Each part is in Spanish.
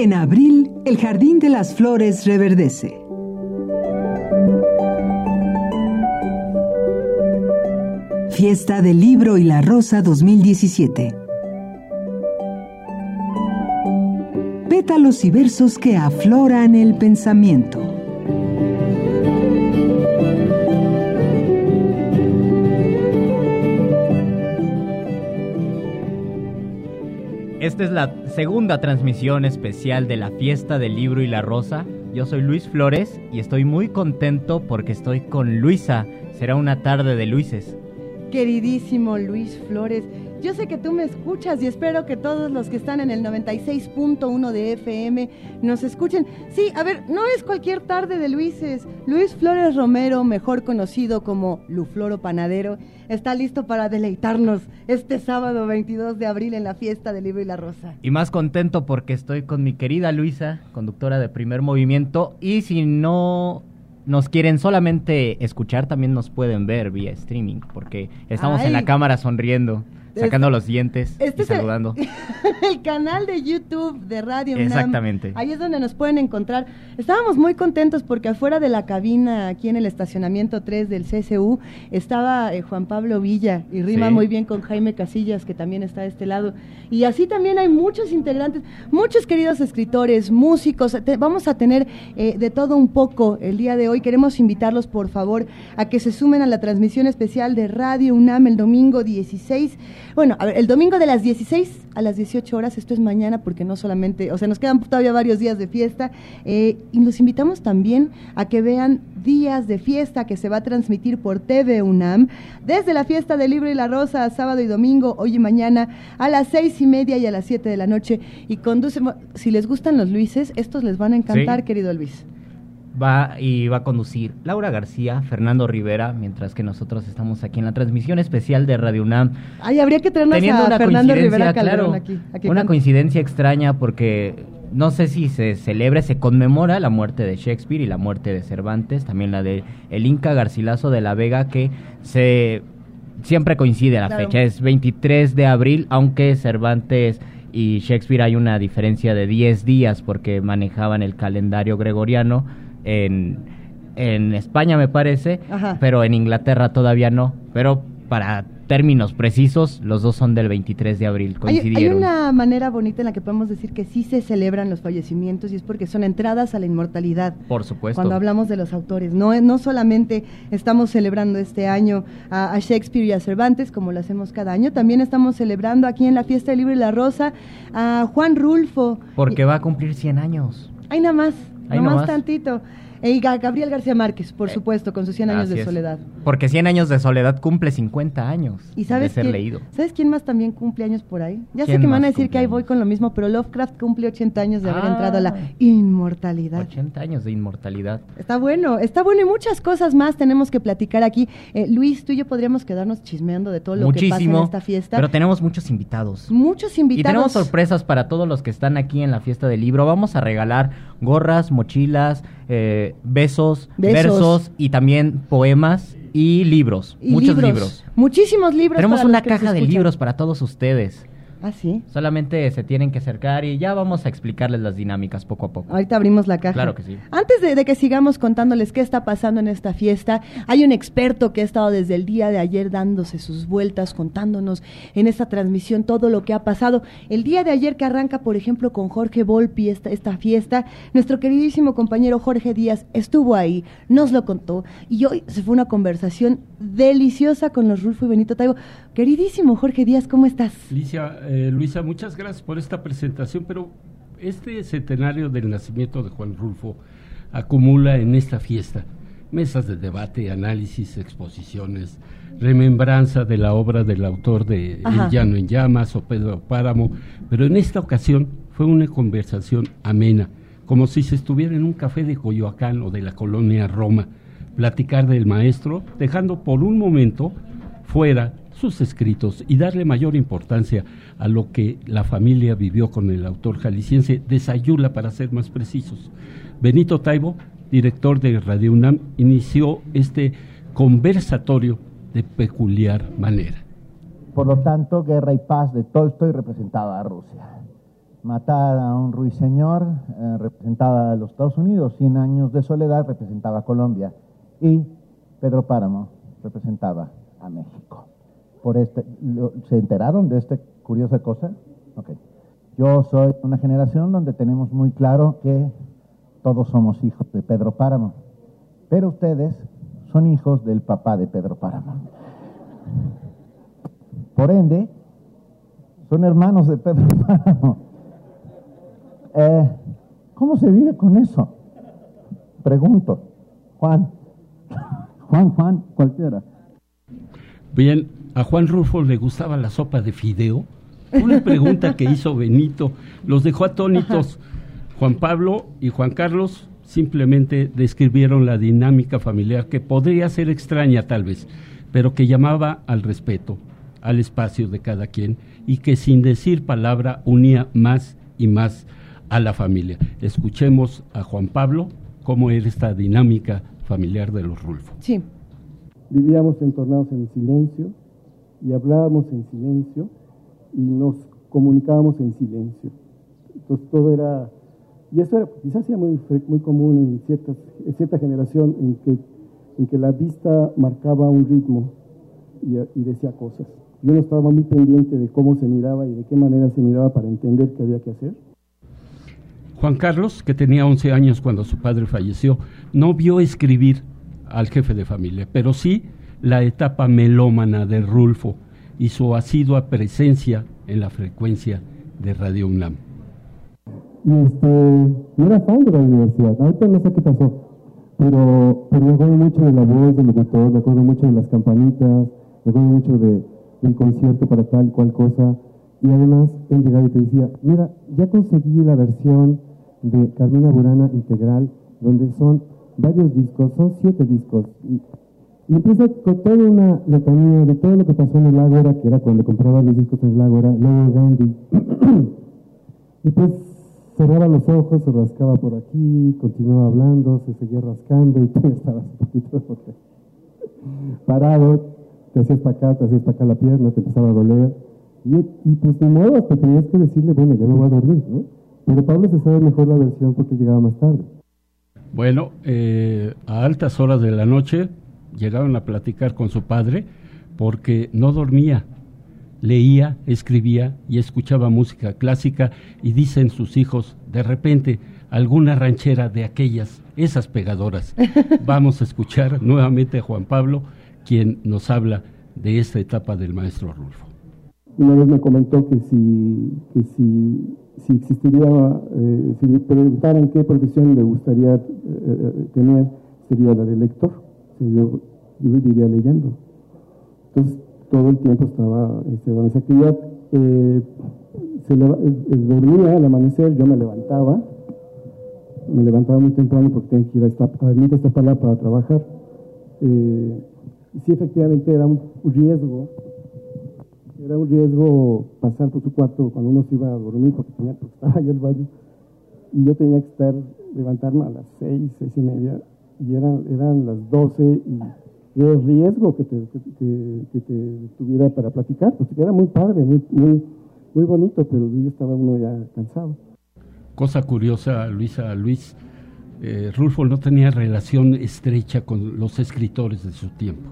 En abril, el Jardín de las Flores reverdece. Fiesta del Libro y la Rosa 2017. Pétalos y versos que afloran el pensamiento. Esta es la segunda transmisión especial de la fiesta del libro y la rosa. Yo soy Luis Flores y estoy muy contento porque estoy con Luisa. Será una tarde de Luises. Queridísimo Luis Flores, yo sé que tú me escuchas y espero que todos los que están en el 96.1 de FM nos escuchen. Sí, a ver, no es cualquier tarde de Luises. Luis Flores Romero, mejor conocido como Lufloro Panadero, está listo para deleitarnos este sábado 22 de abril en la fiesta del libro y la rosa. Y más contento porque estoy con mi querida Luisa, conductora de primer movimiento. Y si no nos quieren solamente escuchar, también nos pueden ver vía streaming, porque estamos en la cámara sonriendo sacando los dientes este y saludando. El, canal de YouTube de Radio Exactamente. Ahí es donde nos pueden encontrar. Estábamos muy contentos porque afuera de la cabina, aquí en el estacionamiento 3 del CCU, estaba eh, Juan Pablo Villa y rima muy bien con Jaime Casillas, que también está de este lado. Y así también hay muchos integrantes, muchos queridos escritores, músicos. vamos a tener eh, de todo un poco el día de hoy. Queremos invitarlos, por favor, a que se sumen a la transmisión especial de Radio UNAM el domingo 16 bueno, a ver, el domingo de las 16 a las 18 horas, esto es mañana porque no solamente, o sea, nos quedan todavía varios días de fiesta eh, y los invitamos también a que vean días de fiesta que se va a transmitir por TV UNAM. Desde la fiesta del libro y la rosa, sábado y domingo, hoy y mañana, a las seis y media y a las 7 de la noche. Y conduce, si les gustan los Luises, estos les van a encantar, querido Luis va y va a conducir Laura García, Fernando Rivera, mientras que nosotros estamos aquí en la transmisión especial de Radio UNAM. Ay, habría que tenernos a una Fernando Rivera claro, aquí, Una coincidencia extraña porque no sé si se celebra, se conmemora la muerte de Shakespeare y la muerte de Cervantes, también la de el Inca Garcilaso de la Vega que se siempre coincide la fecha, es 23 de abril, aunque Cervantes y Shakespeare hay una diferencia de 10 días porque manejaban el calendario gregoriano en, en España me parece, pero en Inglaterra todavía no. Pero para términos precisos, los dos son del 23 de abril, coincidieron. Hay, hay, una manera bonita en la que podemos decir que sí se celebran los fallecimientos y es porque son entradas a la inmortalidad. Por supuesto. Cuando hablamos de los autores, no, no solamente estamos celebrando este año a, Shakespeare y a Cervantes, como lo hacemos cada año, también estamos celebrando aquí en la Fiesta del Libro y la Rosa a Juan Rulfo. Porque va a cumplir 100 años. Hay nada más. No más tantito. Y Gabriel García Márquez, por eh, supuesto, con sus 100 años de soledad. Porque 100 años de soledad cumple 50 años ¿Y sabes de ser leído. ¿Sabes quién más también cumple años por ahí? Ya sé que me van a decir que ahí voy con lo mismo, pero Lovecraft cumple 80 años de haber entrado a la ah. inmortalidad. 80 años de inmortalidad. Está bueno, está bueno y muchas cosas más tenemos que platicar aquí. Eh, Luis, tú y yo podríamos quedarnos chismeando de todo lo que pasa en esta fiesta. Pero tenemos muchos invitados. Muchos invitados. Y tenemos sorpresas para todos los que están aquí en la fiesta del libro. Vamos a regalar gorras, mochilas, eh, besos, versos y también poemas y libros, muchos libros. Muchísimos libros. Tenemos una caja de libros para todos ustedes. Ah, sí. Solamente se tienen que acercar y ya vamos a explicarles las dinámicas poco a poco. Ahorita abrimos la caja. Claro que sí. Antes de, que sigamos contándoles qué está pasando en esta fiesta, hay un experto que ha estado desde el día de ayer dándose sus vueltas, contándonos en esta transmisión todo lo que ha pasado. El día de ayer que arranca, por ejemplo, con Jorge Volpi esta, esta fiesta, nuestro queridísimo compañero Jorge Díaz estuvo ahí, nos lo contó y hoy se fue una conversación deliciosa con los Rulfo y Benito Taibo. Queridísimo Jorge Díaz, ¿cómo estás? Alicia, eh, Luisa, muchas gracias por esta presentación, pero este centenario del nacimiento de Juan Rulfo acumula en esta fiesta mesas de debate, análisis, exposiciones, remembranza de la obra del autor de El Llano en Llamas o Pedro Páramo, pero en esta ocasión fue una conversación amena, como si se estuviera en un café de Coyoacán o de la colonia Roma, platicar del maestro, dejando por un momento fuera sus escritos y darle mayor importancia a lo que la familia vivió con el autor jalisciense de Sayula, para ser más precisos. Benito Taibo, director de Radio UNAM, inició este conversatorio de peculiar manera. Por lo tanto, Guerra y Paz de Tolstoy representaba a Rusia. matar a un ruiseñor eh, representaba a los Estados Unidos, 100 años de soledad representaba a Colombia y Pedro Páramo representaba a México. Por este, ¿Se enteraron de esta curiosa cosa? Okay. Yo soy una generación donde tenemos muy claro que todos somos hijos de Pedro Páramo, pero ustedes son hijos del papá de Pedro Páramo. Por ende, son hermanos de Pedro Páramo. Eh, ¿Cómo se vive con eso? Pregunto. Juan. Juan, Juan, cualquiera. Bien, a Juan Rufo le gustaba la sopa de fideo. Una pregunta que hizo Benito los dejó atónitos. Juan Pablo y Juan Carlos simplemente describieron la dinámica familiar que podría ser extraña tal vez, pero que llamaba al respeto, al espacio de cada quien y que sin decir palabra unía más y más a la familia. Escuchemos a Juan Pablo cómo era esta dinámica familiar de los Rulfo. Sí. Vivíamos entornados en silencio y hablábamos en silencio y nos comunicábamos en silencio. Entonces todo era, y eso era quizás sea muy, muy común en, ciertas, en cierta generación en que, en que la vista marcaba un ritmo y, y decía cosas. Yo no estaba muy pendiente de cómo se miraba y de qué manera se miraba para entender qué había que hacer. Juan Carlos, que tenía 11 años cuando su padre falleció, no vio escribir al jefe de familia, pero sí la etapa melómana de Rulfo y su asidua presencia en la frecuencia de Radio UNAM. Y este, no era fan de la universidad, ahorita no sé qué pasó, pero, pero me acuerdo mucho de la voz del locutor, me acuerdo mucho de las campanitas, me acuerdo mucho de, del concierto para tal cual cosa, y además él llegaba y te decía, mira, ya conseguí la versión de Carmina Burana integral, donde son varios discos, son siete discos, y y empieza con toda una letanía de todo lo que pasó en el Ágora, que era cuando compraba los discos en el Ágora, luego Gandhi. y pues cerraba los ojos, se rascaba por aquí, continuaba hablando, se seguía rascando y tú estabas un poquito parado, te hacías para acá, te hacías para acá la pierna, te empezaba a doler. Y, y pues de modo, te tenías que decirle, bueno, ya me voy a dormir, ¿no? Pero Pablo se sabe mejor la versión porque llegaba más tarde. Bueno, eh, a altas horas de la noche llegaron a platicar con su padre porque no dormía, leía, escribía y escuchaba música clásica y dicen sus hijos, de repente, alguna ranchera de aquellas, esas pegadoras. Vamos a escuchar nuevamente a Juan Pablo, quien nos habla de esta etapa del maestro Rulfo. Una vez me comentó que si, que si, si existiría, eh, si le preguntaran qué profesión le gustaría eh, eh, tener, sería la de lector yo, viviría leyendo. Entonces, todo el tiempo estaba este, esa actividad. Eh, se eh, dormía al amanecer, yo me levantaba, me levantaba muy temprano porque tenía que ir a esta, a esta palabra para trabajar. Eh, sí, efectivamente era un riesgo, era un riesgo pasar por su cuarto cuando uno se iba a dormir porque, tenía, porque estaba el baño. Y yo tenía que estar, levantarme a las seis, seis y media y eran, eran las 12 y, riesgo que te, que, te tuviera para platicar, porque era muy padre, muy, muy, muy bonito, pero yo estaba uno ya cansado. Cosa curiosa, Luisa, Luis, eh, Rulfo no tenía relación estrecha con los escritores de su tiempo,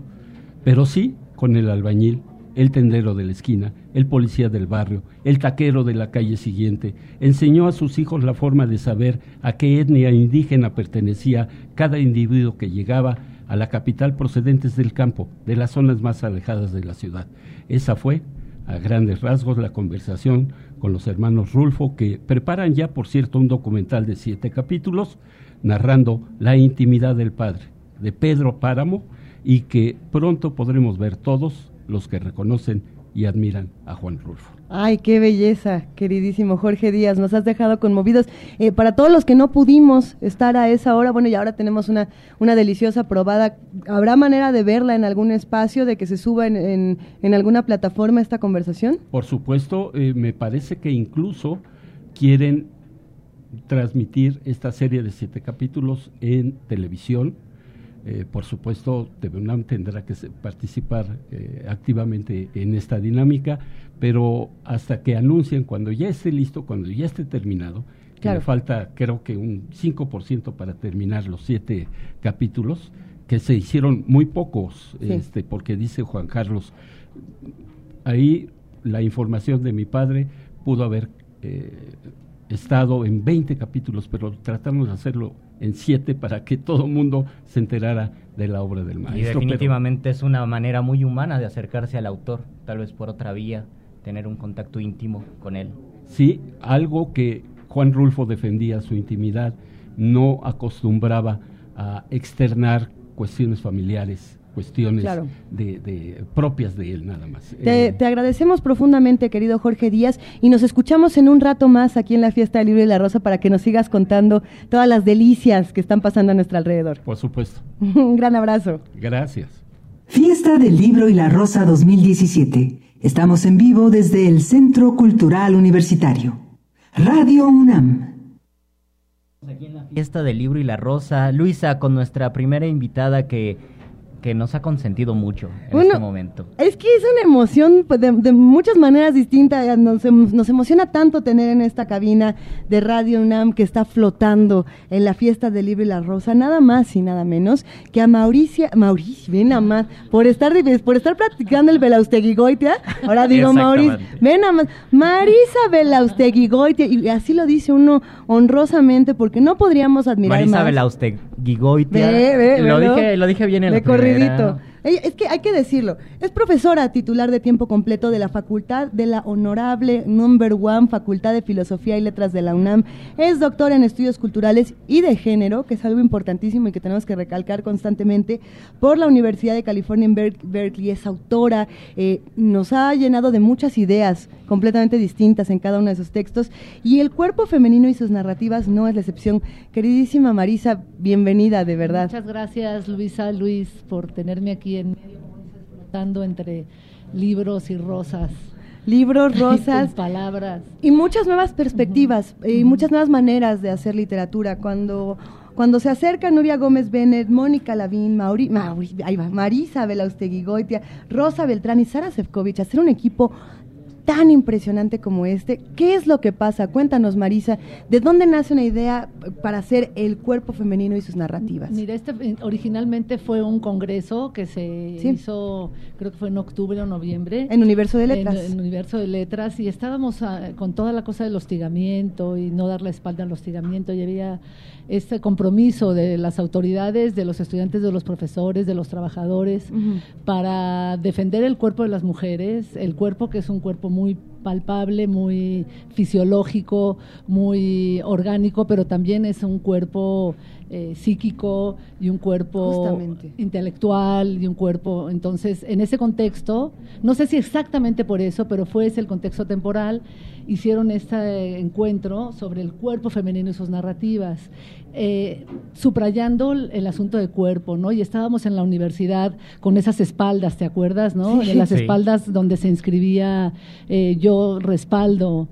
pero sí con el albañil, el tendero de la esquina, el policía del barrio, el taquero de la calle siguiente, enseñó a sus hijos la forma de saber a qué etnia indígena pertenecía cada individuo que llegaba a la capital procedentes del campo, de las zonas más alejadas de la ciudad. Esa fue, a grandes rasgos, la conversación con los hermanos Rulfo, que preparan ya, por cierto, un documental de siete capítulos narrando la intimidad del padre, de Pedro Páramo, y que pronto podremos ver todos los que reconocen y admiran a Juan Rulfo. Ay, qué belleza, queridísimo Jorge Díaz, nos has dejado conmovidos. Eh, para todos los que no pudimos estar a esa hora, bueno, y ahora tenemos una, una deliciosa probada, ¿habrá manera de verla en algún espacio, de que se suba en, en, alguna plataforma esta conversación? Por supuesto, eh, me parece que incluso quieren transmitir esta serie de siete capítulos en televisión Eh, por supuesto, TVUNAM tendrá que participar eh, activamente en esta dinámica, pero hasta que anuncien, cuando ya esté listo, cuando ya esté terminado, que le falta creo que un 5% para terminar los siete capítulos, que se hicieron muy pocos, este, porque dice Juan Carlos, ahí la información de mi padre pudo haber eh, estado en 20 capítulos, pero tratamos de hacerlo en 7 para que todo el mundo se enterara de la obra del maestro. Y definitivamente es una manera muy humana de acercarse al autor, tal vez por otra vía, tener un contacto íntimo con él. Sí, algo que Juan Rulfo defendía su intimidad, no acostumbraba a externar cuestiones familiares cuestiones de, propias de él nada más. Eh, te, agradecemos profundamente, querido Jorge Díaz, y nos escuchamos en un rato más aquí en la Fiesta del Libro y la Rosa para que nos sigas contando todas las delicias que están pasando a nuestro alrededor. Por supuesto. un gran abrazo. Gracias. Fiesta del Libro y la Rosa 2017. Estamos en vivo desde el Centro Cultural Universitario. Radio UNAM. Aquí en la Fiesta del Libro y la Rosa, Luisa, con nuestra primera invitada que que nos ha consentido mucho en este momento. Es que es una emoción pues, de, muchas maneras distintas. Nos, em, nos, emociona tanto tener en esta cabina de Radio UNAM que está flotando en la fiesta del libro y la rosa, nada más y nada menos que a Mauricia, Mauricio, ven nada más, por estar, por estar practicando el Belausteguigoitia, ahora digo Mauricio, ven nada más, Marisa Belausteguigoitia, y así lo dice uno honrosamente porque no podríamos admirar Marisa más. Gigoitia. lo, dije, lo dije bien en la ruidito corridito. Es que hay que decirlo, es profesora titular de tiempo completo de la Facultad de la Honorable Number One Facultad de Filosofía y Letras de la UNAM. Es doctora en estudios culturales y de género, que es algo importantísimo y que tenemos que recalcar constantemente, por la Universidad de California en Berkeley. Es autora, eh, nos ha llenado de muchas ideas completamente distintas en cada uno de sus textos y el cuerpo femenino y sus narrativas no es la excepción. Queridísima Marisa, bienvenida, de verdad. Muchas gracias, Luisa, Luis, por tenerme aquí en medio, flotando entre libros y rosas. Libros, rosas. palabras. Y muchas nuevas perspectivas, y muchas nuevas maneras de hacer literatura. Cuando cuando se acerca Nuria Gómez Bennett, Mónica Lavín, Mauri, ahí va, Marisa Belaustegui Goitia, Rosa Beltrán y Sara Sefcovic, hacer un equipo tan impresionante como este. ¿Qué es lo que pasa? Cuéntanos, Marisa, ¿de dónde nace una idea para hacer el cuerpo femenino y sus narrativas? Mira, este eh, originalmente fue un congreso que se hizo, creo que fue en octubre o noviembre. En Universo de Letras. En, Universo de Letras, y estábamos ah, con toda la cosa del hostigamiento y no dar la espalda al hostigamiento, y había este compromiso de las autoridades, de los estudiantes, de los profesores, de los trabajadores, para defender el cuerpo de las mujeres, el cuerpo que es un cuerpo muy palpable, muy fisiológico, muy orgánico, pero también es un cuerpo eh, psíquico y un cuerpo intelectual y un cuerpo. Entonces, en ese contexto, no sé si exactamente por eso, pero fue ese el contexto temporal, hicieron este encuentro sobre el cuerpo femenino y sus narrativas. Eh, subrayando el asunto de cuerpo, ¿no? Y estábamos en la universidad con esas espaldas, ¿te acuerdas, no? De las espaldas donde se inscribía eh, yo respaldo.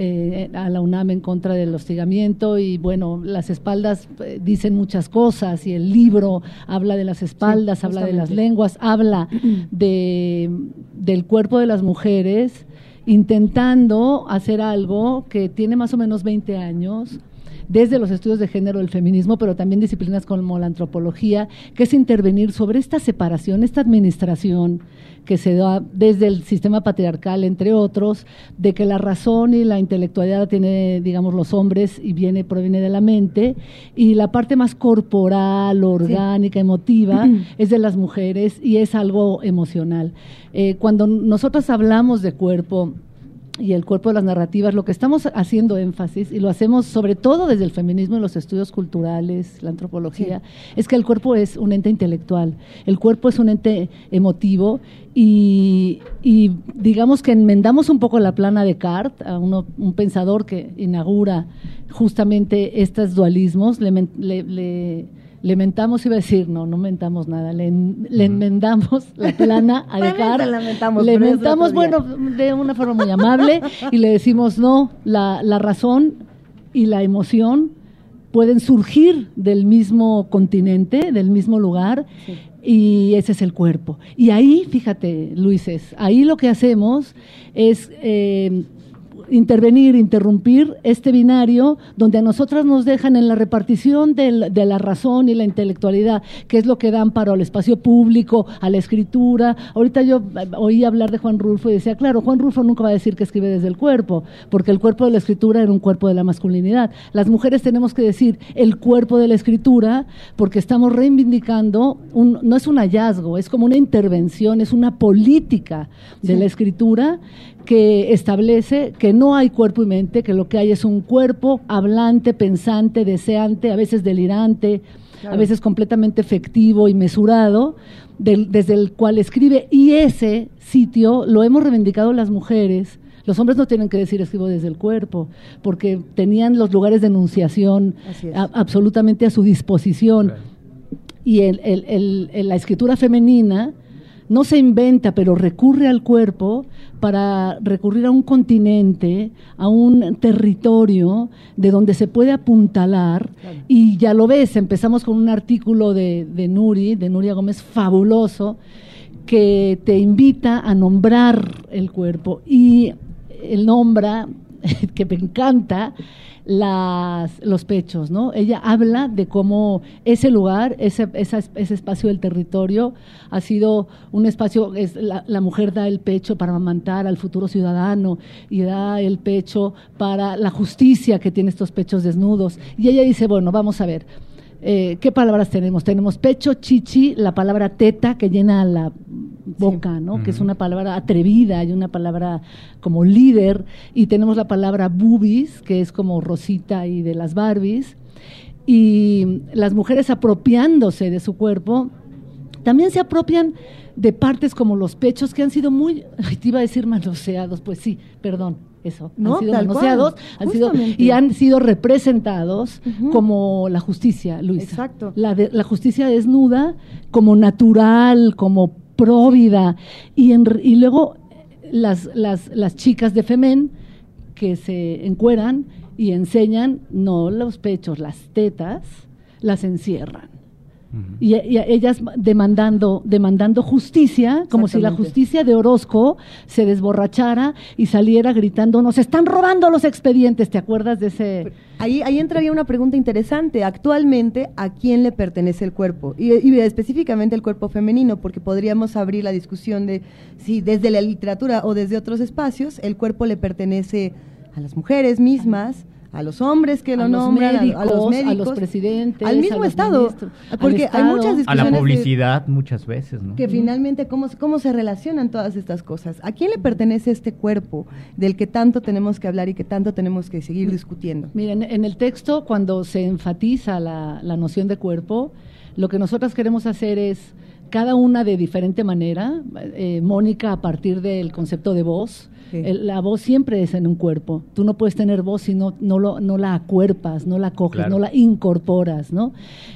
Eh, a la UNAM en contra del hostigamiento y bueno, las espaldas dicen muchas cosas y el libro habla de las espaldas, habla de las lenguas, habla de, del cuerpo de las mujeres intentando hacer algo que tiene más o menos 20 años, desde los estudios de género del feminismo, pero también disciplinas como la antropología, que es intervenir sobre esta separación, esta administración que se da desde el sistema patriarcal, entre otros, de que la razón y la intelectualidad la tiene, digamos, los hombres y viene, proviene de la mente, y la parte más corporal, orgánica, emotiva, es de las mujeres y es algo emocional. Eh, cuando nosotros hablamos de cuerpo, y el cuerpo de las narrativas, lo que estamos haciendo énfasis, y lo hacemos sobre todo desde el feminismo y los estudios culturales, la antropología, es que el cuerpo es un ente intelectual, el cuerpo es un ente emotivo y, digamos que enmendamos un poco la plana de Descartes, a un pensador que inaugura justamente estos dualismos, le, le le mentamos, iba a decir, no, no mentamos nada, le, enmendamos la plana a dejar. le mentamos, bueno, de una forma muy amable y le decimos, no, la, la razón y la emoción pueden surgir del mismo continente, del mismo lugar, y ese es el cuerpo. Y ahí, fíjate, Luises, ahí lo que hacemos es eh, intervenir, interrumpir este binario donde a nosotras nos dejan en la repartición de la, razón y la intelectualidad, que es lo que dan para el espacio público, a la escritura. Ahorita yo eh, oí hablar de Juan Rulfo y decía, claro, Juan Rulfo nunca va a decir que escribe desde el cuerpo, porque el cuerpo de la escritura era un cuerpo de la masculinidad. Las mujeres tenemos que decir el cuerpo de la escritura porque estamos reivindicando, un, no es un hallazgo, es como una intervención, es una política de la escritura que establece que no hay cuerpo y mente, que lo que hay es un cuerpo hablante, pensante, deseante, a veces delirante, a veces completamente efectivo y mesurado, desde el cual escribe. Y ese sitio lo hemos reivindicado las mujeres. Los hombres no tienen que decir escribo desde el cuerpo, porque tenían los lugares de enunciación absolutamente a su disposición. Y la escritura femenina no se inventa, pero recurre al cuerpo para recurrir a un continente, a un territorio de donde se puede apuntalar. Y ya lo ves, empezamos con un artículo de, de Nuri, de Nuria Gómez, fabuloso, que te invita a nombrar el cuerpo. Y el nombra, que me encanta, las, los pechos, ¿no? Ella habla de cómo ese lugar, ese, ese espacio del territorio ha sido un espacio, es, la, la, mujer da el pecho para amamantar al futuro ciudadano y da el pecho para la justicia que tiene estos pechos desnudos. Y ella dice, bueno, vamos a ver, eh, ¿qué palabras tenemos? Tenemos pecho, chichi, la palabra teta que llena la boca, ¿no? Que es una palabra atrevida y una palabra como líder. Y tenemos la palabra boobies, que es como Rosita y de las Barbies. Y las mujeres apropiándose de su cuerpo, también se apropian de partes como los pechos que han sido muy, te iba a decir manoseados, pues sí, perdón, eso, han sido manoseados han sido, y han sido representados como la justicia, Luisa. Exacto. La, la justicia desnuda como natural, como próvida. Y, y luego las, las, las chicas de Femen que se encueran y enseñan, no los pechos, las tetas, las encierran y, ellas demandando, demandando justicia, como si la justicia de Orozco se desborrachara y saliera gritando, nos están robando los expedientes, ¿te acuerdas de ese? Ahí, ahí entraría una pregunta interesante. Actualmente, ¿a quién le pertenece el cuerpo? Y, y específicamente el cuerpo femenino, porque podríamos abrir la discusión de si desde la literatura o desde otros espacios el cuerpo le pertenece a las mujeres mismas a los hombres que lo nombran, a, los médicos, a los presidentes, al mismo Estado. Porque hay muchas discusiones. A la publicidad muchas veces, ¿no? Que finalmente, ¿cómo, ¿cómo se relacionan todas estas cosas? ¿A quién le pertenece este cuerpo del que tanto tenemos que hablar y que tanto tenemos que seguir discutiendo? Miren, en el texto, cuando se enfatiza la, la noción de cuerpo, lo que nosotras queremos hacer es cada una de diferente manera. Eh, Mónica a partir del concepto de voz, la voz siempre es en un cuerpo. Tú no puedes tener voz si no, no, lo, no la acuerpas, no la coges, no la incorporas. ¿no?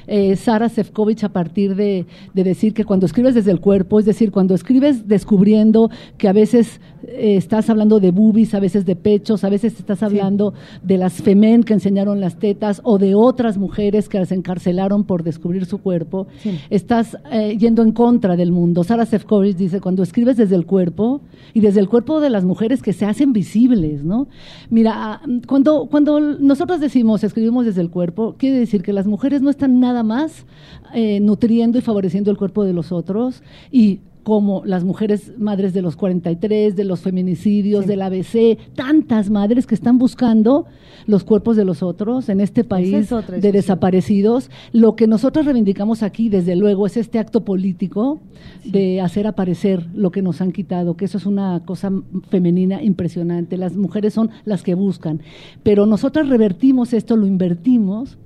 Eh, Sara Sefcovic, a partir de, de, decir que cuando escribes desde el cuerpo, es decir, cuando escribes descubriendo que a veces eh, estás hablando de boobies, a veces de pechos, a veces estás hablando de las femen que enseñaron las tetas o de otras mujeres que las encarcelaron por descubrir su cuerpo, estás eh, yendo en contra del mundo. Sara Sefcovic dice, cuando escribes desde el cuerpo y desde el cuerpo de las mujeres, que se hacen visibles, ¿no? Mira, ah, cuando, cuando nosotros decimos escribimos desde el cuerpo, quiere decir que las mujeres no están nada más eh, nutriendo y favoreciendo el cuerpo de los otros y como las mujeres madres de los 43, de los feminicidios, del ABC, tantas madres que están buscando los cuerpos de los otros en este país de desaparecidos. Lo que nosotros reivindicamos aquí, desde luego, es este acto político de hacer aparecer lo que nos han quitado, que eso es una cosa femenina impresionante. Las mujeres son las que buscan, pero nosotras revertimos esto, lo invertimos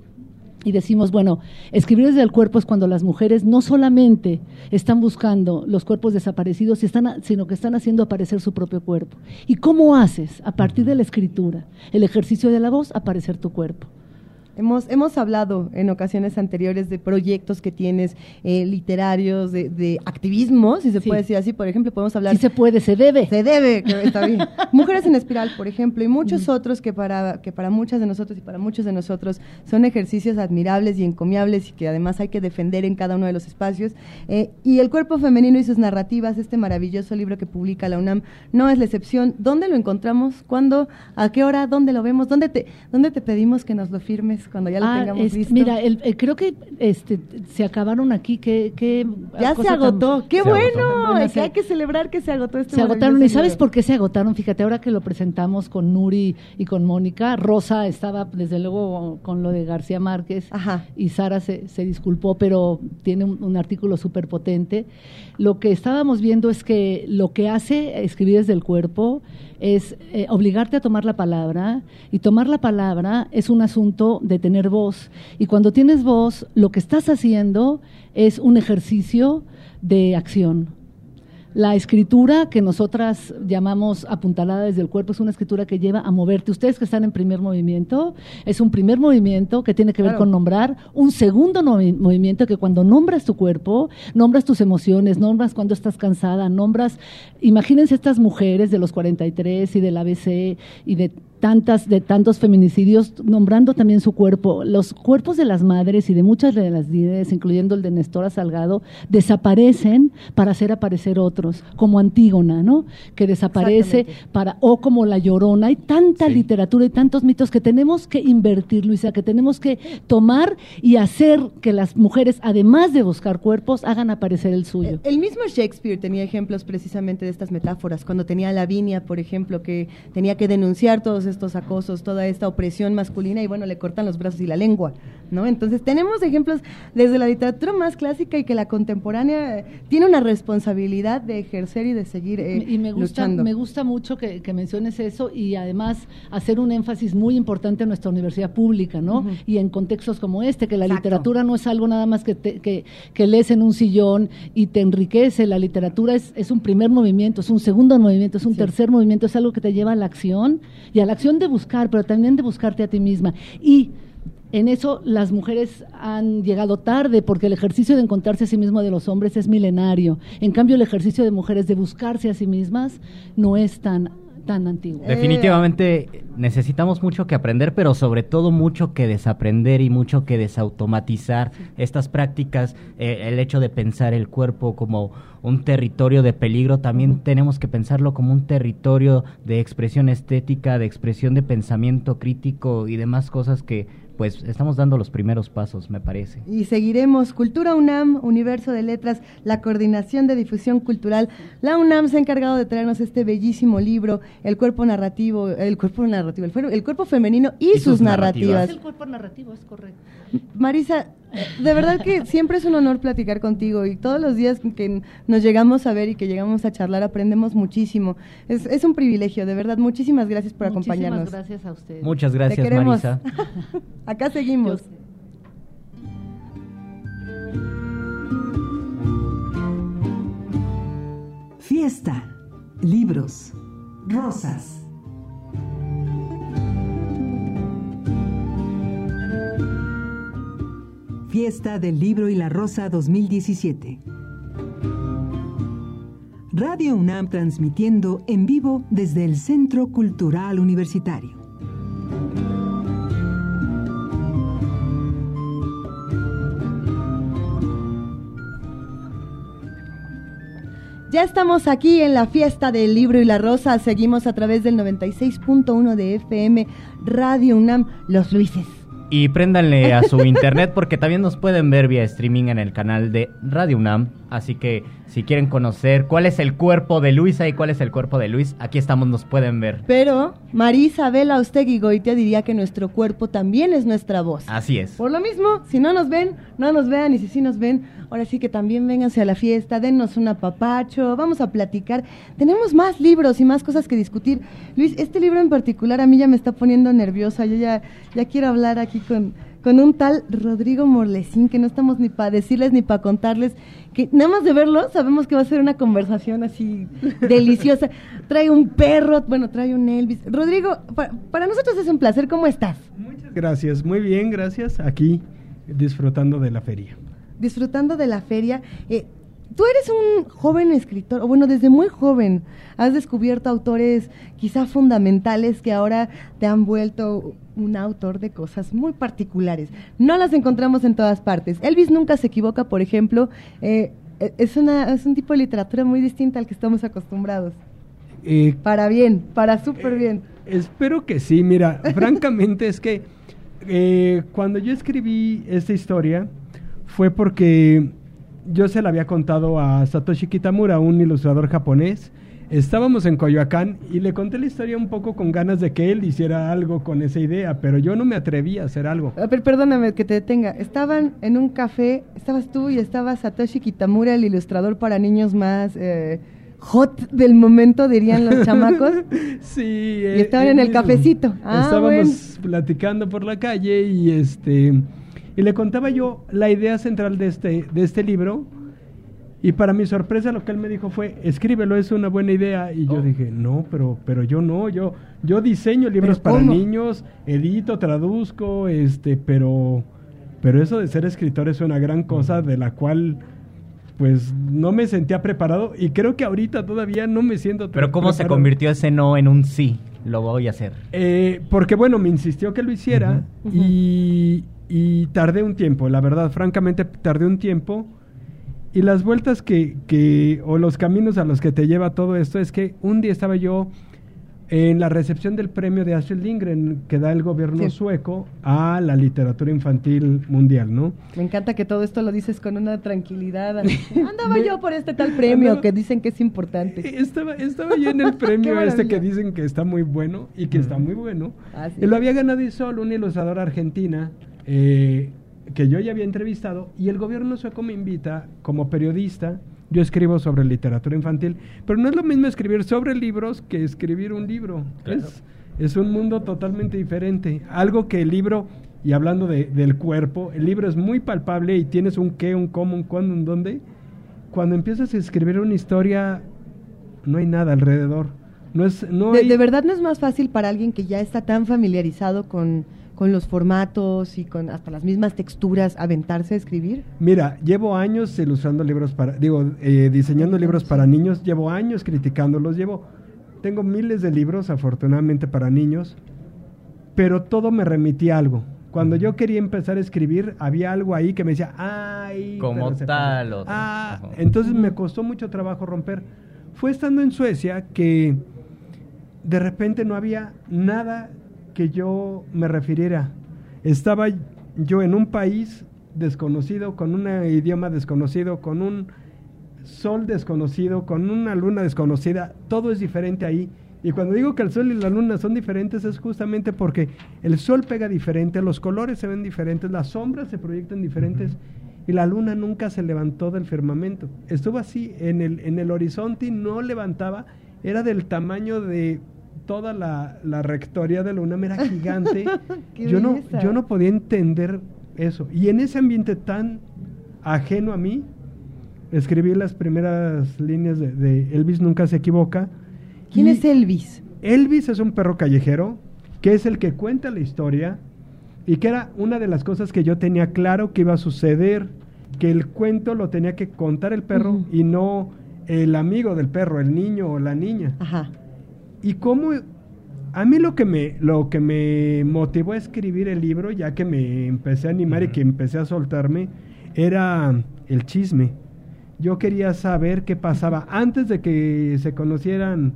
y decimos, bueno, escribir desde el cuerpo es cuando las mujeres no solamente están buscando los cuerpos desaparecidos, sino que están haciendo aparecer su propio cuerpo. ¿Y cómo haces? A partir de la escritura, el ejercicio de la voz, aparecer tu cuerpo. Hemos, hemos hablado en ocasiones anteriores de proyectos que tienes eh, literarios, de, activismo, si se puede decir así. Por ejemplo, podemos hablar. Sí se puede, se debe. Se debe, está bien. Mujeres en espiral, por ejemplo, y muchos otros que para, que para muchas de nosotros y para muchos de nosotros son ejercicios admirables y encomiables y que además hay que defender en cada uno de los espacios. Eh, y El cuerpo femenino y sus narrativas, este maravilloso libro que publica la UNAM, no es la excepción. ¿Dónde lo encontramos? ¿Cuándo? ¿A qué hora? ¿Dónde lo vemos? ¿Dónde te, dónde te pedimos que nos lo firmes? Cuando ya lo ah, tengamos listo. Mira, eh, creo que este, se acabaron aquí, que, que ya se agotó, qué bueno, hay que celebrar que se agotó este Se agotaron, ¿y sabes por qué se agotaron? Fíjate, ahora que lo presentamos con Nuri y con Mónica, Rosa estaba desde luego con lo de García Márquez y Sara se, se, disculpó, pero tiene un, un artículo súper potente. Lo que estábamos viendo es que lo que hace escribir desde el cuerpo es eh, obligarte a tomar la palabra y tomar la palabra es un asunto de tener voz. Y cuando tienes voz, lo que estás haciendo es un ejercicio de acción. La escritura que nosotras llamamos apuntalada desde el cuerpo es una escritura que lleva a moverte. Ustedes que están en primer movimiento, es un primer movimiento que tiene que ver con nombrar, un segundo movimiento que cuando nombras tu cuerpo, nombras tus emociones, nombras cuando estás cansada, nombras, imagínense estas mujeres de los 43 y del ABC y de tantas, de tantos feminicidios, nombrando también su cuerpo. Los cuerpos de las madres y de muchas de las líderes, incluyendo el de Nestora Salgado, desaparecen para hacer aparecer otros, como Antígona, ¿no? Que desaparece para, o como La Llorona. Hay tanta literatura y tantos mitos que tenemos que invertir, Luisa, que tenemos que tomar y hacer que las mujeres, además de buscar cuerpos, hagan aparecer el suyo. El, mismo Shakespeare tenía ejemplos precisamente de estas metáforas, cuando tenía a Lavinia, por ejemplo, que tenía que denunciar todos estos acosos, toda esta opresión masculina y bueno, le cortan los brazos y la lengua, ¿no? Entonces tenemos ejemplos desde la literatura más clásica y que la contemporánea tiene una responsabilidad de ejercer y de seguir eh, y me gusta, luchando. Me gusta mucho que, menciones eso y además hacer un énfasis muy importante en nuestra universidad pública, ¿no? Y en contextos como este, que la literatura no es algo nada más que, que, que, lees en un sillón y te enriquece, la literatura es, es un primer movimiento, es un segundo movimiento, es un tercer movimiento, es algo que te lleva a la acción y a la acción de buscar, pero también de buscarte a ti misma. Y en eso las mujeres han llegado tarde porque el ejercicio de encontrarse a sí mismo de los hombres es milenario. En cambio, el ejercicio de mujeres de buscarse a sí mismas no es tan tan antiguo. Definitivamente necesitamos mucho que aprender, pero sobre todo mucho que desaprender y mucho que desautomatizar estas prácticas. Eh, el hecho de pensar el cuerpo como un territorio de peligro, también tenemos que pensarlo como un territorio de expresión estética, de expresión de pensamiento crítico y demás cosas que pues estamos dando los primeros pasos, me parece. Y seguiremos. Cultura UNAM, Universo de Letras, la Coordinación de Difusión Cultural. La UNAM se ha encargado de traernos este bellísimo libro, El cuerpo narrativo, el cuerpo narrativo, el, cuerpo femenino y, sus, narrativas. El cuerpo narrativo, es correcto. Marisa, de verdad que siempre es un honor platicar contigo y todos los días que nos llegamos a ver y que llegamos a charlar aprendemos muchísimo. Es, es un privilegio, de verdad. Muchísimas gracias por acompañarnos. Muchas gracias a ustedes. Muchas gracias, Marisa. Acá seguimos. Fiesta, libros, rosas. Fiesta del Libro y la Rosa 2017. Radio UNAM transmitiendo en vivo desde el Centro Cultural Universitario. Ya estamos aquí en la fiesta del libro y la rosa. Seguimos a través del 96.1 de FM Radio UNAM Los Luises. Y préndanle a su internet porque también nos pueden ver vía streaming en el canal de Radio UNAM. Así que si quieren conocer cuál es el cuerpo de Luisa y cuál es el cuerpo de Luis, aquí estamos, nos pueden ver. Pero María Isabel Austegui Goitia diría que nuestro cuerpo también es nuestra voz. Así es. Por lo mismo, si no nos ven, no nos vean y si sí nos ven, ahora sí que también vénganse a la fiesta, dennos un apapacho, vamos a platicar. Tenemos más libros y más cosas que discutir. Luis, este libro en particular a mí ya me está poniendo nerviosa, yo ya, ya quiero hablar aquí con con un tal Rodrigo Morlesín, que no estamos ni para decirles ni para contarles, que nada más de verlo sabemos que va a ser una conversación así deliciosa. Trae un perro, bueno, trae un Elvis. Rodrigo, para, nosotros es un placer, ¿cómo estás? Muchas gracias, muy bien, gracias. Aquí disfrutando de la feria. Disfrutando de la feria. Eh, tú eres un joven escritor, o bueno, desde muy joven has descubierto autores quizá fundamentales que ahora te han vuelto un autor de cosas muy particulares. No las encontramos en todas partes. Elvis nunca se equivoca, por ejemplo, eh, es, una, es un tipo de literatura muy distinta al que estamos acostumbrados. Eh, para bien, para súper bien. Eh, espero que sí, mira, francamente es que cuando yo escribí esta historia fue porque yo se la había contado a Satoshi Kitamura, un ilustrador japonés. Estábamos en Coyoacán y le conté la historia un poco con ganas de que él hiciera algo con esa idea, pero yo no me atreví a hacer algo. Pero perdóname que te detenga. Estaban en un café, estabas tú y estaba Satoshi Kitamura, el ilustrador para niños más eh, hot del momento, dirían los chamacos. sí. y estaban en el cafecito. Ah, estábamos platicando por la calle y este y le contaba yo la idea central de este, de este libro. Y para mi sorpresa lo que él me dijo fue, escríbelo, es una buena idea. Y yo oh. dije, no, pero, pero yo no, yo, yo diseño libros para niños, edito, traduzco, este, pero, pero eso de ser escritor es una gran cosa de la cual pues no me sentía preparado y creo que ahorita todavía no me siento Pero ¿cómo se convirtió ese no en un sí? Lo voy a hacer. Eh, porque bueno, me insistió que lo hiciera y y tardé un tiempo, la verdad, francamente tardé un tiempo. Y las vueltas que, que, o los caminos a los que te lleva todo esto es que un día estaba yo en la recepción del premio de Astrid Lindgren que da el gobierno sueco a la literatura infantil mundial, ¿no? Me encanta que todo esto lo dices con una tranquilidad. Andaba yo por este tal premio que dicen que es importante. Estaba, estaba yo en el premio este que dicen que está muy bueno y que está muy bueno. Ah, y lo había ganado Isol, una ilustradora argentina eh, que yo ya había entrevistado y el gobierno sueco me invita como periodista. Yo escribo sobre literatura infantil, pero no es lo mismo escribir sobre libros que escribir un libro. Es, un mundo totalmente diferente. Algo que el libro, y hablando del cuerpo, el libro es muy palpable y tienes un qué, un cómo, un cuándo, un dónde. Cuando empiezas a escribir una historia, no hay nada alrededor. No es, no de verdad no es más fácil para alguien que ya está tan familiarizado con con los formatos y con hasta las mismas texturas aventarse a escribir? Mira, llevo años ilustrando libros para, digo, eh, diseñando libros para niños, llevo años criticándolos, llevo, tengo miles de libros afortunadamente para niños, pero todo me remitía a algo. Cuando yo quería empezar a escribir, había algo ahí que me decía, ay, como tal. O ah, entonces me costó mucho trabajo romper. Fue estando en Suecia que de repente no había nada que yo me refiriera. Estaba yo en un país desconocido, con un idioma desconocido, con un sol desconocido, con una luna desconocida, todo es diferente ahí. Y cuando digo que el sol y la luna son diferentes es justamente porque el sol pega diferente, los colores se ven diferentes, las sombras se proyectan diferentes y la luna nunca se levantó del firmamento. Estuvo así en el, en el horizonte y no levantaba, era del tamaño de toda la, rectoría de la UNAM era gigante. yo, no, yo no podía entender eso. Y en ese ambiente tan ajeno a mí, escribí las primeras líneas de, Elvis Nunca se equivoca. ¿Quién es Elvis? Elvis es un perro callejero, que es el que cuenta la historia y que era una de las cosas que yo tenía claro que iba a suceder, que el cuento lo tenía que contar el perro y no el amigo del perro, el niño o la niña. Ajá y cómo a mí lo que me lo que me motivó a escribir el libro ya que me empecé a animar y que empecé a soltarme era el chisme. Yo quería saber qué pasaba. Antes de que se conocieran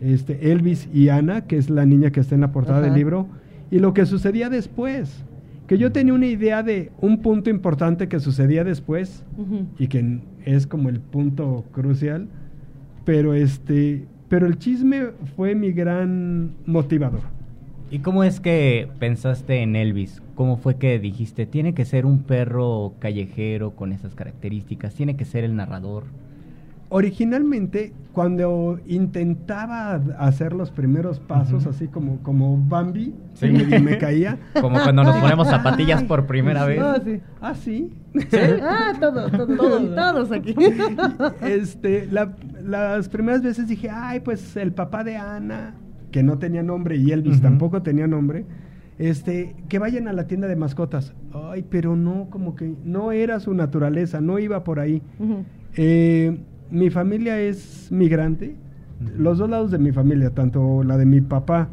este Elvis y Ana que es la niña que está en la portada del libro y lo que sucedía después. Que yo tenía una idea de un punto importante que sucedía después y que es como el punto crucial pero este pero el chisme fue mi gran motivador. ¿Y cómo es que pensaste en Elvis? ¿Cómo fue que dijiste, tiene que ser un perro callejero con esas características, tiene que ser el narrador? Originalmente, cuando intentaba hacer los primeros pasos, así como, como Bambi, sí. me, caía. Como cuando nos ponemos zapatillas por primera vez. Ah, sí. Ah, sí. ah, todos, todos, todos, todos aquí. Este, las primeras veces dije, ay, pues el papá de Ana, que no tenía nombre, y Elvis tampoco tenía nombre, este, que vayan a la tienda de mascotas. Ay, pero no, como que no era su naturaleza, no iba por ahí. eh, mi familia es migrante. Los dos lados de mi familia, tanto la de mi papá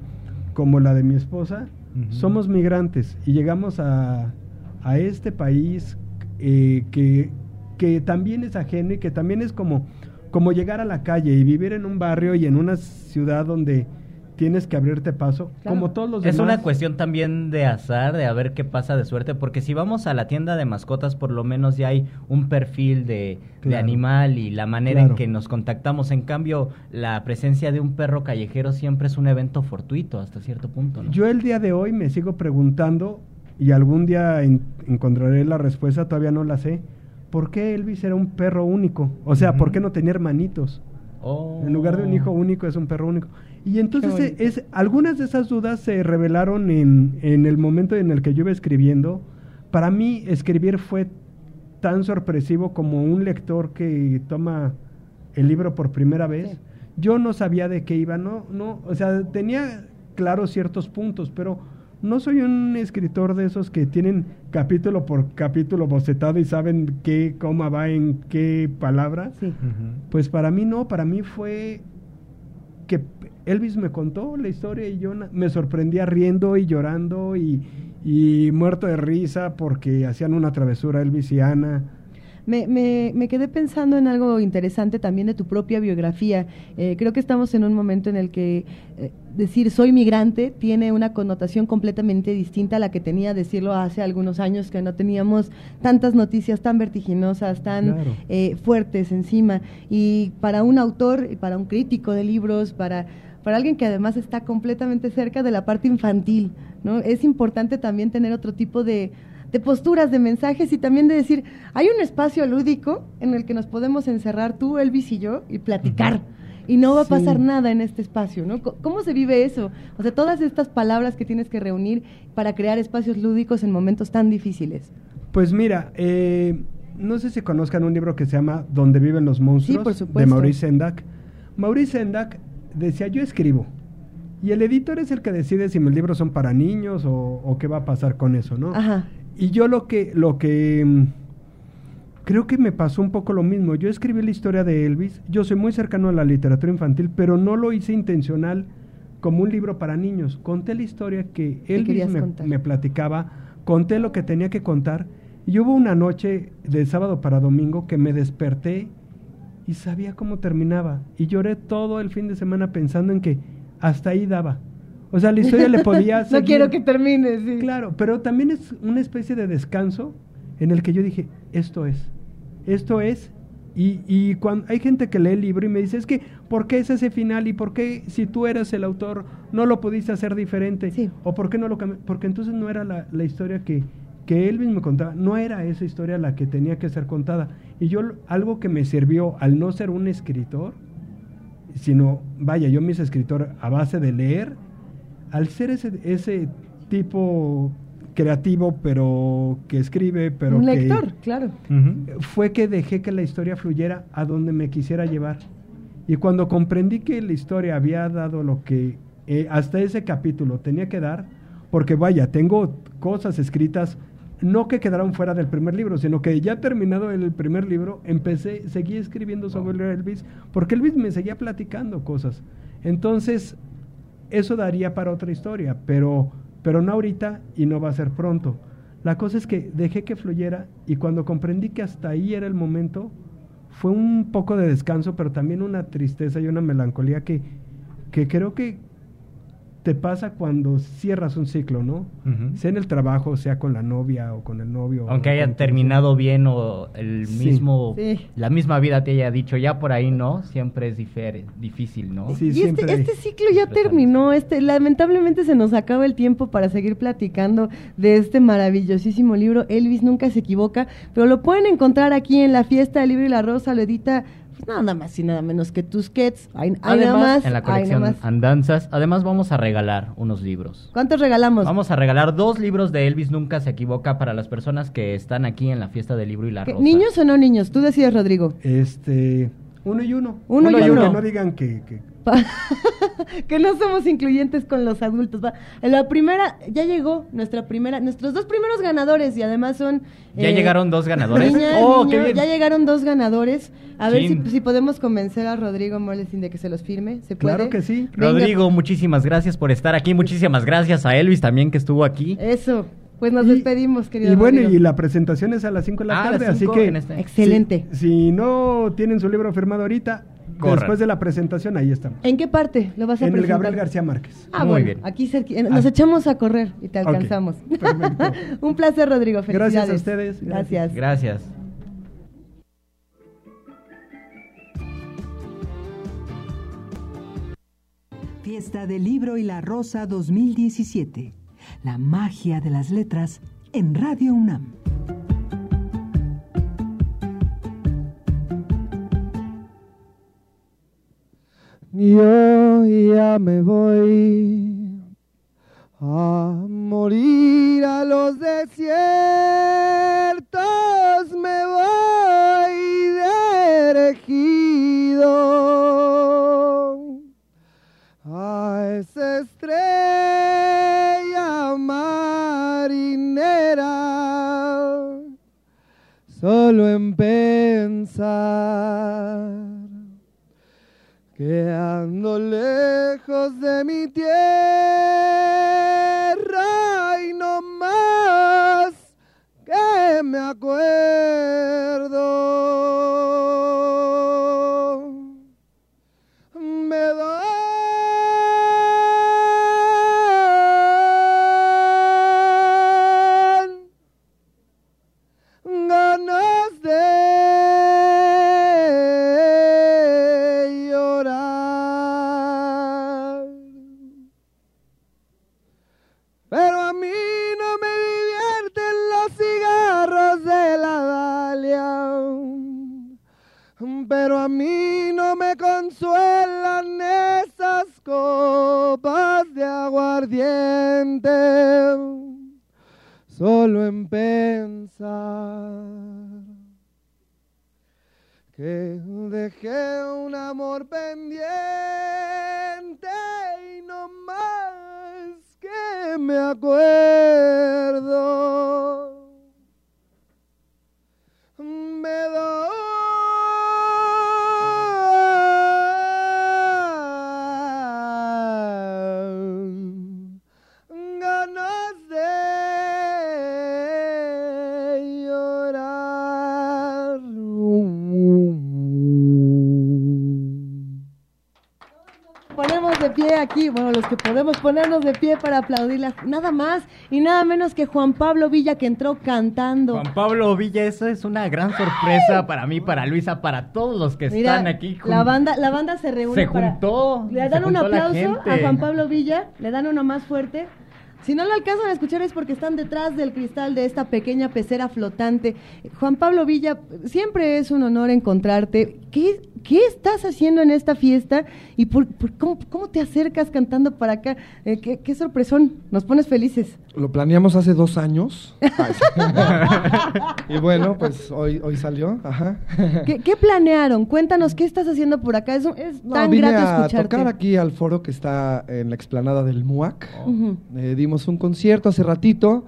como la de mi esposa, somos migrantes y llegamos a, a este país eh, que, que también es ajeno y que también es como, como llegar a la calle y vivir en un barrio y en una ciudad donde tienes que abrirte paso, como todos los demás. Es una cuestión también de azar, de a ver qué pasa de suerte, porque si vamos a la tienda de mascotas, por lo menos ya hay un perfil de, animal y la manera en que nos contactamos. En cambio, la presencia de un perro callejero siempre es un evento fortuito hasta cierto punto. Yo el día de hoy me sigo preguntando, y algún día encontraré la respuesta, todavía no la sé, ¿por qué Elvis era un perro único? O sea, ¿por qué no tenía hermanitos? En lugar de un hijo único es un perro único. Y entonces es, algunas de esas dudas se revelaron en, en, el momento en el que yo iba escribiendo. Para mí escribir fue tan sorpresivo como un lector que toma el libro por primera vez. Yo no sabía de qué iba, no, no, o sea, tenía claros ciertos puntos, pero no soy un escritor de esos que tienen capítulo por capítulo bocetado y saben qué coma va en qué palabra. Pues para mí no, para mí fue que Elvis me contó la historia y yo me sorprendía riendo y llorando y, y muerto de risa porque hacían una travesura Elvis y Ana. Me, me, me, quedé pensando en algo interesante también de tu propia biografía. Eh, creo que estamos en un momento en el que eh, decir soy migrante tiene una connotación completamente distinta a la que tenía decirlo hace algunos años, que no teníamos tantas noticias tan vertiginosas, tan eh, fuertes encima. Y para un autor, para un crítico de libros, para para alguien que además está completamente cerca de la parte infantil, ¿no? Es importante también tener otro tipo de, posturas, de mensajes y también de decir, hay un espacio lúdico en el que nos podemos encerrar tú, Elvis y yo y platicar. Y no va a pasar nada en este espacio, ¿no? ¿Cómo se vive eso? O sea, todas estas palabras que tienes que reunir para crear espacios lúdicos en momentos tan difíciles. Pues mira, eh, no sé si conozcan un libro que se llama Donde viven los monstruos, de Maurice Sendak. Maurice Sendak decía, yo escribo. Y el editor es el que decide si mis libros son para niños o, qué va a pasar con eso, ¿no? Ajá. Y yo lo que, lo que mm, creo que me pasó un poco lo mismo. Yo escribí la historia de Elvis. Yo soy muy cercano a la literatura infantil, pero no lo hice intencional como un libro para niños. Conté la historia que Elvis me, me, platicaba, conté lo que tenía que contar. Y hubo una noche de sábado para domingo que me desperté y sabía cómo terminaba. Y lloré todo el fin de semana pensando en que hasta ahí daba. O sea, la historia le podía no quiero que termine, sí. Claro, pero también es una especie de descanso en el que yo dije, esto es, esto es. Y, y cuando hay gente que lee el libro y me dice, es que, ¿por qué es ese final? ¿Y por qué, si tú eras el autor, no lo pudiste hacer diferente? Sí. ¿O por qué no lo cambiaste? Porque entonces no era la, la historia que, que Elvis me contaba, no era esa historia la que tenía que ser contada. Y yo algo que me sirvió al no ser un escritor, sino, vaya, yo me hice escritor a base de leer, al ser ese, ese tipo creativo, pero que escribe, pero un lector, claro. Fue que dejé que la historia fluyera a donde me quisiera llevar. Y cuando comprendí que la historia había dado lo que eh, hasta ese capítulo tenía que dar, porque vaya, tengo cosas escritas no que quedaron fuera del primer libro, sino que ya terminado el primer libro, empecé, seguí escribiendo sobre Elvis, porque Elvis me seguía platicando cosas. Entonces, eso daría para otra historia, pero, pero no ahorita y no va a ser pronto. La cosa es que dejé que fluyera y cuando comprendí que hasta ahí era el momento, fue un poco de descanso, pero también una tristeza y una melancolía que, que creo que, te pasa cuando cierras un ciclo, ¿no? Sea en el trabajo, sea con la novia o con el novio. Aunque haya terminado bien o el mismo, la misma vida te haya dicho, ya por ahí no, siempre es difícil, ¿no? Sí, y este, este, ciclo ya terminó, este, lamentablemente se nos acaba el tiempo para seguir platicando de este maravillosísimo libro. Elvis nunca se equivoca, pero lo pueden encontrar aquí en la fiesta del libro y la rosa, lo edita nada más y nada menos que Tusquets. Hay, hay Además, nada más. en la hay nada colección más. Andanzas, además vamos a regalar unos libros. ¿Cuántos regalamos? Vamos a regalar dos libros de Elvis Nunca se equivoca para las personas que están aquí en la fiesta del libro y la ¿Qué, rosa. ¿Niños o no niños? Tú decides, Rodrigo. Este, uno y uno. Uno y Para uno. Que no digan que, que no somos incluyentes con los adultos. va. La primera, ya llegó nuestra primera, nuestros dos primeros ganadores y además son... ¿Ya eh, llegaron dos ganadores? niña, ¡Oh, niño, qué bien! Ya llegaron dos ganadores. A ver si, podemos convencer a Rodrigo Morlesin de que se los firme. ¿Se puede? Claro que sí. Venga. Rodrigo, muchísimas gracias por estar aquí. Muchísimas gracias a Elvis también que estuvo aquí. Eso. Pues nos Y- despedimos, querido Y bueno, Rodrigo. y la presentación es a las 5 de la Ah, a las tarde, así que... en este- Excelente. Si, si no tienen su libro firmado ahorita, Corran. después de la presentación, ahí estamos. ¿En qué parte lo vas a En el presentar? Gabriel García Márquez. Ah, Muy bueno, bien. aquí cerqui- eh, nos Ah. echamos a correr y te alcanzamos. perfecto. Un placer, Rodrigo. Felicidades. Gracias a ustedes. Gracias. Gracias. Fiesta del Libro y la Rosa 2017. La magia de las letras en Radio UNAM. Yo ya me voy a morir a los desiertos, ponernos de pie para aplaudirla, nada más y nada menos que Juan Pablo Villa que entró cantando. Juan Pablo Villa, eso es una gran sorpresa para mí, para Luisa, para todos los que Mira, están aquí. la banda, la banda se reúne Se para- juntó. Le dan un aplauso a. Juan Pablo Villa, le dan uno más fuerte. Si no lo alcanzan a escuchar es porque están detrás del cristal de esta pequeña pecera flotante. Juan Pablo Villa, siempre es un honor encontrarte. ¿Qué, qué estás haciendo en esta fiesta? ¿Y por, por- cómo, cómo te acercas cantando para acá? Eh, qué, qué sorpresón, nos pones felices. Lo planeamos hace dos años. Y bueno, pues hoy, hoy salió. Ajá. ¿Qué, qué planearon? Cuéntanos, ¿qué estás haciendo por acá? Es, es No, tan vine grato a escucharte. tocar aquí al foro que está en la explanada del MUAC. Ujú. Eh, dimos un concierto hace ratito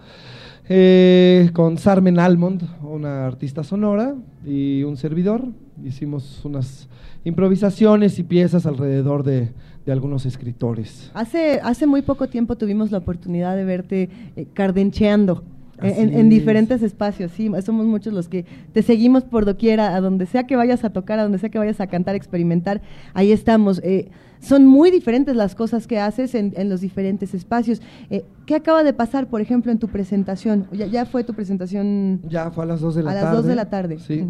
eh, con Sarmen Almond, una artista sonora, y un servidor. Hicimos unas improvisaciones y piezas alrededor de, de algunos escritores. Hace, hace muy poco tiempo tuvimos la oportunidad de verte eh, cardencheando eh, en, en es. diferentes espacios. Sí, somos muchos los que te seguimos por doquiera, a donde sea que vayas a tocar, a donde sea que vayas a cantar, experimentar. Ahí estamos. Eh, son muy diferentes las cosas que haces en, en los diferentes espacios. Eh, ¿Qué acaba de pasar, por ejemplo, en tu presentación? ¿Ya, ya fue tu presentación? Ya fue a las 2 de la A las tarde. dos de la tarde. Sí.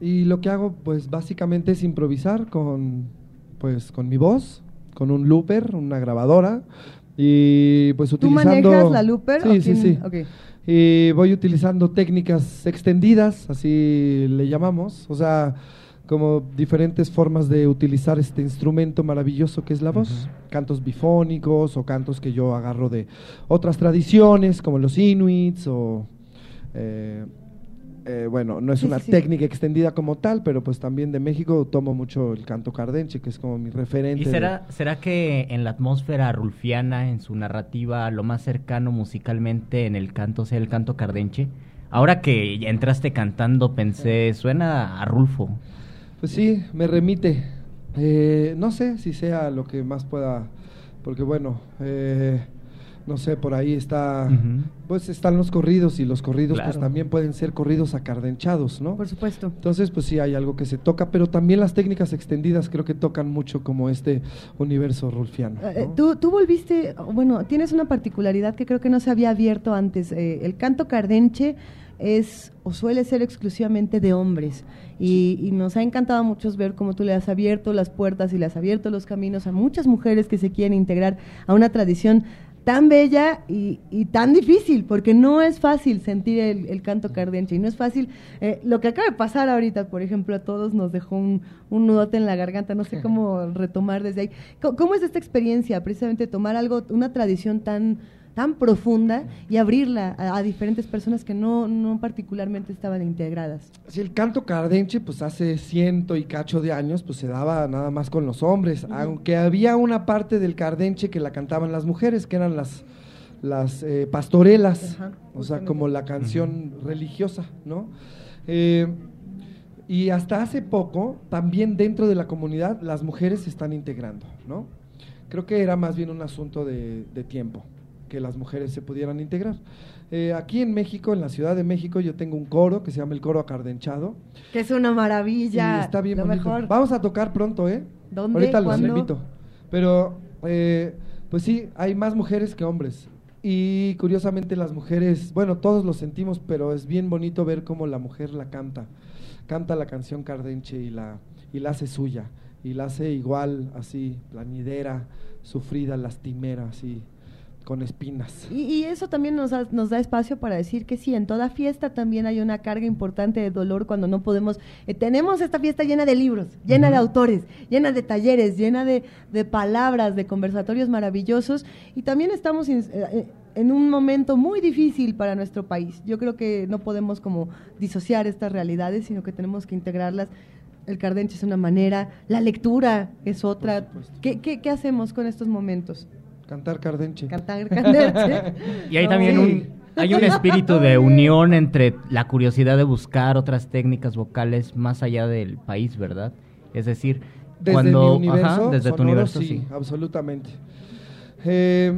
Y lo que hago, pues básicamente es improvisar con, pues, con mi voz, con un looper, una grabadora. Y pues ¿Tú utilizando. manejas la looper? Sí, o sí, quién? sí. Y voy utilizando técnicas extendidas, así le llamamos. O sea, como diferentes formas de utilizar este instrumento maravilloso que es la voz. Cantos bifónicos o cantos que yo agarro de otras tradiciones, como los inuits o... Eh, eh, bueno, no es una técnica extendida como tal, pero pues también de México tomo mucho el canto cardenche, que es como mi referente. ¿Y será, será que en la atmósfera rulfiana, en su narrativa, lo más cercano musicalmente en el canto sea el canto cardenche? Ahora que entraste cantando, pensé, suena a Rulfo. Pues sí, me remite. Eh, no sé si sea lo que más pueda, porque bueno, eh, no sé, por ahí está, pues están los corridos y los corridos pues también pueden ser corridos acardenchados, ¿no? Por supuesto. Entonces, pues sí hay algo que se toca, pero también las técnicas extendidas creo que tocan mucho como este universo rulfiano. Eh, tú, tú volviste, bueno, tienes una particularidad que creo que no se había abierto antes. Eh, el canto cardenche es o suele ser exclusivamente de hombres. Y, y, nos ha encantado a muchos ver cómo tú le has abierto las puertas y le has abierto los caminos a muchas mujeres que se quieren integrar a una tradición tan bella y, tan difícil, porque no es fácil sentir el, canto cardenche y no es fácil. Eh, lo que acaba de pasar ahorita, por ejemplo, a todos nos dejó un, un nudote en la garganta, no sé cómo retomar desde ahí. ¿Cómo, es esta experiencia, precisamente tomar algo, una tradición tan tan profunda y abrirla a, diferentes personas que no, no, particularmente estaban integradas. Sí, el canto cardenche, pues hace ciento y cacho de años, pues se daba nada más con los hombres, aunque había una parte del cardenche que la cantaban las mujeres, que eran las, las eh, pastorelas, o sea, como la canción religiosa, ¿no? Eh, y hasta hace poco, también dentro de la comunidad, las mujeres se están integrando, ¿no? Creo que era más bien un asunto de tiempo que las mujeres se pudieran integrar. Eh, aquí en México, en la Ciudad de México, yo tengo un coro que se llama el coro acardenchado. Que es una maravilla. está bien bonito. Vamos a tocar pronto, ¿eh? ¿Dónde? Ahorita los invito. Pero, eh, pues sí, hay más mujeres que hombres. Y curiosamente las mujeres, bueno, todos lo sentimos, pero es bien bonito ver cómo la mujer la canta. Canta la canción cardenche y la, y la hace suya. Y la hace igual, así, plañidera, sufrida, lastimera, así con espinas. Y, eso también nos da, nos da espacio para decir que sí, en toda fiesta también hay una carga importante de dolor cuando no podemos. Eh, tenemos esta fiesta llena de libros, llena de autores, llena de talleres, llena de, palabras, de conversatorios maravillosos y también estamos eh, eh, en un momento muy difícil para nuestro país. Yo creo que no podemos como disociar estas realidades, sino que tenemos que integrarlas el cardenche es una manera, la lectura es otra. ¿Qué, qué, qué hacemos con estos momentos? Cantar cardenche. Cantar cardenche. y hay también un, hay un espíritu de unión entre la curiosidad de buscar otras técnicas vocales más allá del país, ¿verdad? Es decir, desde cuando... universo, desde tu universo, sí. absolutamente. Eh,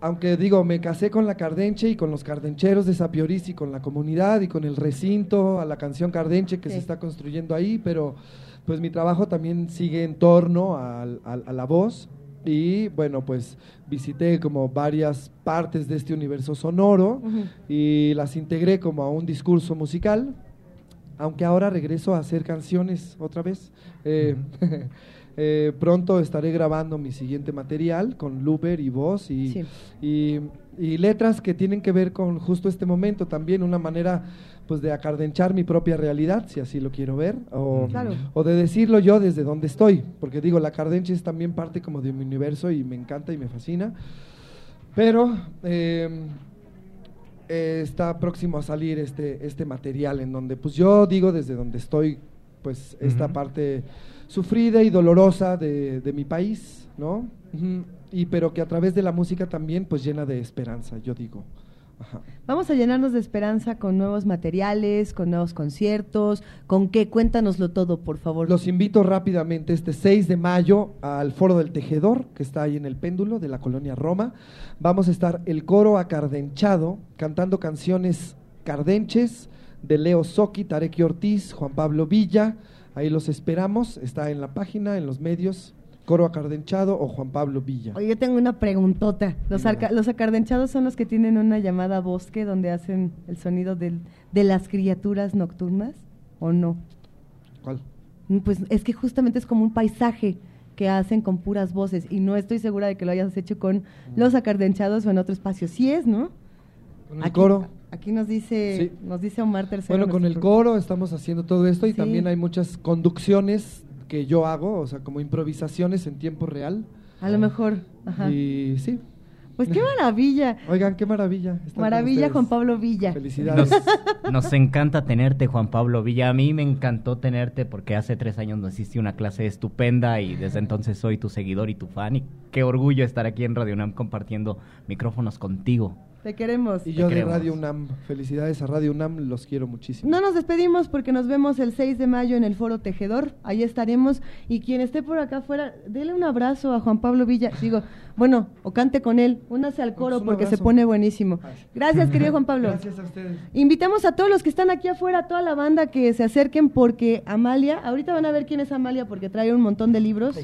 aunque digo, me casé con la Cardenche y con los cardencheros de Sapiorís y con la comunidad y con el recinto, a la canción Cardenche que se está construyendo ahí, pero pues mi trabajo también sigue en torno a la voz y bueno, pues visité como varias partes de este universo sonoro y las integré como a un discurso musical, aunque ahora regreso a hacer canciones otra vez. Eh, eh, pronto estaré grabando mi siguiente material con looper y voz y, y, y letras que tienen que ver con justo este momento también, una manera pues de acardenchar mi propia realidad, si así lo quiero ver, o, o de decirlo yo desde donde estoy, porque digo, la cardencha es también parte como de mi universo y me encanta y me fascina, pero em, eh, está próximo a salir este, este material en donde pues yo digo desde donde estoy, pues esta parte sufrida y dolorosa de, de mi país, ¿no? Y pero que a través de la música también pues llena de esperanza, yo digo. Vamos a llenarnos de esperanza con nuevos materiales, con nuevos conciertos, con qué, cuéntanoslo todo, por favor. Los invito rápidamente este 6 de mayo al Foro del Tejedor, que está ahí en el péndulo de la colonia Roma. Vamos a estar el coro acardenchado, cantando canciones cardenches de Leo Soki, Tareki Ortiz, Juan Pablo Villa. Ahí los esperamos, está en la página, en los medios, Coro Acardenchado o Juan Pablo Villa. Oye, yo tengo una preguntota. ¿Los, los acardenchados son los que tienen una llamada bosque donde hacen el sonido del, de las criaturas nocturnas o no? ¿Cuál? Pues es que justamente es como un paisaje que hacen con puras voces y no estoy segura de que lo hayas hecho con mm. los acardenchados o en otro espacio. Sí es, ¿no? Con el coro. Aquí nos dice, nos dice Omar Tercero. Bueno, con el coro estamos haciendo todo esto y también hay muchas conducciones que yo hago, o sea, como improvisaciones en tiempo real. A lo mejor, ajá. Y sí. Pues qué maravilla. Oigan, qué maravilla. Maravilla Juan Pablo Villa. Felicidades. Nos, nos, encanta tenerte, Juan Pablo Villa. A mí me encantó tenerte porque hace tres años nos hiciste una clase estupenda y desde entonces soy tu seguidor y tu fan. Y qué orgullo estar aquí en Radio UNAM compartiendo micrófonos contigo. Te queremos. Y yo de Radio UNAM. Felicidades a Radio UNAM, los quiero muchísimo. No nos despedimos porque nos vemos el 6 de mayo en el Foro Tejedor. Ahí estaremos. Y quien esté por acá afuera, dele un abrazo a Juan Pablo Villa. Digo, bueno, o cante con él. Únase al coro pues porque se pone buenísimo. Gracias, querido Juan Pablo. Gracias a ustedes. Invitamos a todos los que están aquí afuera, a toda la banda que se acerquen porque Amalia, ahorita van a ver quién es Amalia porque trae un montón de libros.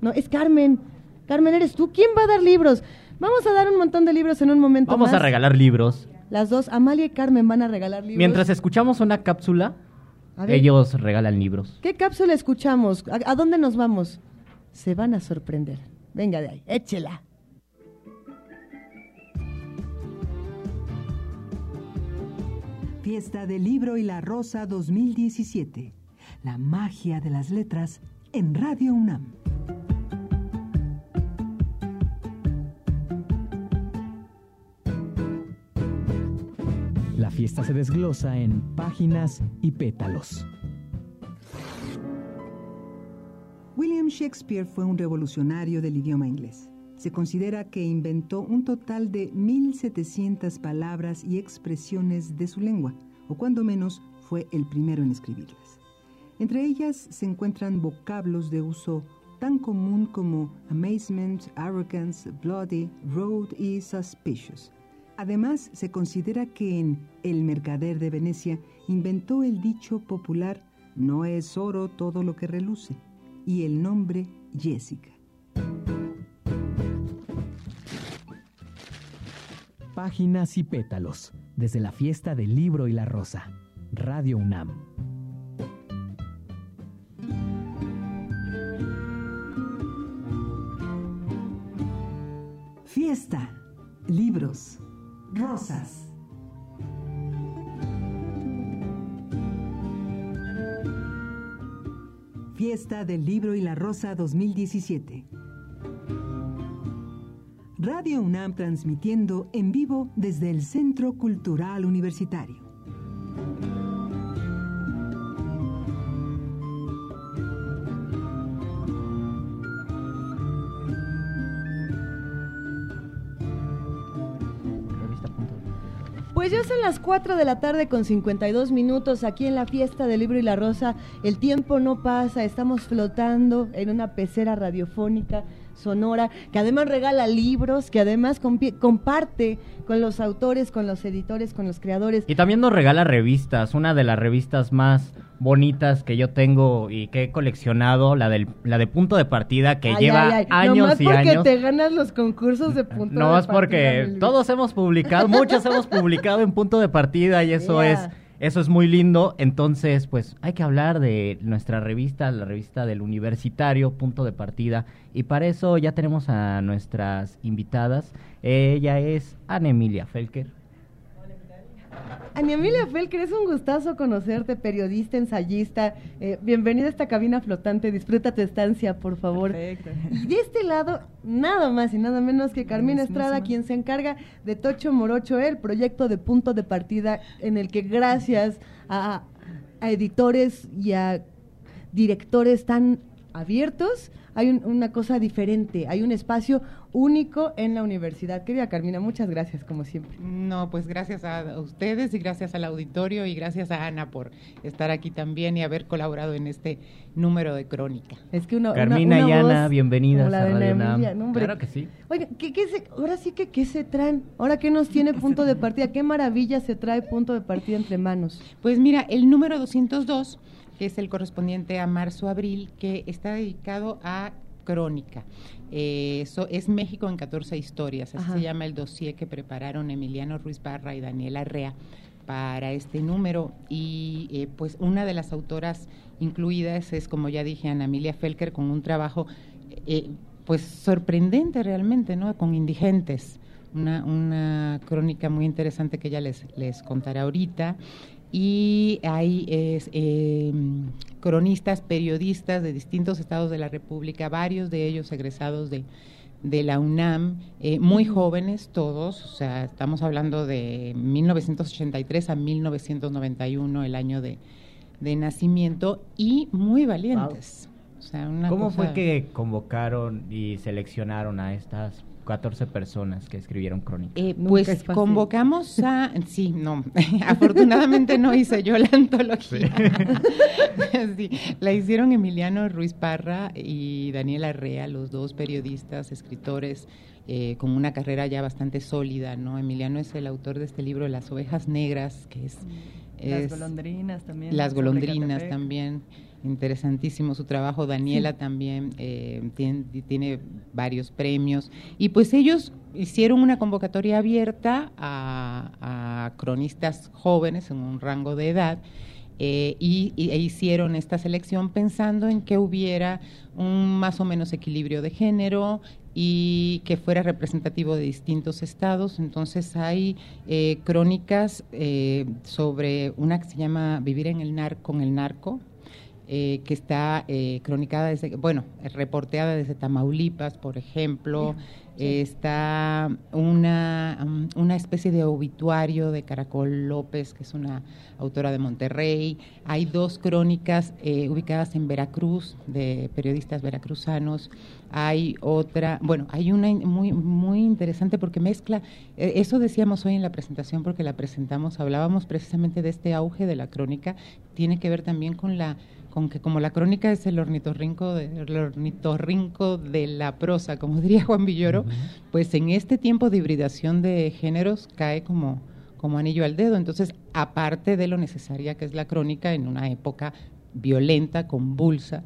No, es Carmen. Carmen, eres tú. ¿Quién va a dar libros? Vamos a dar un montón de libros en un momento Vamos a regalar libros. Las dos, Amalia y Carmen, van a regalar libros. Mientras escuchamos una cápsula, ellos regalan libros. ¿Qué cápsula escuchamos? ¿A, dónde nos vamos? Se van a sorprender. Venga de ahí, échela. Fiesta del Libro y la Rosa 2017. La magia de las letras en Radio UNAM. La fiesta se desglosa en páginas y pétalos. William Shakespeare fue un revolucionario del idioma inglés. Se considera que inventó un total de 1.700 palabras y expresiones de su lengua, o cuando menos fue el primero en escribirlas. Entre ellas se encuentran vocablos de uso tan común como amazement, arrogance, bloody, rude y suspicious, Además, se considera que en El mercader de Venecia inventó el dicho popular no es oro todo lo que reluce y el nombre Jessica. Páginas y pétalos, desde la fiesta del libro y la rosa. Radio UNAM. Fiesta, libros, Rosas. Fiesta del Libro y la Rosa 2017. Radio UNAM transmitiendo en vivo desde el Centro Cultural Universitario. Son las 4 de la tarde con 52 minutos aquí en la fiesta del libro y la rosa. El tiempo no pasa, estamos flotando en una pecera radiofónica sonora que además regala libros, que además comparte con los autores, con los editores, con los creadores. Y también nos regala revistas, una de las revistas más bonitas que yo tengo y que he coleccionado, la del la de punto de partida que lleva años y años. porque te ganas los concursos de punto no, de partida. No, es porque todos hemos publicado, muchos hemos publicado en punto de partida y eso es eso es muy lindo, entonces pues hay que hablar de nuestra revista, la revista del universitario, punto de partida, y para eso ya tenemos a nuestras invitadas. Ella es Ana Emilia Felker. Ana Emilia Felker, es un gustazo conocerte, periodista, ensayista. Eh, bienvenida a esta cabina flotante, disfruta tu estancia, por favor. Perfecto. Y de este lado, nada más y nada menos que Carmina Estrada, quien se encarga de Tocho Morocho, el proyecto de punto de partida en el que gracias a, a editores y a directores tan abiertos, hay una cosa diferente, hay un espacio único en la universidad. Querida Carmina, muchas gracias como siempre. No, pues gracias a ustedes y gracias al auditorio y gracias a Ana por estar aquí también y haber colaborado en este número de crónica. Es que uno, Carmina y Ana, bienvenidas a Radio claro que sí. Oiga, ¿qué, se, ahora sí que qué se traen, ahora qué nos tiene punto de partida, qué maravilla se trae punto de partida entre manos. Pues mira, el número 202 que es el correspondiente a marzo-abril, que está dedicado a crónica. Eh, eso es México en 14 historias, así se llama el dossier que prepararon Emiliano Ruiz Barra y Daniela Arrea para este número. Y eh, pues una de las autoras incluidas es como ya dije Ana Emilia Felker con un trabajo eh, pues sorprendente realmente no con indigentes. Una, una crónica muy interesante que ella les, les contará ahorita y hay eh, cronistas, periodistas de distintos estados de la República, varios de ellos egresados de, de la UNAM, eh, muy jóvenes todos, o sea, estamos hablando de 1983 a 1991, el año de, de nacimiento, y muy valientes. ¿Cómo fue que convocaron y seleccionaron a estas 14 personas que escribieron crónica. Eh, pues convocamos a, sí, no, afortunadamente no hice yo la antología. la hicieron Emiliano Ruiz Parra y Daniel Arrea, los dos periodistas, escritores eh, con una carrera ya bastante sólida, ¿no? Emiliano es el autor de este libro Las ovejas negras, que es... las golondrinas también. Las golondrinas también interesantísimo su trabajo. Daniela también eh, tiene, varios premios. Y pues ellos hicieron una convocatoria abierta a, cronistas jóvenes en un rango de edad. Eh, y, e hicieron esta selección pensando en que hubiera un más o menos equilibrio de género y que fuera representativo de distintos estados. Entonces hay eh, crónicas sobre una que se llama Vivir en el narco, con el narco, eh, que está eh, cronicada desde, bueno, reporteada desde Tamaulipas, por ejemplo. Está una, um, una especie de obituario de Caracol López, que es una autora de Monterrey. Hay dos crónicas eh, ubicadas en Veracruz, de periodistas veracruzanos. Hay otra, bueno, hay una muy, muy interesante porque mezcla, eso decíamos hoy en la presentación porque la presentamos, hablábamos precisamente de este auge de la crónica, tiene que ver también con la con que como la crónica es el ornitorrinco de, el ornitorrinco de la prosa, como diría Juan Villoro, pues en este tiempo de hibridación de géneros cae como, como anillo al dedo. Entonces, aparte de lo necesaria que es la crónica en una época violenta, convulsa,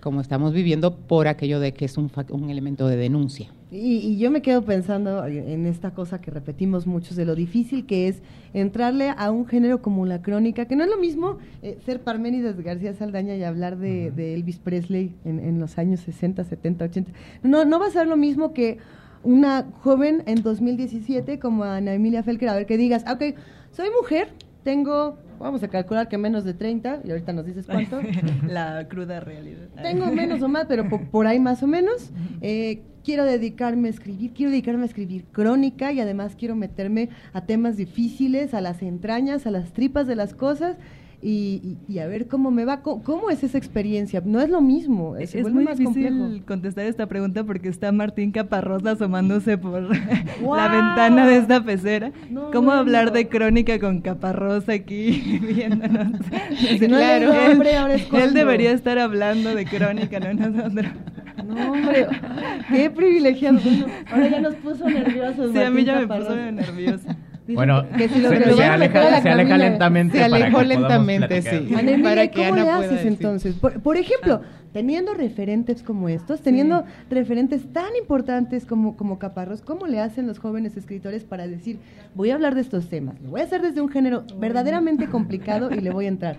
como estamos viviendo por aquello de que es un, un elemento de denuncia. Y, yo me quedo pensando en esta cosa que repetimos muchos, de lo difícil que es entrarle a un género como la crónica, que no es lo mismo eh, ser Parménides García Saldaña y hablar de, Elvis Presley en, en, los años 60, 70, 80. No, no va a ser lo mismo que una joven en 2017 como Ana Emilia Felker, a ver que digas, ok, soy mujer, tengo vamos a calcular que menos de 30, y ahorita nos dices cuánto. La cruda realidad. Tengo menos o más, pero por, ahí más o menos. Eh, quiero dedicarme a escribir, quiero dedicarme a escribir crónica y además quiero meterme a temas difíciles, a las entrañas, a las tripas de las cosas y, a ver cómo me va. ¿Cómo, es esa experiencia? No es lo mismo. Es, muy difícil contestar esta pregunta porque está Martín Caparrós asomándose por la ventana de esta pecera. ¿Cómo hablar de crónica con Caparrós aquí viéndonos? claro, él, debería estar hablando de crónica, no nosotros. No, hombre, qué privilegiado. ahora ya nos puso nerviosos. Sí, a mí ya me puso nervioso. Bueno, que si lo se, se, aleja, se aleja lentamente. Se alejó lentamente, sí. Ana ¿cómo le haces entonces? Por, ejemplo, teniendo referentes como estos, teniendo referentes tan importantes como, como Caparros, ¿cómo le hacen los jóvenes escritores para decir, voy a hablar de estos temas? Lo voy a hacer desde un género verdaderamente complicado y le voy a entrar.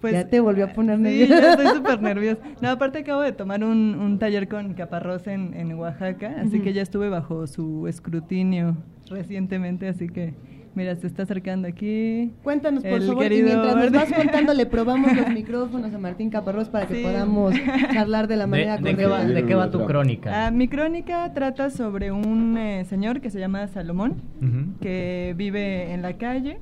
Pues, ya te volvió a poner nerviosa. Sí, estoy súper nerviosa. No, aparte acabo de tomar un, un taller con Caparrós en, en Oaxaca, así que ya estuve bajo su escrutinio recientemente, así que mira, se está acercando aquí. Cuéntanos, por favor, y mientras nos vas contando, le probamos los micrófonos a Martín Caparrós para que podamos charlar de la manera de, correcta. ¿De, qué va tu crónica? Ah, mi crónica trata sobre un eh, señor que se llama Salomón, que vive en la calle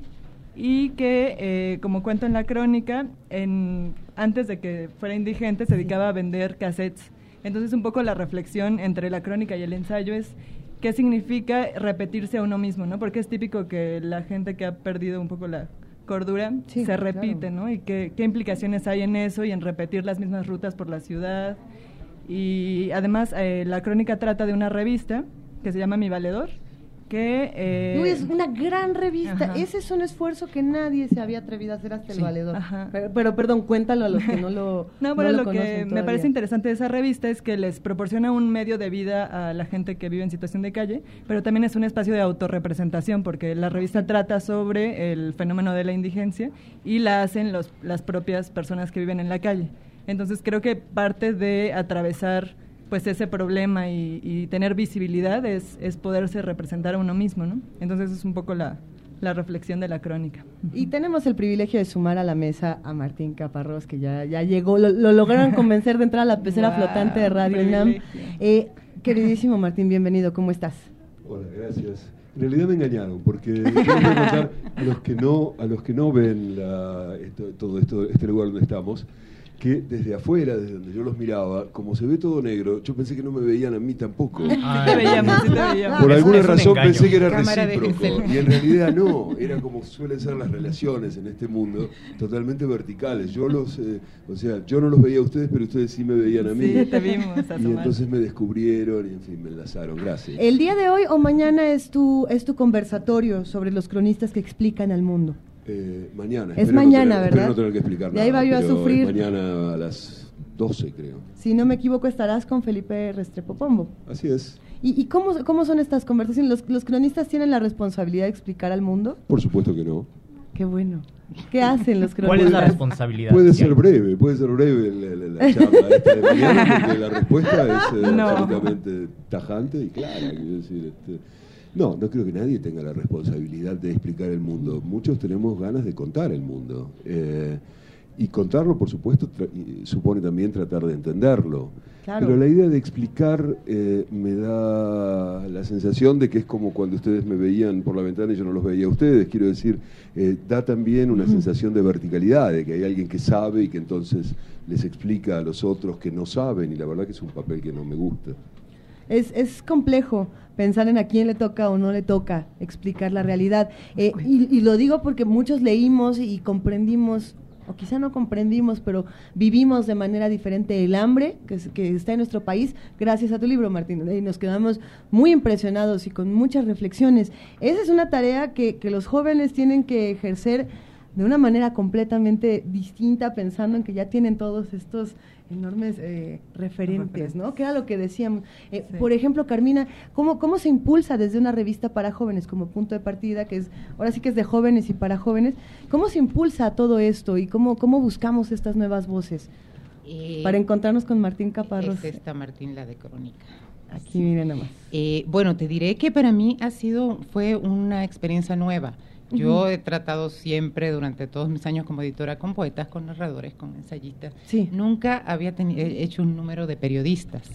y que, eh, como cuento en la crónica, en, antes de que fuera indigente se dedicaba a vender cassettes. Entonces un poco la reflexión entre la crónica y el ensayo es qué significa repetirse a uno mismo, ¿no? Porque es típico que la gente que ha perdido un poco la cordura se repite, ¿no? Y qué, qué implicaciones hay en eso y en repetir las mismas rutas por la ciudad. Y además eh, la crónica trata de una revista que se llama Mi Valedor, que... Eh, es una gran revista. Ese es un esfuerzo que nadie se había atrevido a hacer hasta el valedor. Pero, perdón, cuéntalo a los que no lo No, bueno, lo, que me parece interesante de esa revista es que les proporciona un medio de vida a la gente que vive en situación de calle, pero también es un espacio de autorrepresentación, porque la revista trata sobre el fenómeno de la indigencia y la hacen los, las propias personas que viven en la calle. Entonces creo que parte de atravesar pues ese problema y, tener visibilidad es, es, poderse representar a uno mismo, ¿no? Entonces es un poco la, la reflexión de la crónica. Y tenemos el privilegio de sumar a la mesa a Martín Caparrós, que ya, ya llegó, lo, lograron convencer de entrar a la pecera flotante de Radio NAM. Eh, queridísimo Martín, bienvenido, ¿cómo estás? Hola, gracias. En realidad me engañaron, porque a los que no, a los que no ven todo esto, este lugar donde estamos, que desde afuera, desde donde yo los miraba, como se ve todo negro, yo pensé que no me veían a mí tampoco. Por alguna razón pensé que era recíproco. Y en realidad no, era como suelen ser las relaciones en este mundo, totalmente verticales. Yo los, eh, o sea, yo no los veía a ustedes, pero ustedes sí me veían a mí. Sí, te vimos. Y entonces me descubrieron y en fin, me enlazaron. Gracias. El día de hoy o mañana es tu, es tu conversatorio sobre los cronistas que explican al mundo. Eh, mañana. Es mañana, ¿verdad? no tener que explicar nada. ahí va yo a sufrir. Mañana a las 12, creo. Si no me equivoco, estarás con Felipe Restrepo Pombo. Así es. ¿Y, y cómo, cómo son estas conversaciones? ¿Los, ¿Los cronistas tienen la responsabilidad de explicar al mundo? Por supuesto que no. Qué bueno. ¿Qué hacen los cronistas? ¿Cuál es la responsabilidad? Puede ser breve, puede ser breve la, charla esta de mañana, porque la respuesta es eh, absolutamente tajante y clara. Quiero decir, este, no, no creo que nadie tenga la responsabilidad de explicar el mundo. Muchos tenemos ganas de contar el mundo. Eh, y contarlo, por supuesto, supone también tratar de entenderlo. Pero la idea de explicar eh, me da la sensación de que es como cuando ustedes me veían por la ventana y yo no los veía a ustedes. Quiero decir, eh, da también una sensación de verticalidad, de que hay alguien que sabe y que entonces les explica a los otros que no saben. Y la verdad que es un papel que no me gusta. Es, es complejo pensar en a quién le toca o no le toca explicar la realidad. Eh, y, lo digo porque muchos leímos y comprendimos, o quizá no comprendimos, pero vivimos de manera diferente el hambre que, que está en nuestro país gracias a tu libro, Martín. Y nos quedamos muy impresionados y con muchas reflexiones. Esa es una tarea que, que los jóvenes tienen que ejercer de una manera completamente distinta, pensando en que ya tienen todos estos enormes eh, referentes, ¿no? Que era lo que decíamos. Eh, por ejemplo, Carmina, ¿cómo, ¿cómo se impulsa desde una revista para jóvenes como punto de partida, que es, ahora sí que es de jóvenes y para jóvenes, cómo se impulsa todo esto y cómo, cómo buscamos estas nuevas voces? Eh, para encontrarnos con Martín Caparros. Es esta Martín, la de Crónica. Aquí miren nomás. bueno, te diré que para mí ha sido, fue una experiencia nueva yo he tratado siempre, durante todos mis años como editora, con poetas, con narradores, con ensayistas. Sí. Nunca había hecho un número de periodistas.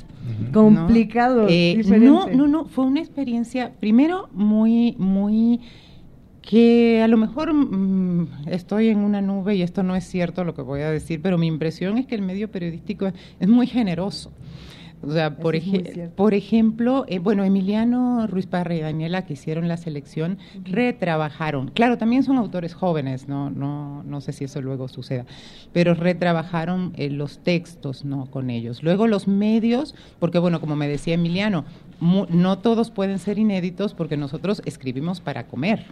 Complicado. Eh, no, no, no, fue una experiencia, primero, muy, muy que a lo mejor mm, estoy en una nube y esto no es cierto lo que voy a decir, pero mi impresión es que el medio periodístico es muy generoso. O sea, por, por ejemplo, eh, bueno, Emiliano Ruiz Parra y Daniela, que hicieron la selección, retrabajaron. Claro, también son autores jóvenes, no, no, no sé si eso luego suceda, pero retrabajaron eh, los textos no con ellos. Luego los medios, porque bueno, como me decía Emiliano, no todos pueden ser inéditos porque nosotros escribimos para comer.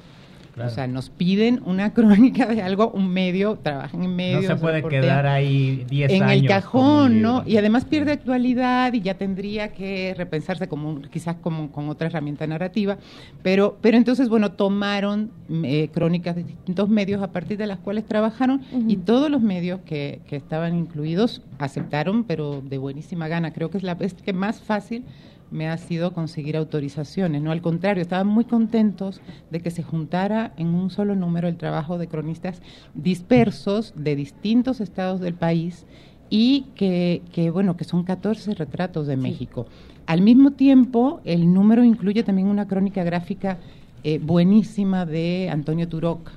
O sea, nos piden una crónica de algo, un medio, trabajan en medio. No se puede quedar ahí 10 años. En el cajón, ¿no? Y además pierde actualidad y ya tendría que repensarse como quizás como con otra herramienta narrativa. Pero, pero entonces, bueno, tomaron eh, crónicas de distintos medios a partir de las cuales trabajaron y todos los medios que, que estaban incluidos aceptaron, pero de buenísima gana. Creo que es la vez que más fácil me ha sido conseguir autorizaciones, no al contrario, estaban muy contentos de que se juntara en un solo número el trabajo de cronistas dispersos de distintos estados del país y que, que bueno, que son 14 retratos de México. Al mismo tiempo, el número incluye también una crónica gráfica eh, buenísima de Antonio Turoc,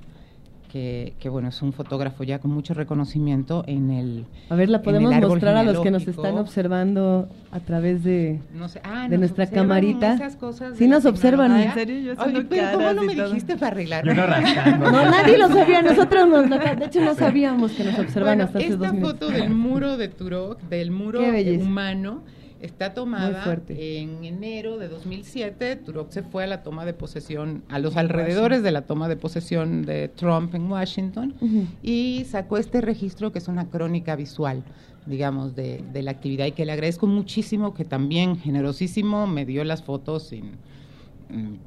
que, bueno, es un fotógrafo ya con mucho reconocimiento en el A ver, la podemos mostrar a los que nos están observando a través de, ah, de nuestra camarita. Sí nos observan. ¿En serio? Yo Oye, pero ¿cómo no me dijiste para arreglar? no, nadie lo sabía, nosotros nos, de hecho no sabíamos que nos observan hasta hace dos minutos. Esta foto del muro de Turok, del muro humano Está tomada en enero de 2007. Turok se fue a la toma de posesión, a los alrededores de la toma de posesión de Trump en Washington y sacó este registro que es una crónica visual, digamos, de, la actividad y que le agradezco muchísimo, que también generosísimo me dio las fotos sin